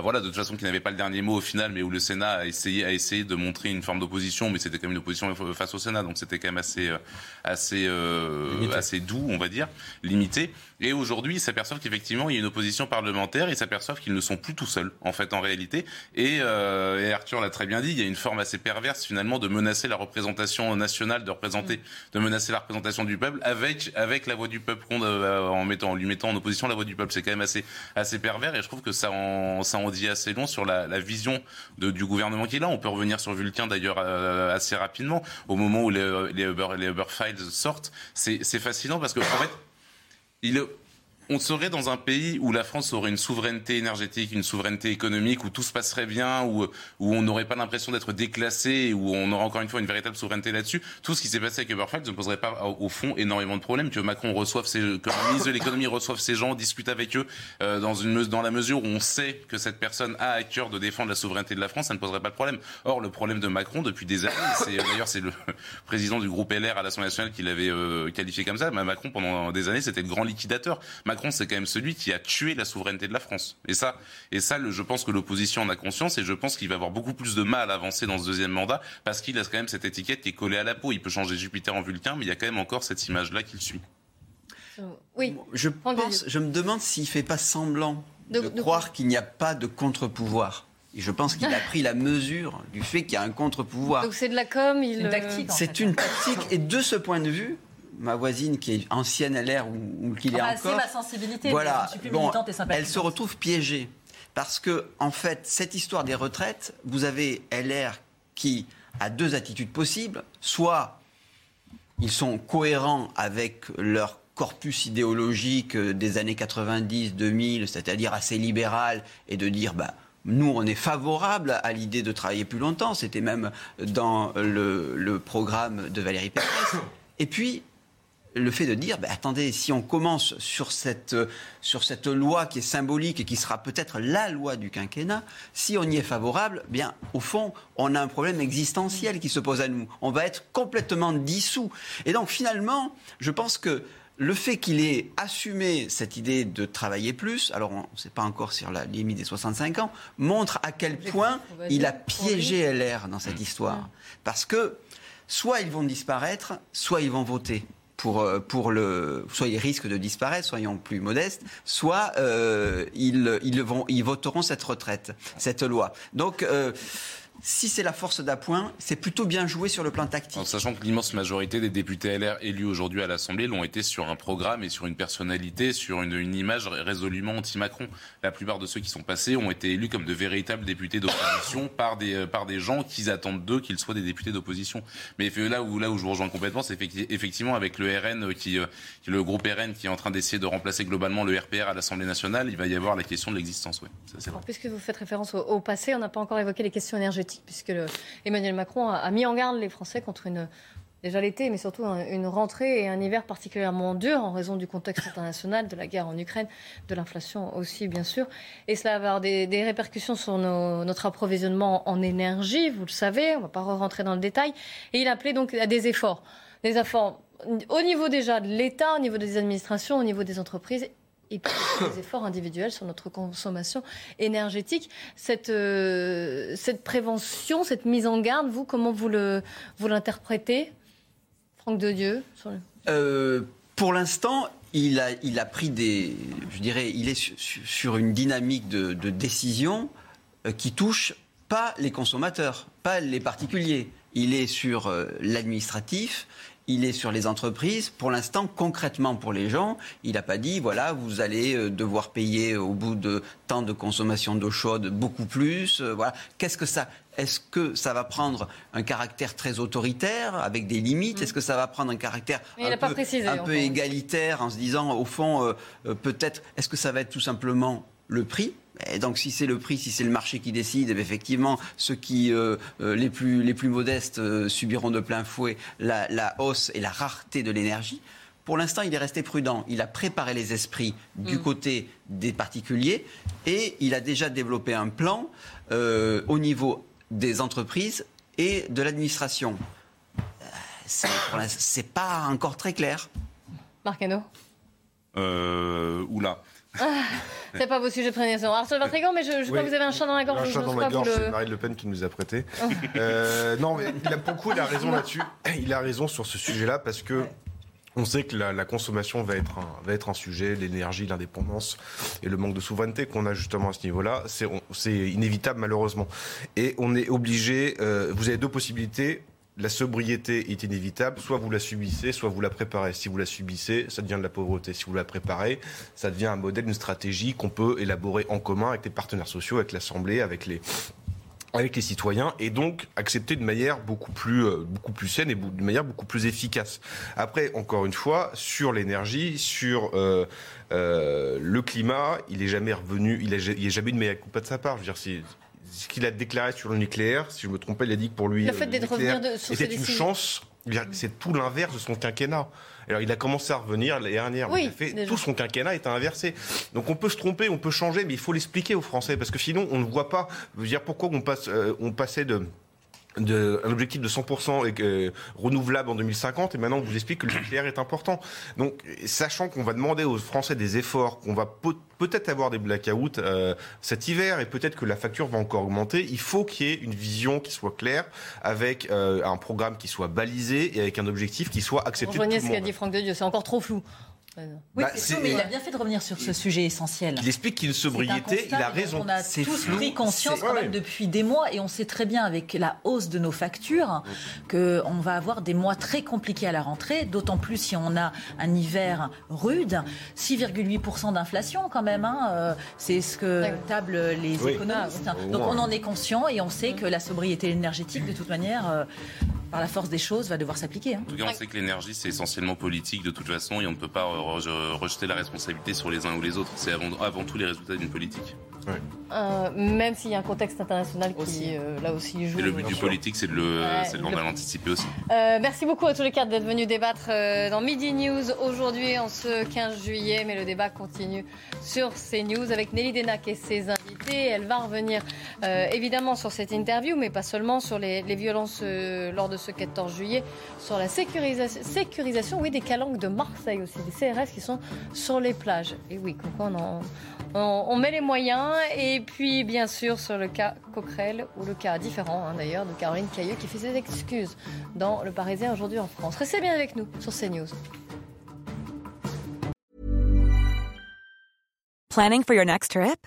voilà, de toute façon, qui n'avait pas le dernier mot au final, mais où le Sénat a essayé, a essayé de montrer une forme d'opposition, mais c'était quand même une opposition face au Sénat, donc c'était quand même assez, euh, assez, euh, assez doux, on va dire, limité. Et aujourd'hui, ils s'aperçoivent qu'effectivement, il y a une opposition parlementaire, ils s'aperçoivent qu'ils ne sont plus tout seuls, en fait, en réalité. Et, euh, et Arthur l'a très bien dit, il y a une forme assez perverse, finalement, de menacer la représentation nationale, de représenter, de menacer la représentation du peuple avec, avec la voix du peuple, en mettant, en lui mettant en opposition la voix du peuple. C'est quand même assez, assez pervers, et je trouve que ça en, ça en dit assez long sur la, la vision de, du gouvernement qui est là. On peut revenir sur Vulcain d'ailleurs euh, assez rapidement. Au moment où les, les, Uber, les Uber Files sortent, c'est fascinant parce que en fait, il, on serait dans un pays où la France aurait une souveraineté énergétique, une souveraineté économique, où tout se passerait bien, où, où on n'aurait pas l'impression d'être déclassé, où on aurait encore une fois une véritable souveraineté là-dessus. Tout ce qui s'est passé avec Uberflex ne poserait pas au fond énormément de problèmes. Que Macron reçoive ses, que le ministre de l'économie reçoive ces gens, discute avec eux, euh, dans, une, dans la mesure où on sait que cette personne a à cœur de défendre la souveraineté de la France, ça ne poserait pas de problème. Or, le problème de Macron depuis des années, c'est d'ailleurs c'est le président du groupe LR à l'Assemblée nationale qui l'avait euh, qualifié comme ça. Macron pendant des années, c'était le grand liquidateur. C'est quand même celui qui a tué la souveraineté de la France. Et ça, et ça, je pense que l'opposition en a conscience et je pense qu'il va avoir beaucoup plus de mal à avancer dans ce deuxième mandat parce qu'il a quand même cette étiquette qui est collée à la peau. Il peut changer Jupiter en Vulcain, mais il y a quand même encore cette image-là qu'il suit. Oui. Je pense, je me demande s'il fait pas semblant de, croire qu'il n'y a pas de contre-pouvoir. Et je pense qu'il a pris la mesure du fait qu'il y a un contre-pouvoir. Donc c'est de la com, il... une tactique. C'est une tactique. Et de ce point de vue, ma voisine qui est ancienne LR ou, ou qu'il est ah bah, encore. C'est ma sensibilité. Voilà. Je suis plus militante et Elle se retrouve piégée parce que en fait cette histoire des retraites, vous avez LR qui a deux attitudes possibles. Soit ils sont cohérents avec leur corpus idéologique des années 90-2000, c'est-à-dire assez libéral, et de dire bah nous, on est favorable à l'idée de travailler plus longtemps. C'était même dans le, le, programme de Valérie Pécresse. Et puis, le fait de dire, ben, attendez, si on commence sur cette, sur cette loi qui est symbolique et qui sera peut-être la loi du quinquennat, si on y est favorable, bien, au fond, on a un problème existentiel qui se pose à nous. On va être complètement dissous. Et donc, finalement, je pense que le fait qu'il ait assumé cette idée de travailler plus, alors on ne sait pas encore sur la limite des 65 ans, montre à quel point il a piégé LR dans cette histoire. Parce que soit ils vont disparaître, soit ils vont voter pour, euh, pour le, soit ils risquent de disparaître, soyons plus modestes, soit euh, ils, ils, vont, ils voteront cette retraite, cette loi. Donc, euh, si c'est la force d'appoint, c'est plutôt bien joué sur le plan tactique. En sachant que l'immense majorité des députés LR élus aujourd'hui à l'Assemblée l'ont été sur un programme et sur une personnalité, sur une, une image résolument anti-Macron. La plupart de ceux qui sont passés ont été élus comme de véritables députés d'opposition par des, euh, par des gens qui attendent d'eux qu'ils soient des députés d'opposition. Mais là où, là où je vous rejoins complètement, c'est effectivement avec le RN, euh, qui, euh, le groupe RN qui est en train d'essayer de remplacer globalement le RPR à l'Assemblée nationale, il va y avoir la question de l'existence. Oui. Puisque vous faites référence au passé, on n'a pas encore évoqué les questions énergétiques puisque Emmanuel Macron a, mis en garde les Français contre une déjà l'été, mais surtout une rentrée et un hiver particulièrement dur en raison du contexte international, de la guerre en Ukraine, de l'inflation aussi, bien sûr. Et cela va avoir des, répercussions sur notre approvisionnement en énergie, vous le savez, on ne va pas rentrer dans le détail. Et il appelait donc à des efforts. Des efforts au niveau déjà de l'État, au niveau des administrations, au niveau des entreprises et puis des efforts individuels sur notre consommation énergétique. Cette, euh, cette prévention, cette mise en garde, vous, comment vous l'interprétez Franck de Dieu euh, Pour l'instant, il a, il a pris des. Je dirais, il est sur, une dynamique de, décision euh, qui touche pas les consommateurs, pas les particuliers. Il est sur l'administratif, il est sur les entreprises. Pour l'instant, concrètement pour les gens, il n'a pas dit, voilà, vous allez devoir payer au bout de temps de consommation d'eau chaude beaucoup plus. Voilà. Qu'est-ce que ça est-ce que ça va prendre un caractère très autoritaire avec des limites? Est-ce que ça va prendre un caractère un, peu, égalitaire en se disant, au fond, euh, euh, peut-être, est-ce que ça va être tout simplement le prix? Et donc, si c'est le prix, si c'est le marché qui décide, eh effectivement, ceux qui euh, les plus les plus modestes subiront de plein fouet la, la hausse et la rareté de l'énergie. Pour l'instant, il est resté prudent. Il a préparé les esprits du mm. côté des particuliers et il a déjà développé un plan au niveau des entreprises et de l'administration. Euh, c'est pas encore très clair. Marcano euh, Oula. Ah, c'est pas vos sujets de prédilection. Arthur Vatrigan, mais je, je crois que vous avez un chat dans la gorge. Un chat dans la gorge, c'est Marine Le Pen qui nous a prêté. Oh. euh, non, mais il a, beaucoup, il a raison là-dessus. Il a raison sur ce sujet-là parce que on sait que la, consommation va être un, va être un sujet, l'énergie, l'indépendance et le manque de souveraineté qu'on a justement à ce niveau-là, c'est inévitable malheureusement. Et on est obligé, euh, vous avez deux possibilités. La sobriété est inévitable, soit vous la subissez, soit vous la préparez. Si vous la subissez, ça devient de la pauvreté. Si vous la préparez, ça devient un modèle, une stratégie qu'on peut élaborer en commun avec les partenaires sociaux, avec l'Assemblée, avec les, citoyens et donc accepter de manière beaucoup plus euh, saine et de manière beaucoup plus efficace. Après, encore une fois, sur l'énergie, sur euh, euh, le climat, il est jamais revenu, il a, jamais eu de meilleur pas de sa part. Je veux dire, ce qu'il a déclaré sur le nucléaire, si je me trompe pas, il a dit que pour lui, le fait d'être revenu c'était une chance. C'est tout l'inverse de son quinquennat. Alors il a commencé à revenir l'année dernière. Oui, fait, tout son quinquennat est inversé. Donc on peut se tromper, on peut changer, mais il faut l'expliquer aux Français parce que sinon on ne voit pas. Veux dire pourquoi on passe, euh, on passait de de, un objectif de 100% et, renouvelable en 2050 et maintenant on vous explique que le nucléaire est important. Donc sachant qu'on va demander aux Français des efforts, qu'on va peut-être avoir des blackouts euh, cet hiver et peut-être que la facture va encore augmenter, il faut qu'il y ait une vision qui soit claire avec euh, un programme qui soit balisé et avec un objectif qui soit accepté. Rejoignez ce qu'a dit Franck de Dieu, c'est encore trop flou. Oui, bah, mais il a bien fait de revenir sur ce sujet essentiel. Il explique qu'il sobriété, il a raison. On a tous pris conscience quand même depuis des mois et on sait très bien avec la hausse de nos factures qu'on va avoir des mois très compliqués à la rentrée, d'autant plus si on a un hiver rude. 6,8% d'inflation quand même, hein, euh, c'est ce que tablent les économistes. Donc on en est conscient et on sait que la sobriété énergétique, de toute manière, euh, par la force des choses, va devoir s'appliquer. Hein. En tout cas, on sait que l'énergie, c'est essentiellement politique de toute façon et on ne peut pas rejeter la responsabilité sur les uns ou les autres. C'est avant, avant tout les résultats d'une politique. Euh, même s'il y a un contexte international qui, euh, là aussi, joue. Et le but du politique, c'est de le, ouais, aussi. Euh, merci beaucoup à tous les quatre d'être venus débattre dans Midi News aujourd'hui, en ce 15 juillet. Mais le débat continue sur CNews avec Nelly Denac et ses Elle va revenir évidemment sur cette interview, mais pas seulement sur les, violences lors de ce 14 juillet, sur la sécurisation, oui, des calanques de Marseille aussi, des CRS qui sont sur les plages. Et oui, on on, met les moyens. Et puis, bien sûr, sur le cas Coquerel, ou le cas différent hein, d'ailleurs de Caroline Cailleux, qui fait ses excuses dans Le Parisien aujourd'hui en France. Restez bien avec nous sur CNews. Planning for your next trip?